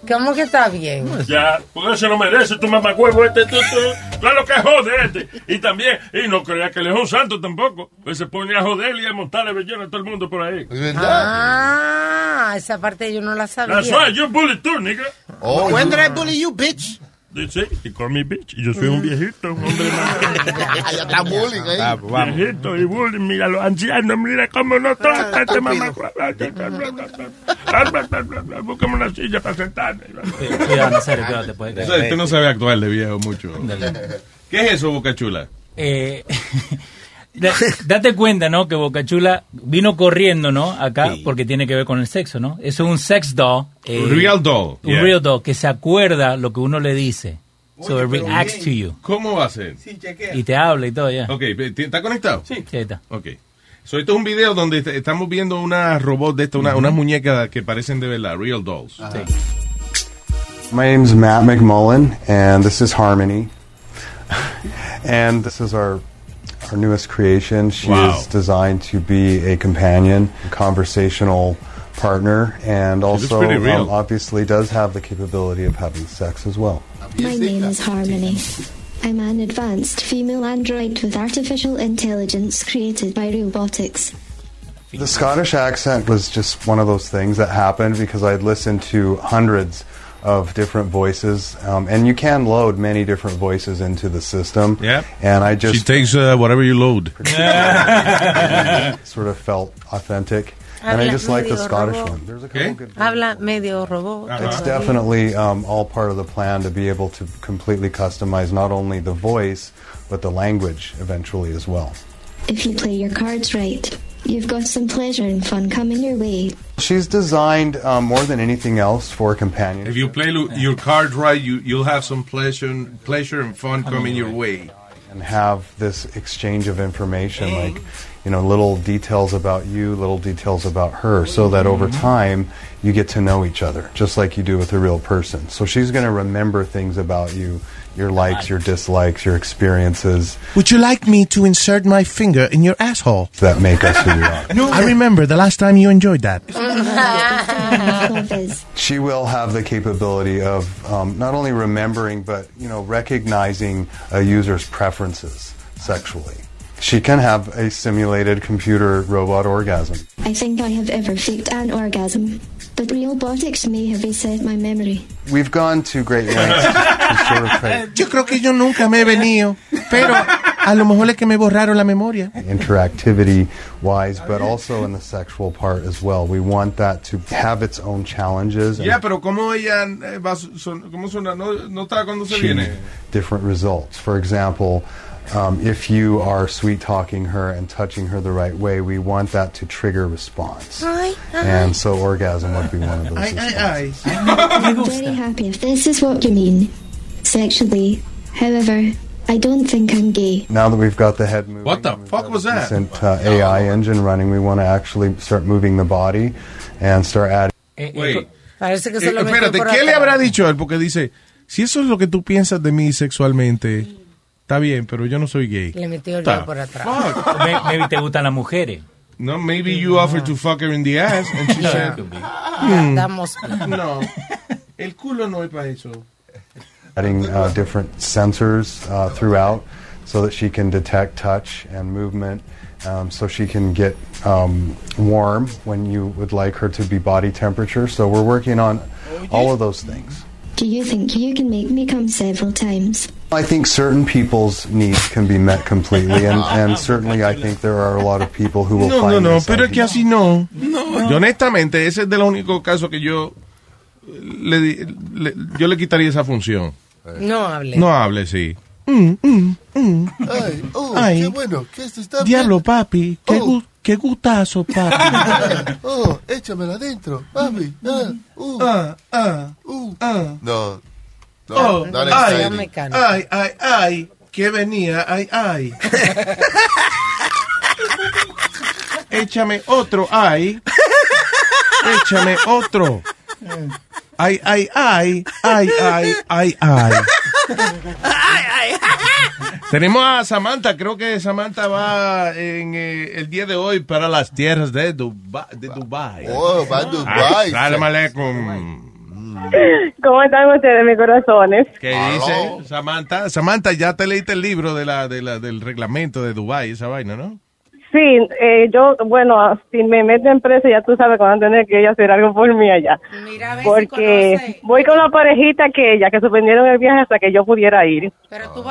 ¿Cómo que está bien? Ya, porque se lo merece tu mamacuevo este, tú, tú. Claro que jode este. Y también, y no crea que él es un santo tampoco. Pues se pone a joder y a montarle bellena a todo el mundo por ahí. Ah, esa parte yo no la sabía. That's right, you bully too, nigga. Oh, When did I bully you, bitch? Sí, y call me bitch. Y yo soy un viejito, un hombre más. ya está bullying ahí. Ah, pues vamos. Viejito y bullying, mira los ancianos, mira cómo no trata este mamacuevo. Búscame una silla para sentarme. Cuidado, Nazario, cuidado, te caer. Usted no sabe actuar de viejo mucho. ¿Qué es eso, Boca Chula? Eh, date cuenta, ¿no? Que Bocachula vino corriendo, ¿no? Acá, porque tiene que ver con el sexo, ¿no? Eso es un sex doll. eh, Real doll, Un yeah. real doll que se acuerda lo que uno le dice. So it reacts bien. to you. ¿Cómo va a ser? Y te habla y todo, ya. Ok, ¿está conectado? Sí. Sí, está. Ok. So, esto es un video donde est- estamos viendo una robot de esta, una, unas muñecas que parecen de verdad, real dolls. My name's Matt McMullen, and this is Harmony. and this is our our newest creation. She Wow. is designed to be a companion, conversational partner, and also um, obviously does have the capability of having sex as well. My name is Harmony. I'm an advanced female android with artificial intelligence created by robotics. The Scottish accent was just one of those things that happened because I'd listened to hundreds of different voices, um, and you can load many different voices into the system. Yeah. And I just She takes uh, whatever you load. sort of felt authentic, and I just like the Scottish robot. one. There's a couple good. Habla medio robot. It's definitely um, all part of the plan to be able to completely customize not only the voice but the language eventually as well. If you play your cards right, you've got some pleasure and fun coming your way. She's designed um, more than anything else for a companion. If you play lo- your card right, you, you'll have some pleasure, pleasure and fun coming your way. and have this exchange of information, like you know, little details about you, little details about her, so that over time you get to know each other, just like you do with a real person. So she's going to remember things about you, your likes, your dislikes, your experiences Would you like me to insert my finger in your asshole? that make us who we are. No. I remember the last time you enjoyed that. She will have the capability of um, not only remembering, but you know, recognizing a user's preferences sexually. She can have a simulated computer robot orgasm. I think I have ever faked an orgasm, but robotics may have reset my memory. We've gone to great lengths to sort of try Yo creo que yo nunca me he venido, pero a lo mejor es que me borraron la memoria. interactivity wise, but also in the sexual part as well. We want that to have its own challenges and Ya, pero ¿cómo ella eh, va son- ¿Cómo suena? ¿No, no está cuando se viene? different results. For example, um, if you are sweet talking her and touching her the right way, we want that to trigger response. And so orgasm would be one of those. responses. I'm very happy if this is what you mean. Sexually. However, I don't think I'm gay. Now that we've got the head moving, What the fuck was that? decent uh, AI engine running, we want to actually start moving the body and start adding. Wait. Parece que se Eh, lo metió espérate, por ¿qué le atrás. habrá dicho él? Porque dice, si eso es lo que tú piensas de mí sexualmente, está bien, pero yo no soy gay. Le metió el Ta dedo por atrás. May- Maybe te gustan las mujeres. No, maybe you offered to fuck her in the ass and she Yeah, said, it could "Hmm, Damos- no, el culo no es para eso. adding uh, different sensors uh, throughout so that she can detect touch and movement um, so she can get um, warm when you would like her to be body temperature so we're working on all of those things Do you think you can make me come several times? i think certain people's needs can be met completely and, and certainly i think there are a lot of people who will No, no, find no, this pero es que así no. Yo honestamente, ese es de los únicos casos que yo le, le- yo le quitaría esa función. No hable. No hable, sí. Mm, mm, mm. Ay, oh, Ay. qué bueno. ¿Qué está Diablo, papi, qué, Oh. gu- qué gustazo, papi. Oh, échamela adentro, papi. Ah, uh, Ah, ah, uh. ah. No, no, Oh, dale ay, ay, ay, ay, que venía, ay, ay. Échame otro, ay. Échame otro. Ay, ay, ay, ay, ay, ay, ay. Tenemos a Samantha, creo que Samantha va en eh, el día de hoy para las tierras de Dubai. De Dubai. Oh, va a Dubai. Salam aleikum. ¿Cómo están ustedes, mis corazones? ¿Qué dice Samantha? Samantha, ya te leíste el libro de la, de la, del reglamento de Dubai, esa vaina, ¿no? Sí, eh, yo, bueno, si me meten en preso, ya tú sabes cuando tener que ella hacer algo por mí allá. Porque voy con la parejita que ella, que suspendieron el viaje hasta que yo pudiera ir.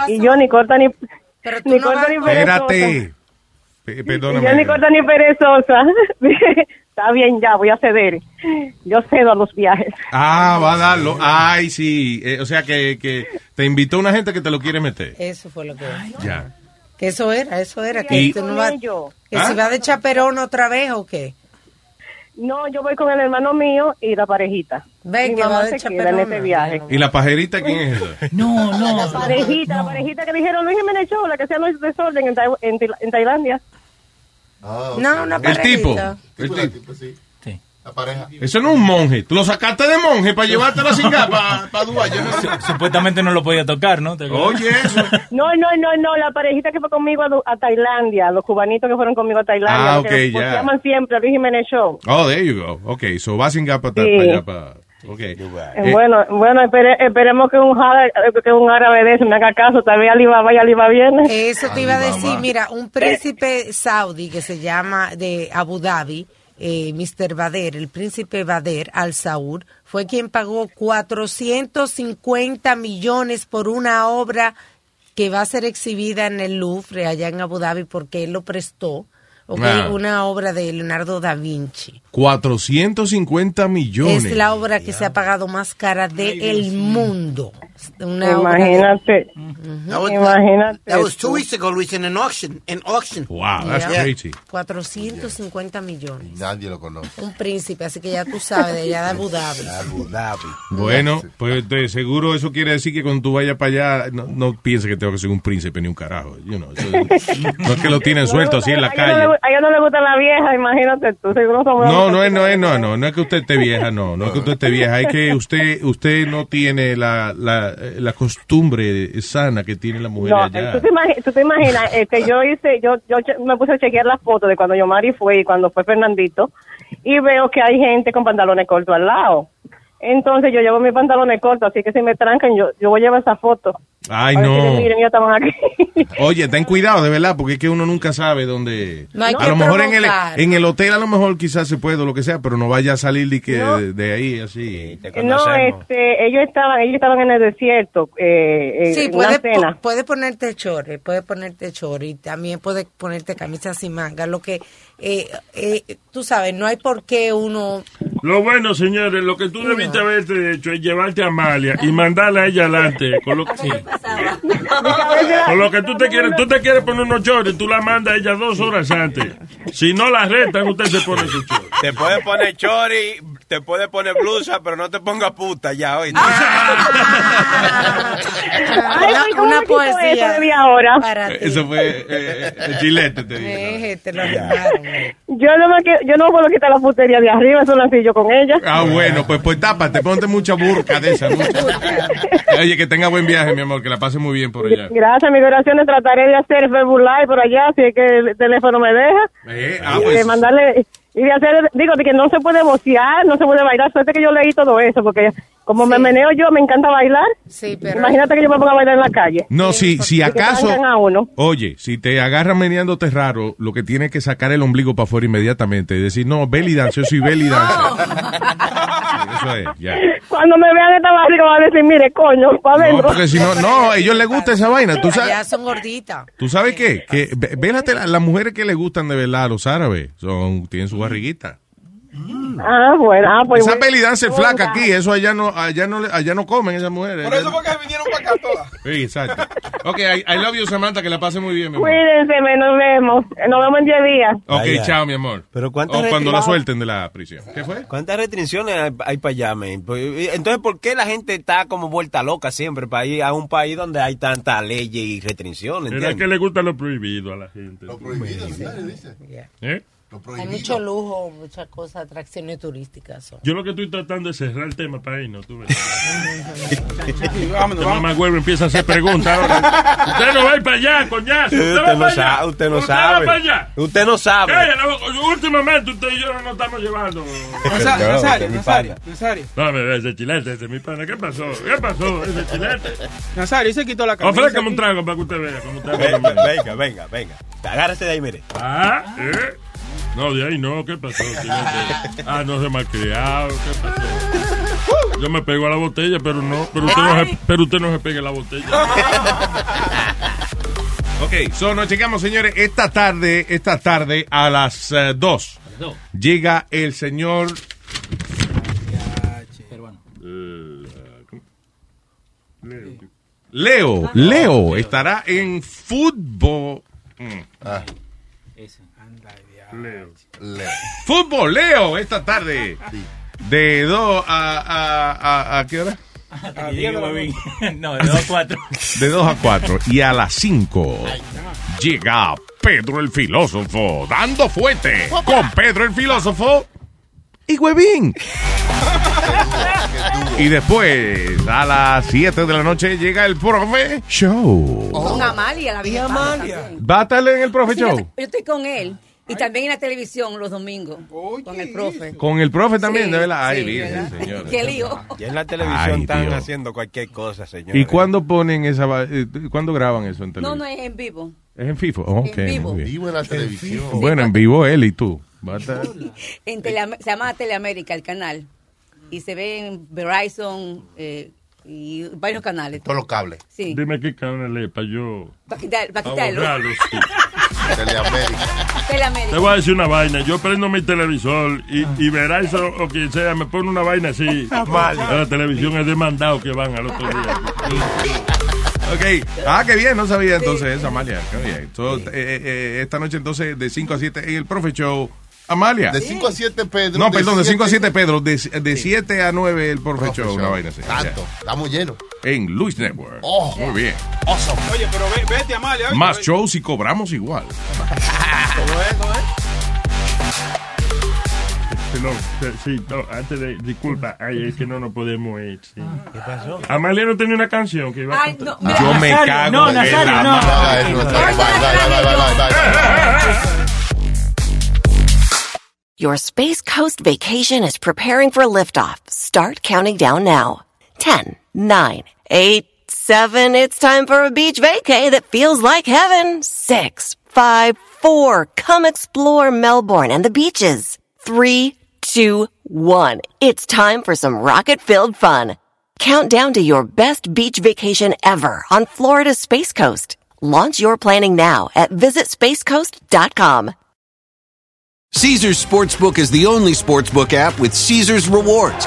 y yo ni corta ni, ni corta ni perezosa. Espérate. Pe- Y yo ni Perdóname. corta ni perezosa. Está bien, ya, voy a ceder. Yo cedo a los viajes. Ah, va a darlo. Ay, sí. Eh, o sea que, que te invitó una gente que te lo quiere meter. Eso fue lo que Ya. Que eso era, eso era. Que, Y- tú no va- que ¿Ah? si va de chaperón otra vez o qué. No, yo voy con el hermano mío y la parejita. Mi que mamá va de se queda en viaje. ¿Y la pajerita quién es esa? No, La parejita, la parejita que dijeron Luis Jiménez Show, la que hacía los desorden en, Tai- en, en Tailandia. No, una El tipo. parejita. El tipo. sí. La pareja. Eso no es un monje. Tú lo sacaste de monje para llevártelo a cingar para pa Dubái. Supuestamente no lo podía tocar, ¿no? Oye, eso. No, no, no, no, la parejita que fue conmigo a, Du- a Tailandia, los cubanitos que fueron conmigo a Tailandia. Ah, ok, llaman siempre a Luis Jiménez Show. Oh, there you go. Ok, so va a cingar para, Sí. allá. Para, ok. Eh, Eh, bueno, bueno, espere- esperemos que un, árabe, que un árabe de eso me haga caso, vez Alibaba y Alibaba viene. Eso te iba a decir, mira, un príncipe saudí que se llama de Abu Dhabi, eh, Mr. Bader, el príncipe Bader Al Saud, fue quien pagó 450 millones por una obra que va a ser exhibida en el Louvre, allá en Abu Dhabi, porque él lo prestó. Ah. Una obra de Leonardo da Vinci. 450 millones. Es la obra que se ha pagado más cara del mundo. Una Imagínate. That was, Imagínate That was two weeks ago, Luis, in an auction. In auction. Wow, that's Yeah. crazy. 450 millones. Nadie lo conoce. Un príncipe, así que ya tú sabes, de allá de Abu Dhabi. Abu Dhabi. Bueno, pues de seguro eso quiere decir que cuando tú vayas para allá, no, no pienses que tengo que ser un príncipe ni un carajo. You know, eso- no es que lo tienen suelto así en la no calle. le- a ella no le gusta la vieja, imagínate tú. Seguro No, no es, no es, no, no, no es que usted esté vieja, no, no es que usted esté vieja, es que usted, usted no tiene la, la, la costumbre sana que tiene la mujer No, allá. tú te, imagi- tú te imaginas, este, yo hice, yo, yo me puse a chequear las fotos de cuando Yomari fue y cuando fue Fernandito y veo que hay gente con pantalones cortos al lado. Entonces yo llevo mis pantalones cortos, así que si me trancan, yo, yo voy a llevar esa foto. Ay, si no. Miren, ya estaban aquí. Oye, ten cuidado, de verdad, porque es que uno nunca sabe dónde. No hay a que lo mejor en el, en el hotel, a lo mejor quizás se puede o lo que sea, pero no vaya a salir de, que, de, de ahí así. No, este, ellos estaban, ellos estaban en el desierto, eh, Sí, en una puede, cena. po- puede ponerte chores, puede ponerte chores y también puede ponerte camisa sin manga. Lo que, eh, eh, tú sabes, no hay por qué uno... Lo bueno, señores, lo que tú debiste haberte hecho es llevarte a Amalia y mandarla a ella adelante. Con lo, sí. Con lo que tú te quieres, tú te quieres poner unos chores, tú la mandas a ella dos horas antes. Si no la retan, usted se pone su chores. Te puedes poner chori, te puedes poner blusa, pero no te pongas puta ya hoy. Ay, Una- ¿cómo una me quito poesía eso de mi ahora? para ti. Eso fue eh, eh, el chilete, te digo. Eh, te lo arreglaron. Yo no me, yo no puedo quitar la putería de arriba, eso lo hacía yo con ella. Ah, bueno, pues pues tápate, ponte mucha burca de esa. mucha. Oye, que tenga buen viaje, mi amor, que la pase muy bien por allá. Gracias, mis oraciones trataré de hacer Facebook Live por allá, si es que el teléfono me deja. Eh, ah, y de pues, mandarle, y de hacer, digo, de que no se puede vocear, no se puede bailar, suerte que yo leí todo eso, porque como me meneo yo, me encanta bailar. Sí, pero... Imagínate que yo me ponga a bailar en la calle. no, si, si acaso, trancan a uno. oye, si te agarran meneándote raro, lo que tienes que sacar el ombligo para afuera inmediatamente y decir, no, belly dance, yo soy belly dance. Eso es, ya. Cuando me vean esta barriga van a decir, mire, coño, para No, adentro. porque si no, no, a ellos les gusta esa vaina. ¿Tú sabes, Ya son gorditas. ¿tú sabes qué? Que, vélate, la- las mujeres que les gustan de verdad a los árabes, son, tienen su barriguita. Ah, bueno, ah, pues. Esa belly dance flaca aquí, eso allá no, allá no, allá no comen esas mujeres. Por eso fue que vinieron para acá todas. Sí, exacto. Ok, I, I love you, Samantha, que la pase muy bien, mi amor. Cuídense, me- nos vemos. Nos vemos en 10 días. Ok, Vaya. chao, mi amor. Pero ¿cuántas O cuando la suelten de la prisión. ¿Qué fue? ¿Cuántas restricciones hay, hay para allá, men? Pues, Entonces, ¿por qué la gente está como vuelta loca siempre para ir a un país donde hay tanta ley y restricciones? Era ¿entiendes? que le gusta lo prohibido a la gente. Lo prohibido, dice. ¿Eh? Hay mucho lujo, muchas cosas, atracciones turísticas. son. Yo lo que estoy tratando es cerrar el tema para irnos, tú ves. Vámonos, mamá empieza a hacer preguntas ahora. Usted no va a ir para allá, coñazo. Usted, va no para allá. sabe, usted no va sabe. para allá. Usted no sabe. Cállate. Últimamente usted y yo no nos estamos llevando. Nazario, No, Nazario, Nazario. Nazario. Dame ese chilete, ese es mi pana. ¿Qué pasó? ¿Qué pasó? Ese chilete. Nazario, se quitó la camisa. Ofrécame un aquí. trago para que usted vea cómo está. Venga, venga, venga, venga. Agárrese de ahí, mire. Ah, ¿eh? No, de ahí no, ¿qué pasó? Ah, no se malcriado, ¿qué pasó? Yo me pego a la botella, pero no, pero usted no se, pero usted no se pegue a la botella. Ok, so nos llegamos, señores. Esta tarde, esta tarde a las 2 llega el señor. Leo, Leo estará en fútbol. Mm. Leo. Leo. Fútbol, Leo, esta tarde. De 2 a, a, a, a qué hora? No, de 2 a 4. De 2 a 4. Y a las 5 llega Pedro el filósofo, dando fuerte con Pedro el filósofo y Huevín. Y después, a las 7 de la noche, llega el profe show. Con Amalia, la vieja. Amalia. ¿Va a estar en el profe Sí, yo, show? yo estoy con él. Y también en la televisión los domingos. Con el profe. Con el profe también, Sí, de verdad. Ay, sí, ¿verdad? señores. Qué lío. Ya en la televisión Ay, están Dios. haciendo cualquier cosa, señor. ¿Y cuándo ponen esa... eh, ¿Cuándo graban eso en No, televisión? no es en vivo. Es en FIFO. Oh, ok, En vivo. muy bien. Vivo en la televisión. Bueno, en vivo él y tú. En Teleam- se llama Teleamérica el canal. Y se ve en Verizon eh, y varios canales. Todos los cables. Sí. Dime qué canal es para yo Para quitar, para quitarlo. ahorrarlo, sí. Te voy a decir una vaina. Yo prendo mi televisor y, y verá eso o quien sea, me pone una vaina así. Mal. A la televisión es demandado que van al otro día. Ok. Ah, qué bien, no sabía entonces eso, Amalia. Qué bien. So, eh, eh, esta noche entonces de 5 a 7 en el Profe Show. Amalia. De 5 a 7, Pedro. No, perdón, de 5 a 7, Pedro. De, de 7 a 9 el Profe Show. Una vaina así. Tanto. Estamos llenos. En Luis Network. Oh. Muy bien. Awesome. Oye, pero ve- vete, Amalia. oye, Más oye. shows y cobramos igual. ¿Cómo es? ¿Cómo es? No, sí, no, antes de, disculpa, ay, es que no nos podemos ir. sí. ¿Qué pasó? Amalia no tenía una canción que iba a Ay, no, Yo me Nazario, cago no, en Nazario, la no. Your Space Coast vacation is preparing for liftoff. Start counting down now. 10, 9, 8, 7. It's time for a beach vacay that feels like heaven. 6, 5, 4. Come explore Melbourne and the beaches. 3, 2, 1. It's time for some rocket filled fun. Count down to your best beach vacation ever on Florida's Space Coast. Launch your planning now at visitspacecoast.com. Caesar's Sportsbook is the only sportsbook app with Caesar's rewards.